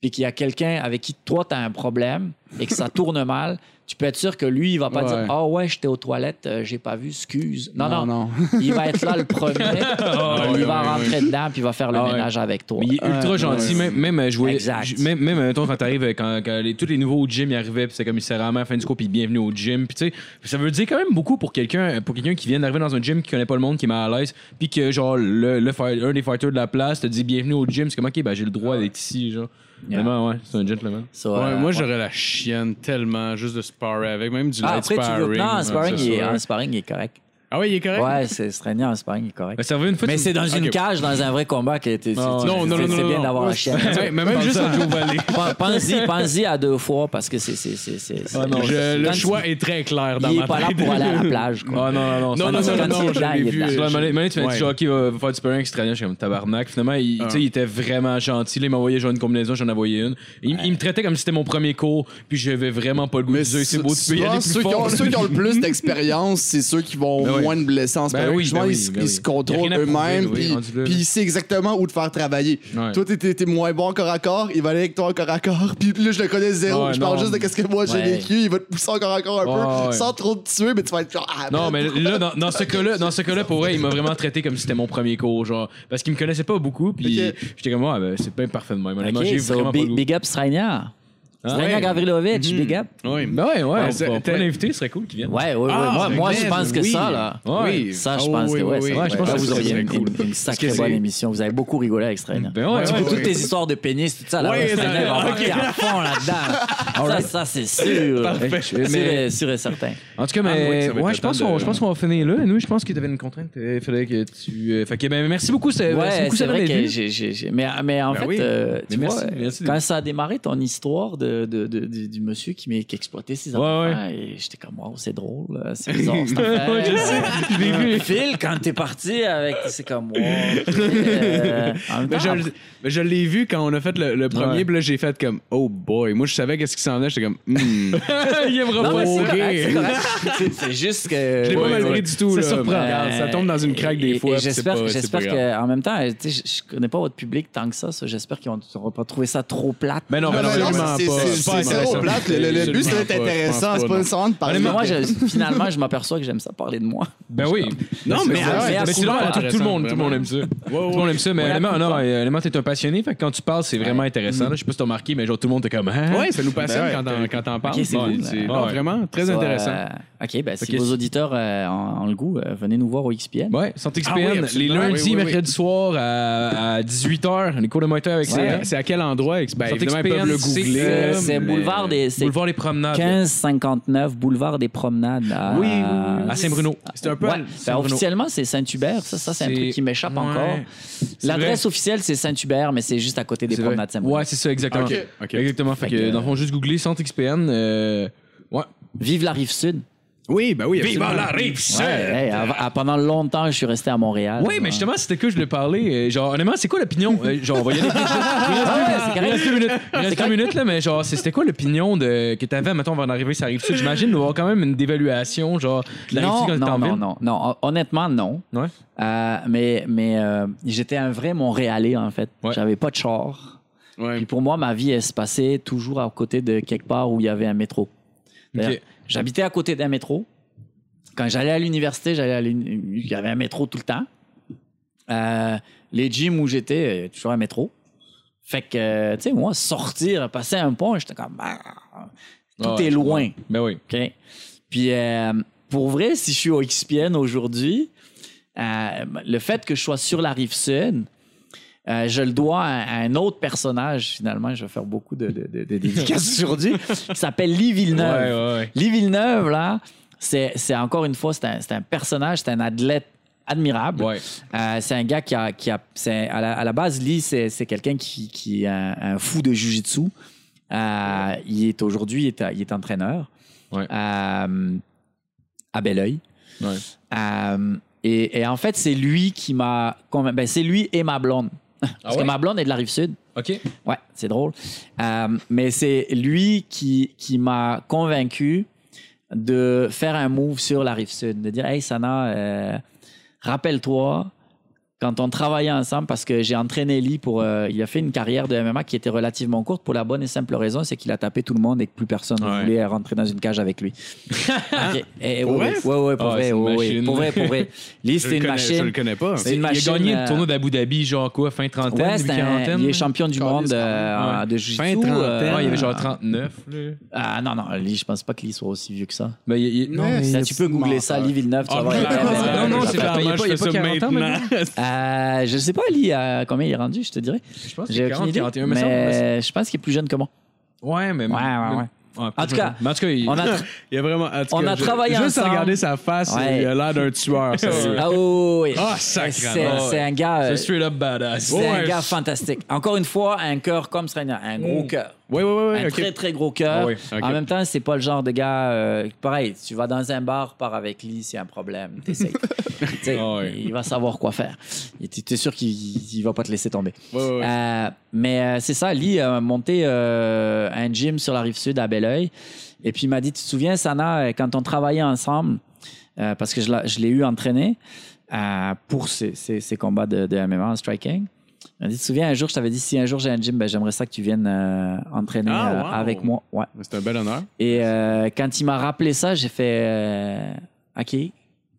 puis qu'il y a quelqu'un avec qui toi, tu as un problème et que ça tourne mal, tu peux être sûr que lui, il va pas Ouais. dire Ah ouais, j'étais aux toilettes, euh, j'ai pas vu, excuse. Non, non, Non, non. il va être là le premier. (laughs) Ah, il va rentrer dedans puis il va faire le Ah, ouais. ménage avec toi. Mais il est ultra gentil. Même, même, euh, je je- même, même mettons, quand t'arrives, quand, quand les- tous les nouveaux au gym y arrivaient, puis c'est comme il s'est la fin du cours, puis bienvenue au gym. Puis tu sais, ça veut dire quand même beaucoup pour quelqu'un pour quelqu'un qui vient d'arriver dans un gym, qui connaît pas le monde, qui est mal à l'aise, puis que genre le, le un des fighters de la place te dit bienvenue au gym. C'est comme ok, ben j'ai le droit d'être ici, genre. Yeah. Vraiment, ouais, c'est un gentleman. So, Ouais, euh, moi, ouais. j'aurais la chienne tellement juste de sparrer avec, même du Ah, light après, tu sparring. veux. Non, en Ouais, sparring, il est, en sparring, il est correct. Ah ouais, il est correct? Ouais, c'est Straigner en sparring, il est correct. Ça revient une fois. Mais tu- c'est dans une Ok. cage, dans un vrai combat que t'es- Ah, c'est- ouais. Non, non, c'est- non, c'est non, bien non. d'avoir la chienne. Ouais, mais même juste en Joe Valley. Pen- Pense-y, pense-y à deux fois parce que c'est. c'est- c'est- c'est- c'est- non, Je- le quand choix est très clair dans Il ma est pas là tête. pour aller à la (laughs) plage. Quoi. Ah non, non, non. Non, non, non, non, il est je l'ai Mané, tu m'as dit, Ouais. genre, OK, va va faire du sparring avec Strania. Je suis comme tabarnak. Finalement, il, tu sais, il était vraiment gentil. Là, il m'envoyait genre une combinaison, j'en envoyais une. Il, il me traitait comme si c'était mon premier cours, puis j'avais vraiment pas le goût de Mais dire, c'est beau, tu peux y souvent, aller plus ceux, qui ont, ceux qui ont le plus (laughs) d'expérience, c'est ceux qui vont Ben oui. Moins de blessés en Ben oui, ben ils, oui, ben ils se contrôlent eux-mêmes, puis rendu là. puis il sait exactement où te faire travailler. Ouais. Toi, t'es- moins bon en corps à corps, il va aller avec toi en corps à corps, (laughs) puis là, je le connais zéro. Ouais, je parle juste de qu'est-ce que moi j'ai vécu, il va te pousser en corps à corps un Ouais, peu, ouais. sans trop te tuer, mais tu vas être genre, ah, Non, mais là, dans, dans ce cas-là, dans ce cas-là, pour vrai, il m'a vraiment traité comme si c'était mon premier cours, genre, parce qu'il me connaissait pas beaucoup, puis j'étais comme, ouais, ben, c'est bien parfait de même. Honnêtement, Ok, j'ai so vraiment pas big, big up Straigner. Straigner ouais. Gavrilovic, big up. Oui. Ben ouais, ouais, pas l'inviter, ce serait cool qu'il vienne. Ouais, ouais, ouais. Ah, moi, moi, je pense que oui. ça, là. Ouais. Ça, je Ah, pense oui, que ouais, oui, ça- oui. Ouais, je pense que vous ça auriez une, cool. une- une sacrée que bonne émission. Vous avez beaucoup rigolé avec Strainer. Ben ouais, Tu ouais, peux toutes tes histoires de pénis, tout ça, là, Strainer va à (laughs) fond là-dedans. Ça, ça, c'est sûr. Mais- Sûr et- sûr et certain. En tout cas, Ah, oui, mais ouais, je pense qu'on je pense va finir là. Nous, je pense qu'il y avait une contrainte. Il fallait que tu. euh, Fait que, ben, merci beaucoup. Ouais, beaucoup, c'est vrai que j'ai, Mais, mais en Ben fait, oui. euh, tu vois, quand ça a démarré ton histoire de, de, de- du, du monsieur qui, qui exploitait ses Ouais, enfants, et j'étais comme, wow, c'est drôle, euh, c'est (laughs) bizarre. Ouais, je sais, je l'ai vu. Phil, quand t'es parti avec, c'est comme, wow. (laughs) euh, Mais je, mais l'ai vu quand on a fait le, le premier, Ouais. puis là, j'ai fait comme, oh boy. Moi, je savais qu'est-ce qui s'en venait. J'étais comme, hmm. (laughs) Il aimera Non, mais pas c'est c'est juste que. Je l'ai Ouais, pas mal ouais. pris du tout. Ça là. surprend. Mais regarde, ça tombe dans une craque Et- des fois. J'espère, qu'en même temps, tu sais, je, connais pas votre public tant que ça. ça. J'espère qu'ils vont vont pas trouver ça trop plate. Ben non, Non, ben non, pas. C'est- zéro plate. Le, but, c'est d'être intéressant. C'est pas, nécessairement de parler. Mais moi, je- finalement, je m'aperçois que j'aime ça parler de moi. Ben oui. (laughs) Non, mais c'est à- vrai, mais à Mais c'est c'est normal, super tout, le monde, intéressant, tout le monde aime ça. Tout le monde aime ça, mais euh, honnêtement, t'es un passionné, fait que quand tu parles, c'est vraiment intéressant. là. Je sais pas si t'as remarqué, mais genre tout le monde est comme. Hein? Ouais, ça nous passionne Ben ouais. quand t'en- quand t'en parles. Ok, c'est Vraiment, très intéressant. euh, OK, ben, si vos auditeurs euh, ont, ont le goût, euh, venez nous voir au XPN. Ah oui, XPN, les lundis, Oui, oui, oui. mercredis soir à, à 18h, les cours de moteur avec C'est à quel endroit? Ben, évidemment, ils peuvent le googler. C'est, boulevard des. C'est Boulevard des Promenades. 1559 boulevard des Promenades. À, Oui, oui, oui. À Saint-Bruno. C'est un peu. Ouais. Ben, officiellement, c'est Saint-Hubert. Ça, ça c'est un truc qui m'échappe Ouais. encore. L'adresse vrai. officielle, c'est Saint-Hubert, mais c'est juste à côté des promenades Saint-Bruno. Ouais, c'est ça, exactement. Ok. Ok. Exactement. Fait Fait que, dans le fond, juste googler Santé XPN. euh, ouais. Vive la rive sud. Oui, ben oui. Absolument. la rive Ouais, sud! hey, pendant longtemps, je suis resté à Montréal. Oui, mais justement, c'était que je voulais parler. euh, Genre, honnêtement, c'est quoi l'opinion? Euh, Genre, on va y aller. (laughs) Il reste c'est deux minutes. Il reste deux minutes. Là, mais genre, c'était quoi l'opinion de, que t'avais, mettons, avant d'arriver sur la rive sud? J'imagine d'avoir quand même une dévaluation, genre, de la rive non, sud quand non, en non, ville. non, non. Hon- Honnêtement, non. Ouais. Euh, mais mais euh, j'étais un vrai Montréalais, en fait. Ouais. J'avais pas de char. Ouais. Puis pour moi, ma vie, elle se passait toujours à côté de quelque part où il y avait un métro. D'ailleurs, Ok. J'habitais à côté d'un métro. Quand j'allais à l'université, j'allais à il y avait un métro tout le temps. Euh, les gyms où j'étais, il y a toujours un métro. Fait que, tu sais, moi, sortir, passer un pont, j'étais comme, ah, tout est loin. Ben oui. OK? Puis, euh, pour vrai, si je suis au XPN aujourd'hui, euh, le fait que je sois sur la rive sud, euh, je le dois à, à un autre personnage, finalement. Je vais faire beaucoup de, de, de- de dédicaces (laughs) aujourd'hui. qui s'appelle Lee Villeneuve. Ouais, ouais, ouais. Lee Villeneuve, là, c'est encore une fois, c'est un, personnage, c'est un athlète admirable. Ouais. Euh, c'est un gars qui a. Qui a à, la, à la base, Lee, c'est quelqu'un qui, qui est un, un fou de jujitsu. Euh, il est aujourd'hui, il est, il est entraîneur Ouais. euh, à. Ouais. Euh, et, et en fait, c'est lui qui m'a. Ben, c'est lui et ma blonde. Parce Ah ouais? que ma blonde est de la rive sud. OK. Ouais, c'est drôle. Euh, mais c'est lui qui, qui m'a convaincu de faire un move sur la rive sud, de dire Hey Sana, euh, rappelle-toi quand on travaillait ensemble, parce que j'ai entraîné Lee pour. euh, il a fait une carrière de MMA qui était relativement courte pour la bonne et simple raison, c'est qu'il a tapé tout le monde et que plus personne ne Ouais. voulait rentrer dans une cage avec lui. (laughs) Ok. Et, Pour ouais, vrai? ouais, ouais, pour Ah, vrai, c'est une ouais, ouais. machine. pour vrai, pour vrai. (laughs) Lee, Je c'était le une connais- machine. Je le connais pas. C'est une il a machine, gagné euh, le tournoi d'Abu Dhabi, genre quoi, fin trentaine, Ouais, quarantaine? il est champion du monde euh, de jiu Fin trentaine. Il y avait genre 39. Là. Ah non, non, Lee, je pense pas que Lee soit aussi vieux que ça. Ben, il- il- non, Ouais, mais- Ça, c'est tu peux googler ça, Lee Villeneuve, tu vas Ah, voir. a (laughs) non, non, c'est pas- il a pas- il y a pas 40 ans, Euh, je sais pas, Lee, à combien il est rendu, je te dirais. Je pense que J'ai c'est aucune 40, idée. 41, me semble, mais Mais je pense qu'il est plus jeune que moi. Ouais, mais. Ouais, ouais, ouais. En tout cas, mais en tout cas, il- On a. (laughs) Il y a vraiment. en tout On cas, a je- travaillé Juste à ensemble. regarder sa face, Ouais. il a l'air d'un tueur. ça, (laughs) Ah oui, oui. Ah. C'est un gars. c'est straight up badass. C'est un Ouais. gars fantastique. Encore une fois, un cœur comme Srenia, un gros cœur. Oui, oui, oui, Un très, très gros cœur. Ah oui. En même temps, c'est pas le genre de gars. euh, pareil, tu vas dans un bar, pars avec lui, c'est un problème. T'essayes. (laughs) Ah oui. Il va savoir quoi faire. Tu es sûr qu'il il va pas te laisser tomber. Euh, mais euh, c'est ça, Lee a monté un gym sur la rive sud à Belleuil. Et puis il m'a dit Tu te souviens, Sana, quand on travaillait ensemble, parce que je l'a- je l'ai eu entraîné pour ces, ces- ces combats de, de MMA en striking. Il m'a dit Tu te souviens, un jour, je t'avais dit Si un jour j'ai un gym, ben, j'aimerais ça que tu viennes euh, entraîner Ah, euh, avec moi. Ouais. C'est un bel honneur. Et euh, quand il m'a rappelé ça, j'ai fait euh, OK.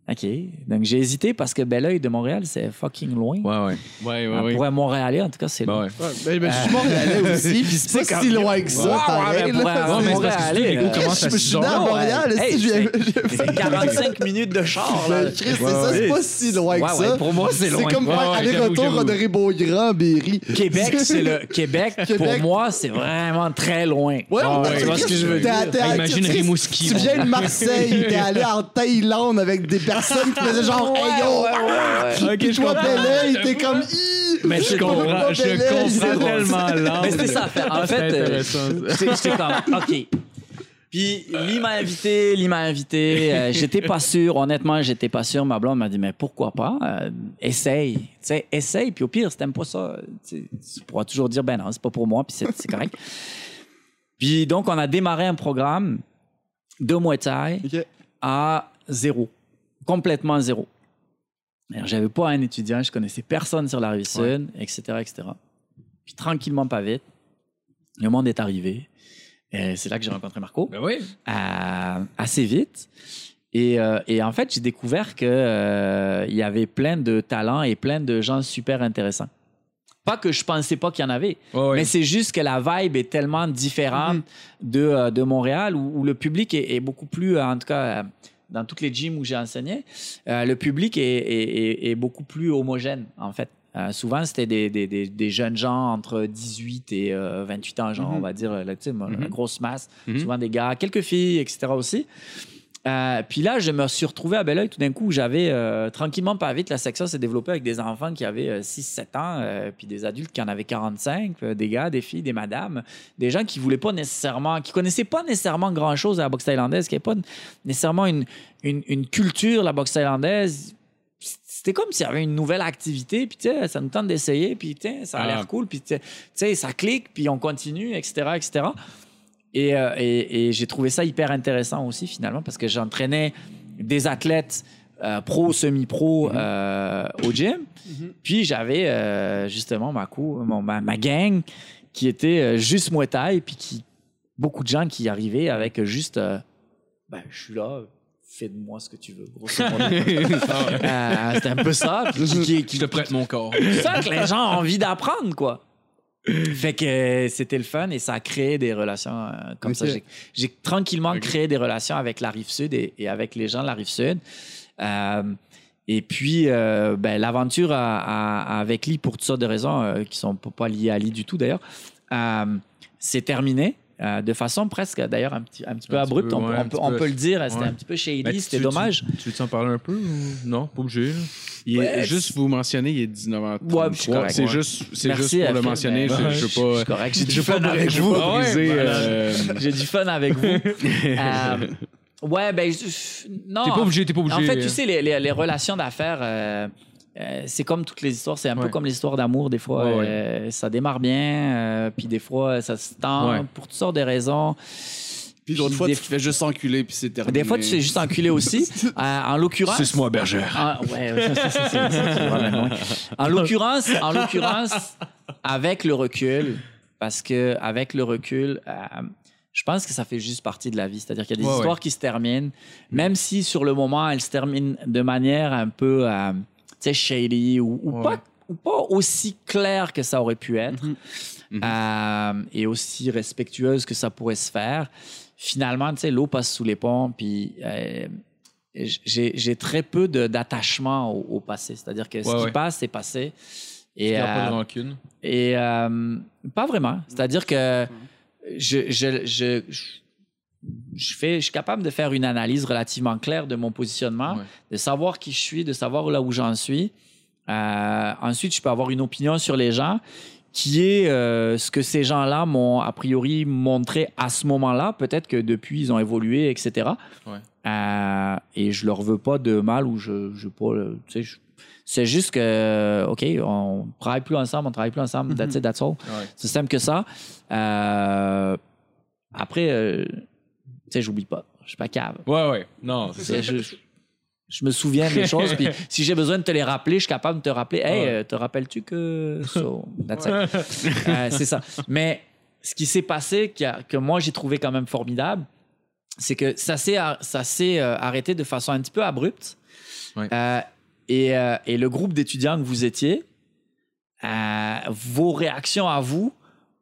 OK. Donc j'ai hésité parce que Belleuil de Montréal, c'est fucking loin. Ouais, ouais. Ouais, Ah, ouais, ouais. Pour un Montréalais, en tout cas, c'est Ben loin. ouais. Ouais, ben, je suis montréalais (laughs) aussi, puis c'est pas si loin que ça, Ouais, pareil, ouais, mais là. pour un- Ouais, mais c'est parce que les gars commencent à Je 6 suis heures. Montréal, Hey, si c'est- C'est 45 minutes de char, là. Ben, Chris, c'est ça, c'est pas si loin que Ouais, ça. ouais, pour moi, c'est loin. comme Ouais, faire ouais, aller-retour Honoré Beaugrand, Berry. Québec, (laughs) c'est le Québec, pour moi, c'est vraiment très loin. Ouais, Ah ouais, ouais. Tu vois ce que je veux dire? imagine Rimouski, Tu viens de Marseille, t'es allé en (laughs) Thaïlande avec des personnes qui faisaient genre, hey yo! Ok, Puis je toi, comprends. Belleuil, t'es comme, Hi! Mais Je comprends, je comprends tellement (laughs) l'angle. Mais c'était ça. En fait, euh, j'étais j'étais comme, OK. Puis, Lee m'a invité, Lee m'a invité. euh, j'étais pas sûr, honnêtement, j'étais pas sûr. Ma blonde m'a dit, mais pourquoi pas? Euh, essaye. Tu sais, essaye. Puis au pire, si t'aimes pas ça, tu pourras toujours dire, ben non, c'est pas pour moi, puis c'est correct. puis donc, on a démarré un programme de Muay Thai Ok. à zéro. Complètement zéro. J'avais pas un étudiant, je connaissais personne sur la rive sud, etc., etc. Puis tranquillement, pas vite, le monde est arrivé. Et c'est là que j'ai rencontré Marco, Ben oui. euh, assez vite. Et, euh, et en fait, j'ai découvert qu'il il y avait plein de talents et plein de gens super intéressants. Pas que je pensais pas qu'il y en avait, mais c'est juste que la vibe est tellement différente de, euh, de Montréal où, où le public est, est beaucoup plus, euh, en tout cas, euh, dans toutes les gyms où j'ai enseigné, euh, le public est, est- est- est beaucoup plus homogène, en fait. Euh, souvent, c'était des, des- des- des jeunes gens entre 18 et euh, 28 ans, genre, on va dire, là, moi, Mhm. grosse masse. Mhm. Souvent des gars, quelques filles, etc. aussi. Euh, puis là, je me suis retrouvé à Belleuil. Tout d'un coup, j'avais euh, tranquillement, pas vite, la section s'est développée avec des enfants qui avaient 6-7 ans, euh, puis des adultes qui en avaient 45, euh, des gars, des filles, des madames, des gens qui voulaient pas nécessairement, qui connaissaient pas nécessairement grand-chose à la boxe thaïlandaise, qui n'avaient pas nécessairement une, une, une culture, la boxe thaïlandaise. C'était comme s'il y avait une nouvelle activité, puis tu sais, ça nous tente d'essayer, puis ça a l'air Ah. cool, puis tu sais, ça clique, puis on continue, etc., etc. Et, euh, et- et j'ai trouvé ça hyper intéressant aussi, finalement, parce que j'entraînais des athlètes euh, pro, semi-pro euh, au gym. Puis j'avais euh, justement ma, cou- mon- ma, ma gang qui était juste Muay Thai, puis qui, beaucoup de gens qui arrivaient avec juste ben, je suis là, fais de moi ce que tu veux. (laughs) C'était un peu ça. puis (laughs) qui- qui- qui- Je te prête mon corps. c'est ça que les gens ont envie d'apprendre, quoi. (laughs) Fait que euh, c'était le fun et ça a créé des relations euh, comme ça. J'ai- tranquillement créé des relations avec la rive sud et, et avec les gens de la rive sud. Euh, et puis, euh, ben, l'aventure avec Lee, pour toutes sortes de raisons euh, qui sont pas- liées à Lee du tout d'ailleurs, c'est terminé. Euh, de façon presque, d'ailleurs, un petit, un petit peu Un petit abrupte, peu, on, ouais, on peut, petit on peu. peut le dire. C'était Ouais. un petit peu shady, Ben, c'était dommage. Tu, tu veux t'en parler un peu ou non? Pas obligé. est- juste vous mentionner, il est 19h33. Ouais, je suis correct, c'est juste, c'est juste pour le mentionner. ben, Je, je veux suis pas. correct. J'ai Je du fun avec vous. euh, J'ai du fun avec vous. (laughs) Euh, ouais, ben, non. T'es pas obligé, t'es pas obligé. En fait, tu sais, les, les- les relations d'affaires, euh, euh, c'est comme toutes les histoires. C'est un peu comme l'histoire d'amour. Des fois, Ouais, ouais. euh, ça démarre bien, euh, puis des fois, ça se tend Ouais. pour toutes sortes de raisons. Puis d'autres fois, des- tu te fais juste enculer, puis c'est terminé. Des fois, tu sais juste enculer aussi. (laughs) Euh, en l'occurrence. Suce-moi, bergère. Ah, ouais, ouais, ça, ça, ça, ça, ça, c'est vraiment, ouais. En l'occurrence, en l'occurrence, avec le recul, parce que avec le recul, euh, je pense que ça fait juste partie de la vie. C'est-à-dire qu'il y a des Ouais, histoires qui se terminent, même si sur le moment elles se terminent de manière un peu, euh, shady ou, ou Ouais. pas, ou pas aussi claire que ça aurait pu être, Mhm. euh, et aussi respectueuse que ça pourrait se faire. Finalement, tu sais, l'eau passe sous les ponts, puis euh, j'ai très peu d'attachement au, au passé. C'est-à-dire que ce qui ouais. passe, c'est passé. Et, y a pas de euh, rancune. et euh, pas vraiment. C'est-à-dire que je, je, je, je, je fais, je suis capable de faire une analyse relativement claire de mon positionnement, Ouais. de savoir qui je suis, de savoir là où j'en suis. Euh, ensuite, je peux avoir une opinion sur les gens qui est euh, ce que ces gens-là m'ont a priori montré à ce moment-là. Peut-être que depuis, ils ont évolué, etc. Ouais. Euh, et je leur veux pas de mal ou je, je pas, tu sais, c'est juste que, OK, on travaille plus ensemble, on travaille plus ensemble, that's it, that's all. Ouais. C'est simple que ça. Après, sais, j'oublie pas. Je suis pas cave. Ouais, ouais. Non, c'est C'est- Je, je- me souviens des choses, puis (laughs) si j'ai besoin de te les rappeler, je suis capable de te rappeler. Hey, Ouais. euh, te rappelles-tu que. So, that's it. Euh, (laughs) c'est ça. Mais ce qui s'est passé, qui a- que moi j'ai trouvé quand même formidable, c'est que ça s'est ça s'est euh, arrêté de façon un petit peu abrupte. Ouais. Euh, et, euh, et le groupe d'étudiants que vous étiez, vos réactions à vous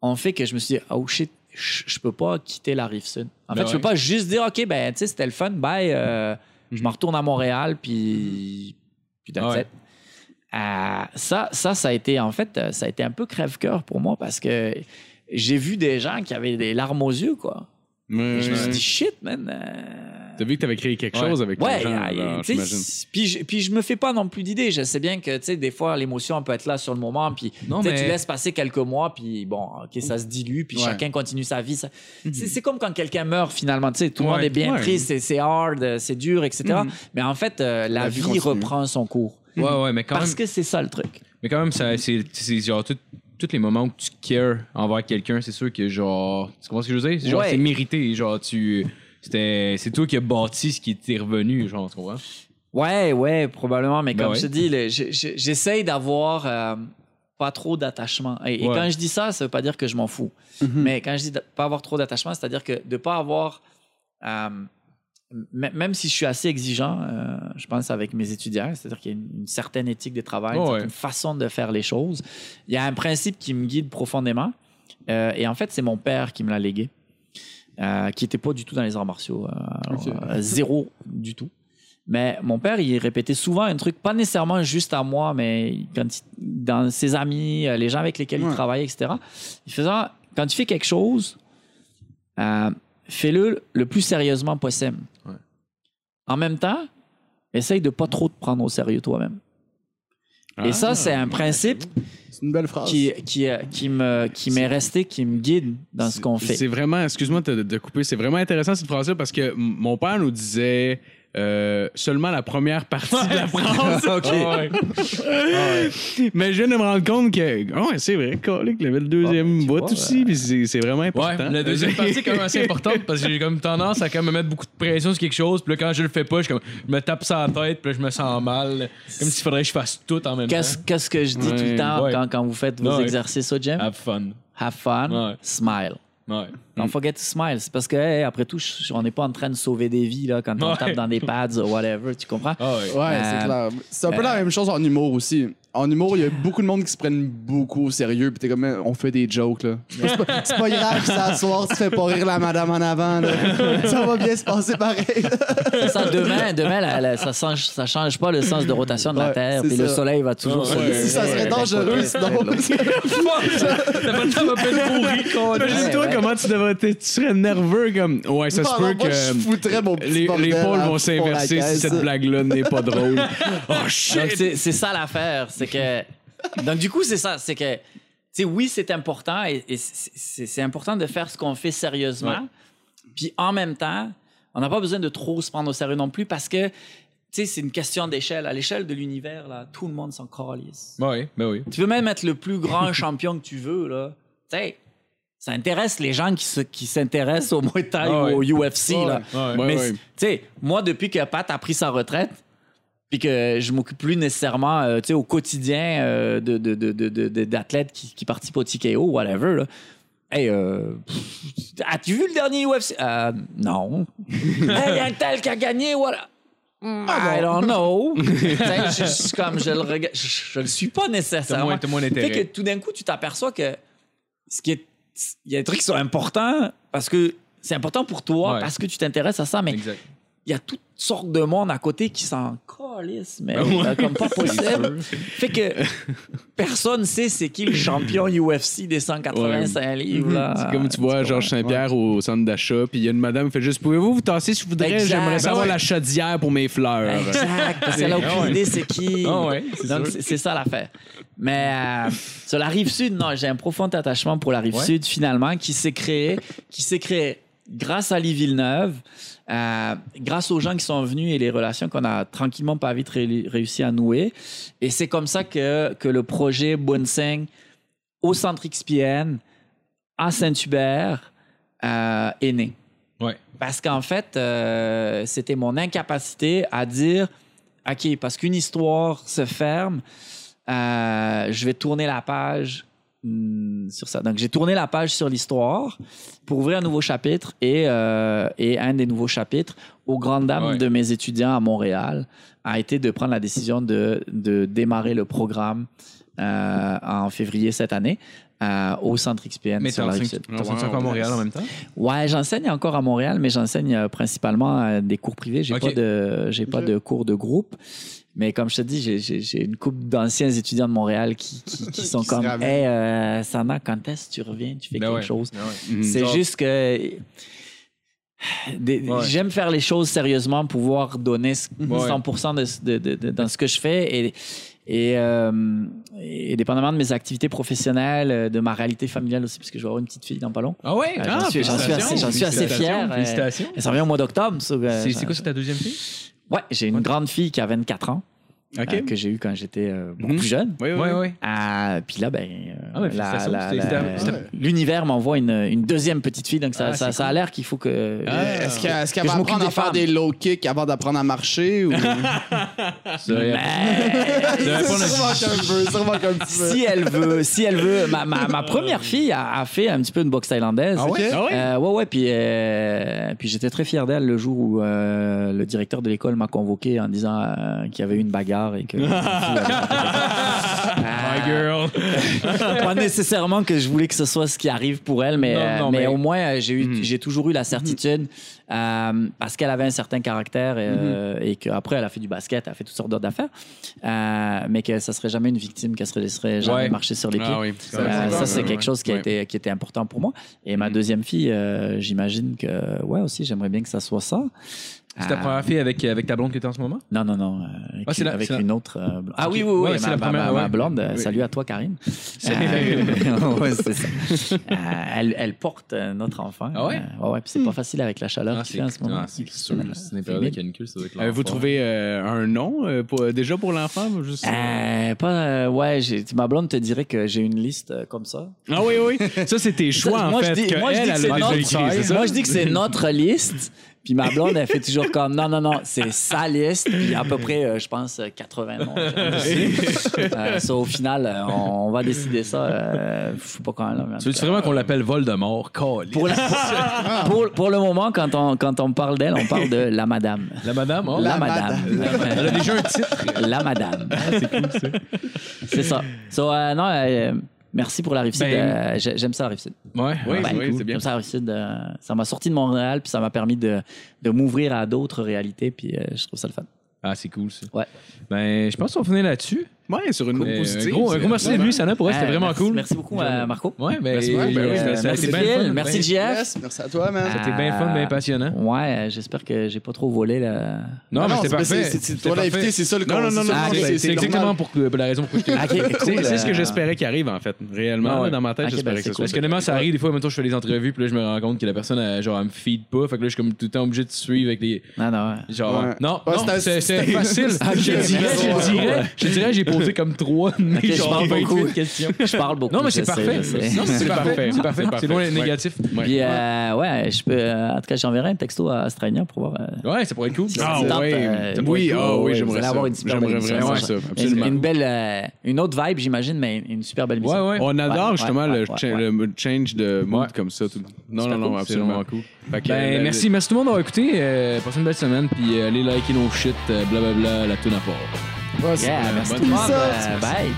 ont fait que je me suis dit, oh shit, je je peux pas quitter la rive sud. En Ben fait, je peux pas juste dire, OK, ben, tu sais, c'était le fun, bye, euh, je me retourne à Montréal, puis, puis Ouais. Euh, ça, ça, ça a été, en fait, euh, ça a été un peu crève-cœur pour moi parce que j'ai vu des gens qui avaient des larmes aux yeux, quoi. Je me suis dit, shit, man. euh, T'as vu que t'avais créé quelque Ouais. chose avec Ouais, les gens, alors, j'imagine. puis je, puis je me fais pas non plus d'idées. Je sais bien que, tu sais, des fois, l'émotion peut être là sur le moment, puis Non, mais- tu laisses passer quelques mois, puis bon, OK, ça se dilue, puis Ouais. chacun continue sa vie. Ça- c'est, c'est comme quand quelqu'un meurt, finalement, tu sais, tout le monde est bien triste, c'est, hard, euh, c'est dur, etc. Mais en fait, euh, la, La vie, reprend son cours. Ouais, ouais, mais quand Parce même. que c'est ça le truc. Mais quand même, c'est genre tout- tous les moments où tu cares envers quelqu'un, c'est sûr que genre. Tu comprends ce que je veux dire? C'est Genre, Ouais. c'est mérité. Genre, tu. C'était, c'est toi qui as bâti ce qui était revenu, genre, tu comprends? Ouais, ouais, probablement. Mais Ben comme ouais. je te dis, le- je- je- j'essaye d'avoir euh, pas trop d'attachement. Et, quand je dis ça, ça veut pas dire que je m'en fous. Mais quand je dis de pas avoir trop d'attachement, c'est-à-dire que de pas avoir. euh, même si je suis assez exigeant, euh, je pense, avec mes étudiants, c'est-à-dire qu'il y a une, une certaine éthique de travail, une Ouais, façon de faire les choses. Il y a un principe qui me guide profondément. Euh, et en fait, c'est mon père qui me l'a légué, euh, qui n'était pas du tout dans les arts martiaux. alors, zéro du tout. Mais mon père, il répétait souvent un truc, pas nécessairement juste à moi, mais quand il- dans ses amis, les gens avec lesquels il travaillait, etc. Il faisait quand tu fais quelque chose, fais-le le plus sérieusement possible. Ouais. En même temps, essaye de pas trop te prendre au sérieux toi-même. Et Ah, ça, c'est un principe C'est une belle phrase. qui, qui, qui me, qui m'est resté, qui me guide dans ce qu'on fait. C'est vraiment, excuse-moi de, de couper, c'est vraiment intéressant cette phrase-là parce que mon père nous disait euh, seulement la première partie de la phrase. (laughs) Ok. Ah ouais. Mais je viens de me rendre compte que, ah ouais, c'est vrai, Colic, il y avait le deuxième tu bout vois, aussi, puis c'est c'est vraiment Ouais, important. la deuxième partie est quand même assez (laughs) importante parce que j'ai comme tendance à quand même me mettre beaucoup de pression sur quelque chose. Puis là, quand je le fais pas, je, comme, je me tape ça à la tête, puis là, je me sens mal. Comme s'il faudrait que je fasse tout en même Qu'est-ce temps. qu'est-ce que je dis tout Ouais, le temps ouais. quand, quand vous faites vos Ouais. exercices au gym? Have fun. Have fun, Ouais. smile. Ouais. Don't forget to smile. C'est parce que, hey, après tout, je- on n'est pas en train de sauver des vies là, quand on Ouais. tape dans des pads ou whatever, tu comprends? Ah ouais. Ouais, Euh, c'est clair. C'est un peu euh, la même chose en humour aussi. En humour, il y a beaucoup de monde qui se prennent beaucoup au sérieux, puis t'es comme, on fait des jokes, là. C'est pas, pas grave, à soir, tu fais pas rire la madame en avant, là. Ça va bien se passer pareil. Ça, demain, demain la- la- ça, change, ça change pas le sens de rotation de la Terre, puis le ça. soleil va toujours se Ouais, lever, Si ça serait dangereux, sinon. Imagine-toi comment tu, devrais, tu serais nerveux comme. Ouais, ça se peut que. foutrais mon petit Les, les pôles vont s'inverser si cette blague-là n'est pas drôle. (laughs) Oh Donc, shit! c'est ça l'affaire. C'est que. Donc, du coup, c'est ça. C'est que. Tu sais, oui, c'est important et, et c'est- important de faire ce qu'on fait sérieusement. Puis en même temps, on n'a pas besoin de trop se prendre au sérieux non plus parce que, tu sais, c'est une question d'échelle. À l'échelle de l'univers, là, tout le monde s'en calisse. Ouais, ben oui. Tu peux même être le plus grand (laughs) champion que tu veux, là. Tu sais, ça intéresse les gens qui se- qui s'intéressent au Muay Thai Ah ouais. ou au UFC, là. Ouais. Mais tu sais, moi, depuis que Pat a pris sa retraite, puis que je m'occupe plus nécessairement, euh, tu sais, au quotidien euh, de, de, de, de- de- de- d'athlètes qui, qui participent au TKO, whatever, là. Hey, euh, as-tu vu le dernier UFC? Euh, non. (laughs) hey, y a un tel qui a gagné, voilà. I don't know. Sais, (laughs) je, je comme, je le regarde, je, je le suis pas T'as nécessairement. moins, t'as moins Fait que tout d'un coup, tu t'aperçois que ce qui est, il y a des trucs qui sont importants parce que c'est important pour toi, Ouais. parce que tu t'intéresses à ça, mais il y a toutes sortes de monde à côté qui s'en mais euh, comme pas (laughs) possible. fait que (laughs) personne sait c'est qui le champion UFC des 185 livres. Là. C'est comme tu vois Georges Saint-Pierre au centre d'achat, puis il y a une madame qui fait juste Pouvez-vous vous tasser si vous voudrez Exact. J'aimerais savoir Ben ouais. la chaudière pour mes fleurs. Exact, parce qu'elle a aucune Ah ouais. idée c'est qui. Ah ouais, c'est Donc, sûr. c'est c'est ça l'affaire. Mais euh, sur la rive sud, non, j'ai un profond attachement pour la rive Ouais. sud finalement, qui s'est créé, qui s'est créé grâce à Lee Villeneuve, euh, grâce aux gens qui sont venus et les relations qu'on a tranquillement pas vite ré- réussi à nouer. Et c'est comme ça que, que le projet Bunseng au centre XPN à Saint-Hubert euh, est né. Ouais. Parce qu'en fait, euh, c'était mon incapacité à dire OK, parce qu'une histoire se ferme, je vais tourner la page hum, sur ça. Donc, j'ai tourné la page sur l'histoire pour ouvrir un nouveau chapitre et, euh, et un des nouveaux chapitres, aux grandes dames Ouais. de mes étudiants à Montréal, a été de prendre la décision de, de démarrer le programme euh, en février cette année euh, au centre XPN Mais sur la rive encore à Montréal en même temps? Ouais, j'enseigne encore à Montréal, mais j'enseigne principalement des cours privés. J'ai Ok. pas de, j'ai pas de cours de groupe. Mais comme je te dis, j'ai- une couple d'anciens étudiants de Montréal qui, qui, qui (laughs) sont Qui comme, ramènent. hey, euh, Sana, quand est-ce que tu reviens, tu fais Ben quelque ouais. chose. Ben ouais. Mhm. C'est Genre- juste que Ouais. j'aime faire les choses sérieusement, pouvoir donner ce- Ouais. 100% de, de- de- de- dans ce que je fais et, et, euh, et dépendamment de mes activités professionnelles, euh, de ma réalité familiale aussi, parce que je vais avoir une petite fille dans pas long. Ah ouais? Euh, j'en suis- j'en suis assez- j'en suis assez fier, euh, Félicitations. Elle s'en vient au mois d'octobre. c'est quoi, c'est ta deuxième fille? Ouais, j'ai une grande fille qui a 24 ans, euh, que j'ai eue quand j'étais euh, beaucoup Mhm. plus jeune. Oui, oui. Ouais. Ah, puis là, ben, euh, l'univers m'envoie une, une deuxième petite fille, donc ça, Ah, ça, c'est ça a l'air qu'il faut que. Ah. Est-ce qu'elle est-ce qu'elle Que va apprendre à faire des low kicks avant d'apprendre à marcher ou? (laughs) Peu. si elle veut, si elle veut, ma, ma, ma première fille a, a fait un petit peu de boxe thaïlandaise. Ah ouais? Ah ouais? Euh, ouais, ouais, puis, euh, puis j'étais très fier d'elle le jour où euh, le directeur de l'école m'a convoqué en disant euh, qu'il y avait eu une bagarre et que. (laughs) My girl. (laughs) pas nécessairement que je voulais que ce soit ce qui arrive pour elle, mais, Non, euh, non, mais, mais- au moins, euh, j'ai eu, Mhm. j'ai toujours eu la certitude euh, parce qu'elle avait un certain caractère et, euh, et qu'après, elle a fait du basket, elle a fait toutes sortes d'autres affaires, euh, mais que ça serait jamais une victime qu'elle se laisserait jamais Ouais. marcher sur les pieds. Ah oui. Euh, Ouais, ça, c'est ouais, quelque chose qui, a ouais. été, qui était important pour moi. Et ma Mhm. deuxième fille, euh, j'imagine que, ouais, aussi, j'aimerais bien que ça soit ça. C'est ta première fille avec, avec ta blonde que t'es en ce moment? Non, non, non. euh, avec Ah, la- avec la- une autre. euh, blonde. Ah oui, oui, oui. Ouais, c'est ma, la première, ma- ma ouais. blonde. euh, Oui. Salut à toi, Karine. (laughs) Euh, (laughs) ouais, c'est ça. Euh, elle, elle porte euh, notre enfant. Ah ouais? Euh, ouais, ouais, puis c'est pas facile avec la chaleur Ah, qu'il fait en ce moment. ah, c'est sûr. C'est une période de canicule, ça doit être trouvé euh, un nom euh, pour- déjà pour l'enfant? Juste... Euh, pas, euh, ouais, ma blonde te dirait que j'ai une liste euh, comme ça. Ah oui, oui. (laughs) Ça, c'est tes choix, en fait. moi, je dis que c'est notre liste. Puis ma blonde, elle fait toujours comme non, non, non, c'est sa liste. Puis à peu près, euh, je pense, euh, 80 noms. (laughs) euh, ça, au final, euh, on, on va décider ça. Euh, je sais pas quand. Là, en Tu veux vraiment qu'on l'appelle Voldemort? Calice. pour, la- pour, pour le moment, quand on, quand on parle d'elle, on parle de la madame. La madame? oh. La, La madame. Elle a déjà un titre. La madame. c'est cool, ça. C'est ça. So, euh, non, euh, merci pour la rive Ben- J'aime ça, la rive Ouais, Oui, ouais. Ben, oui, cool. c'est bien. Comme ça, Aristide, euh, ça m'a sorti de Montréal, puis ça m'a permis de, de m'ouvrir à d'autres réalités, puis euh, je trouve ça le fun. Ah, c'est cool, ça. Ouais. Ben, je pense qu'on finit là-dessus. Ouais, sur une note positive. un gros, un gros merci de lui, Sana, pour elle. C'était Euh, vraiment merci- cool. Merci beaucoup, euh, Marco. Ouais, ben, Merci, ouais, ben euh, oui, ça a merci bien fun. merci Ben, JF. Yes, merci à toi, man. C'était bien fun, bien passionnant. Ouais, euh, j'espère que j'ai pas trop volé. Là. Non, mais c'était c'est- parfait. c'est- c'est- C'était Toi, parfait. l'invité, c'est ça le Non, non, non, non, c'est- exactement pour, la raison pour laquelle je. C'est ce que j'espérais qu'il arrive, en fait. Réellement, Ah ouais. dans ma tête, j'espérais ben, que ça Parce que honnêtement, ça arrive des fois, maintenant je fais des entrevues, puis là je me rends compte que la personne, genre, elle me feed pas. Fait que là, je suis comme tout le temps obligé de suivre avec les. Non, non, ouais. Genre, Ouais. non, Ouais, non, c'était- c'est c'était- facile. (laughs) Je dirais, je dirais, je dirais, j'ai posé comme trois, mais je genre parle 28 beaucoup. questions. (laughs) Je parle beaucoup. Non, mais c'est parfait. c'est (laughs) parfait. C'est parfait. C'est loin d'être négatif. Ouais. Puis, euh, ouais, je peux. euh, en tout cas, j'enverrai un texto à Australien pour voir. euh, Ouais, ça pourrait être cool. Ah ça tente, ouais. euh, Oui, oui, ouais, j'aimerais ça. avoir une super J'aimerais vraiment Ça, Une, absolument. une belle, une autre vibe, j'imagine, mais une super belle émission. Ouais, ouais. On adore justement le, change de mood Ouais. comme ça. Non, non, non, absolument. cool. Ben, merci, merci tout le monde d'avoir écouté. Passez une belle semaine, puis allez liker nos shit, blablabla, la tune à part. C'est- Yeah, merci bonne Bye.